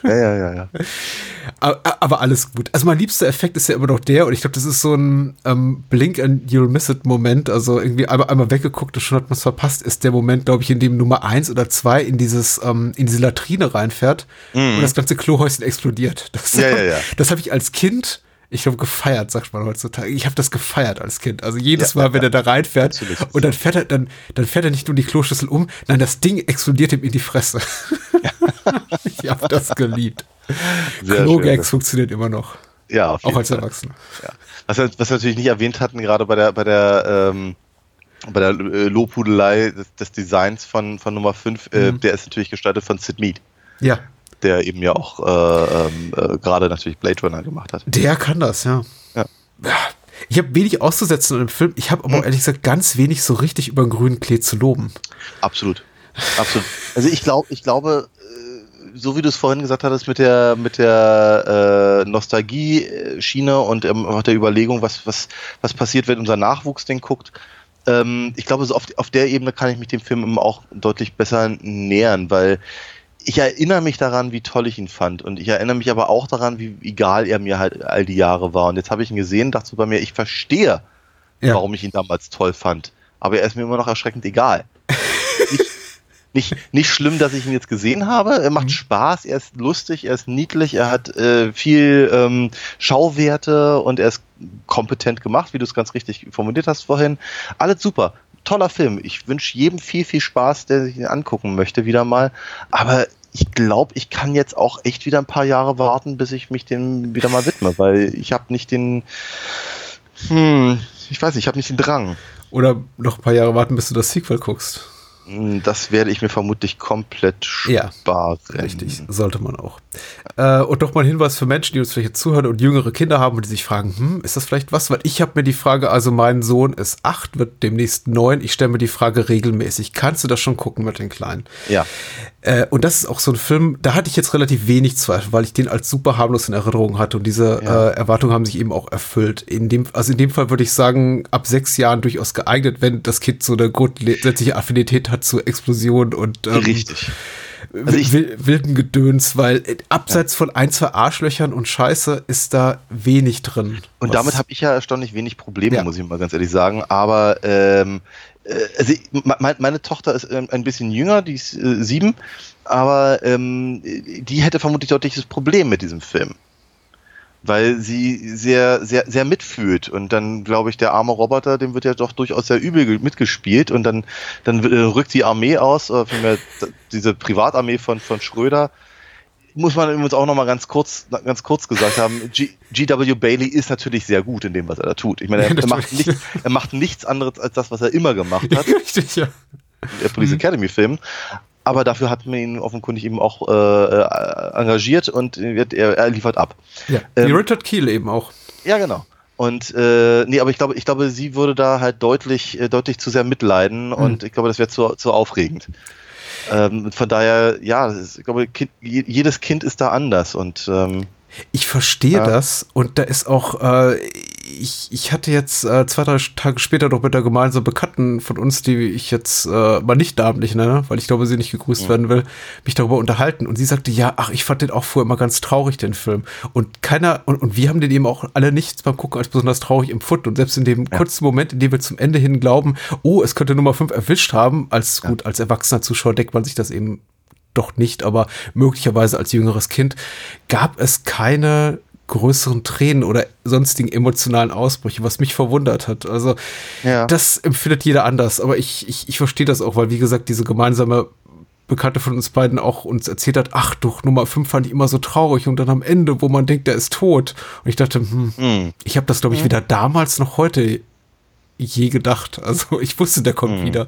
Speaker 4: Ja, ja, ja, ja.
Speaker 3: Aber, aber, alles gut. Also mein liebster Effekt ist ja immer noch der, und ich glaube, das ist so ein ähm, Blink and You'll Miss It Moment. Also irgendwie einmal, einmal weggeguckt und schon hat man es verpasst, ist der Moment, glaube ich, in dem Nummer eins oder zwei in dieses, ähm, in diese Latrine reinfährt mhm. und das ganze Klohäuschen explodiert. Das, ja, ja, ja. das habe ich als Kind ich glaube, gefeiert, sagt man heutzutage. Ich habe das gefeiert als Kind. Also jedes ja, Mal, wenn ja, er da reinfährt und dann fährt er, dann, dann fährt er nicht nur die Kloschüssel um, nein, das Ding explodiert ihm in die Fresse. ich habe das geliebt. Klogags funktioniert immer noch.
Speaker 4: Ja,
Speaker 3: auf jeden auch als Erwachsener.
Speaker 4: Ja. Was, was wir natürlich nicht erwähnt hatten, gerade bei der, bei der, ähm, bei der äh, Lobhudelei des, des, Designs von, von Nummer 5, äh, mhm. der ist natürlich gestaltet von Sid Mead.
Speaker 3: Ja
Speaker 4: der eben ja auch äh, ähm, äh, gerade natürlich Blade Runner gemacht hat.
Speaker 3: Der kann das, ja. ja. Ich habe wenig auszusetzen in dem Film. Ich habe aber hm. ehrlich gesagt ganz wenig so richtig über den grünen Klee zu loben.
Speaker 4: Absolut. Absolut. Also ich glaube, ich glaube, äh, so wie du es vorhin gesagt hattest mit der mit der äh, Nostalgie-Schiene und ähm, auch der Überlegung, was was was passiert, wenn unser Nachwuchs den guckt. Ähm, ich glaube, so auf, auf der Ebene kann ich mich dem Film auch deutlich besser nähern, weil ich erinnere mich daran, wie toll ich ihn fand. Und ich erinnere mich aber auch daran, wie egal er mir halt all die Jahre war. Und jetzt habe ich ihn gesehen, dachte so bei mir, ich verstehe, ja. warum ich ihn damals toll fand. Aber er ist mir immer noch erschreckend egal. nicht, nicht, nicht schlimm, dass ich ihn jetzt gesehen habe. Er macht mhm. Spaß, er ist lustig, er ist niedlich, er hat äh, viel ähm, Schauwerte und er ist kompetent gemacht, wie du es ganz richtig formuliert hast vorhin. Alles super toller Film. Ich wünsche jedem viel, viel Spaß, der sich ihn angucken möchte, wieder mal. Aber ich glaube, ich kann jetzt auch echt wieder ein paar Jahre warten, bis ich mich dem wieder mal widme, weil ich habe nicht den, hm, ich weiß nicht, ich habe nicht den Drang.
Speaker 3: Oder noch ein paar Jahre warten, bis du das Sequel guckst.
Speaker 4: Das werde ich mir vermutlich komplett sparen.
Speaker 3: Ja, richtig, sollte man auch. Äh, und noch mal ein Hinweis für Menschen, die uns vielleicht zuhören und jüngere Kinder haben und die sich fragen, hm, ist das vielleicht was? Weil ich habe mir die Frage, also mein Sohn ist acht, wird demnächst neun. Ich stelle mir die Frage regelmäßig, kannst du das schon gucken mit den Kleinen?
Speaker 4: Ja.
Speaker 3: Äh, und das ist auch so ein Film, da hatte ich jetzt relativ wenig Zweifel, weil ich den als super harmlos in Erinnerung hatte und diese ja. äh, Erwartungen haben sich eben auch erfüllt. In dem, also in dem Fall würde ich sagen, ab sechs Jahren durchaus geeignet, wenn das Kind so eine grundsätzliche Affinität hat zu Explosionen und
Speaker 4: ähm, Richtig.
Speaker 3: Also ich, wilden Gedöns, weil äh, abseits ja. von ein, zwei Arschlöchern und Scheiße ist da wenig drin.
Speaker 4: Und damit habe ich ja erstaunlich wenig Probleme, ja. muss ich mal ganz ehrlich sagen. Aber ähm, äh, also meine Tochter ist ähm, ein bisschen jünger, die ist äh, sieben, aber ähm, die hätte vermutlich deutliches Problem mit diesem Film. Weil sie sehr, sehr, sehr mitfühlt. Und dann, glaube ich, der arme Roboter, dem wird ja doch durchaus sehr übel mitgespielt. Und dann, dann äh, rückt die Armee aus, oder diese Privatarmee von, von Schröder, muss man übrigens auch nochmal ganz kurz, ganz kurz gesagt haben, G.W. Bailey ist natürlich sehr gut in dem, was er da tut. Ich meine, er, er, macht, nicht, er macht nichts anderes als das, was er immer gemacht hat. Richtig, ja. Der Police mhm. Academy Film. Aber dafür hat man ihn offenkundig eben auch äh, äh engagiert und er, er, liefert ab.
Speaker 3: Ja, ähm, wie Richard Keel eben auch.
Speaker 4: Ja, genau. Und äh, nee, aber ich glaube, ich glaube, sie würde da halt deutlich, äh, deutlich zu sehr mitleiden mhm. und ich glaube, das wäre zu, zu aufregend. Ähm, von daher, ja, ich glaube, kind, jedes Kind ist da anders und ähm,
Speaker 3: ich verstehe ja. das und da ist auch, äh, ich, ich hatte jetzt äh, zwei, drei Tage später noch mit der gemeinsamen Bekannten von uns, die ich jetzt äh, mal nicht namentlich nenne, weil ich glaube, sie nicht gegrüßt ja. werden will, mich darüber unterhalten. Und sie sagte, ja, ach, ich fand den auch vorher immer ganz traurig, den Film. Und keiner, und, und wir haben den eben auch alle nichts beim Gucken als besonders traurig empfunden. Und selbst in dem ja. kurzen Moment, in dem wir zum Ende hin glauben, oh, es könnte Nummer 5 erwischt haben, als gut, als erwachsener Zuschauer deckt man sich das eben doch nicht, aber möglicherweise als jüngeres Kind, gab es keine größeren Tränen oder sonstigen emotionalen Ausbrüche, was mich verwundert hat. Also ja. das empfindet jeder anders, aber ich, ich, ich verstehe das auch, weil wie gesagt, diese gemeinsame Bekannte von uns beiden auch uns erzählt hat, ach doch, Nummer 5 fand ich immer so traurig und dann am Ende, wo man denkt, der ist tot. Und ich dachte, hm, mhm. ich habe das, glaube ich, weder damals noch heute je gedacht. Also ich wusste, der kommt mhm. wieder.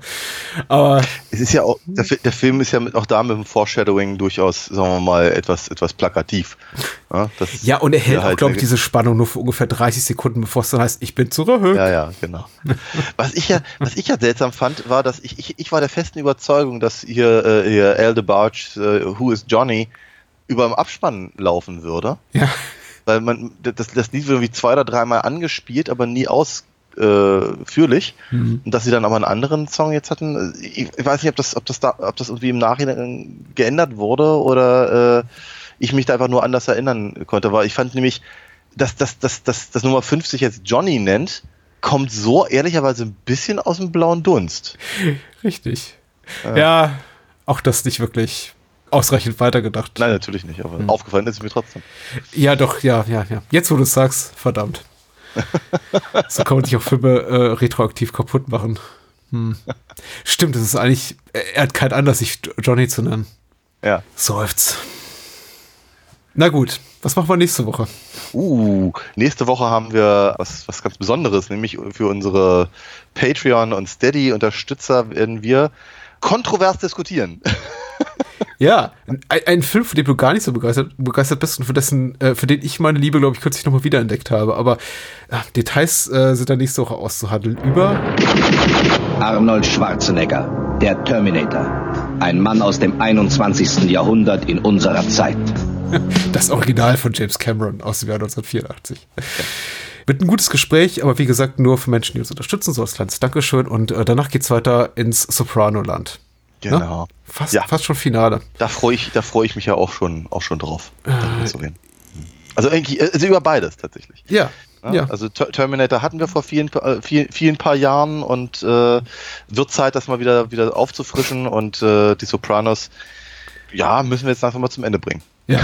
Speaker 3: Aber
Speaker 4: es ist ja auch, der, der, Film ist ja auch da mit dem Foreshadowing durchaus, sagen wir mal, etwas, etwas plakativ.
Speaker 3: Ja, ja und er hält halt auch, glaube ich, diese Spannung nur für ungefähr 30 Sekunden, bevor es dann heißt, ich bin zurück.
Speaker 4: Ja, ja, genau. was ich ja, was ich ja seltsam fand, war, dass ich, ich, ich war der festen Überzeugung, dass hier, äh, hier Al DeBarge, äh, Who is Johnny, über dem Abspann laufen würde.
Speaker 3: Ja.
Speaker 4: Weil man, das, das Lied wird irgendwie zwei oder dreimal angespielt, aber nie aus äh, führlich. Mhm. Und dass sie dann aber einen anderen Song jetzt hatten, ich, ich, weiß nicht, ob das, ob das da, ob das irgendwie im Nachhinein geändert wurde oder äh, ich mich da einfach nur anders erinnern konnte. Weil ich fand nämlich, dass, dass, dass, dass, dass Nummer 5 sich jetzt Johnny nennt, kommt so ehrlicherweise ein bisschen aus dem blauen Dunst.
Speaker 3: Richtig. Äh. Ja, auch das nicht wirklich ausreichend weitergedacht.
Speaker 4: Nein, natürlich nicht, aber mhm. aufgefallen ist es mir trotzdem.
Speaker 3: Ja, doch, ja, ja, ja. Jetzt, wo du es sagst, verdammt so kann man sich auch Filme äh, retroaktiv kaputt machen. Hm. Stimmt, das ist eigentlich, er hat keinen Anlass, sich Johnny zu nennen.
Speaker 4: Ja.
Speaker 3: Seufzt. Na gut, was machen wir nächste Woche?
Speaker 4: Uh, nächste Woche haben wir was, was ganz Besonderes, nämlich für unsere Patreon- und Steady-Unterstützer werden wir kontrovers diskutieren.
Speaker 3: Ja, ein, ein, Film, für den du gar nicht so begeistert, begeistert bist und für, dessen, äh, für den ich meine Liebe, glaube ich, kürzlich nochmal wiederentdeckt habe. Aber ja, Details äh, sind dann nächste Woche auszuhandeln. Über
Speaker 5: Arnold Schwarzenegger, der Terminator. Ein Mann aus dem 21. Jahrhundert in unserer Zeit.
Speaker 3: Das Original von James Cameron aus dem Jahr 1984. Wird ein gutes Gespräch, aber wie gesagt, nur für Menschen, die uns unterstützen, so als kleines Dankeschön. Und äh, danach geht's weiter ins Soprano-Land.
Speaker 4: Genau.
Speaker 3: Ne? Fast,
Speaker 4: Ja.
Speaker 3: fast schon Finale.
Speaker 4: Da freue ich, da freue ich mich ja auch schon, auch schon drauf,
Speaker 3: Äh.
Speaker 4: zu reden. Also eigentlich, also über beides tatsächlich.
Speaker 3: Ja.
Speaker 4: Ja,
Speaker 3: Ja.
Speaker 4: Also Ter- Terminator hatten wir vor vielen, äh, vielen, vielen paar Jahren und äh, wird Zeit, das mal wieder, wieder aufzufrischen und äh, die Sopranos, ja, müssen wir jetzt einfach mal zum Ende bringen.
Speaker 3: Ja.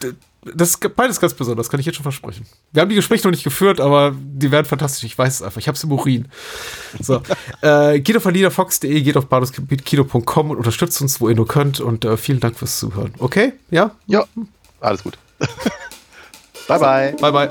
Speaker 3: Das ist beides ganz besonders, kann ich jetzt schon versprechen. Wir haben die Gespräche noch nicht geführt, aber die werden fantastisch. Ich weiß es einfach. Ich habe es im Urin. So. äh, geht auf alinafox.de, geht auf baduskino.com und unterstützt uns, wo ihr nur könnt. Und äh, vielen Dank fürs Zuhören. Okay? Ja?
Speaker 4: Ja, alles gut. bye, bye.
Speaker 3: Bye, bye.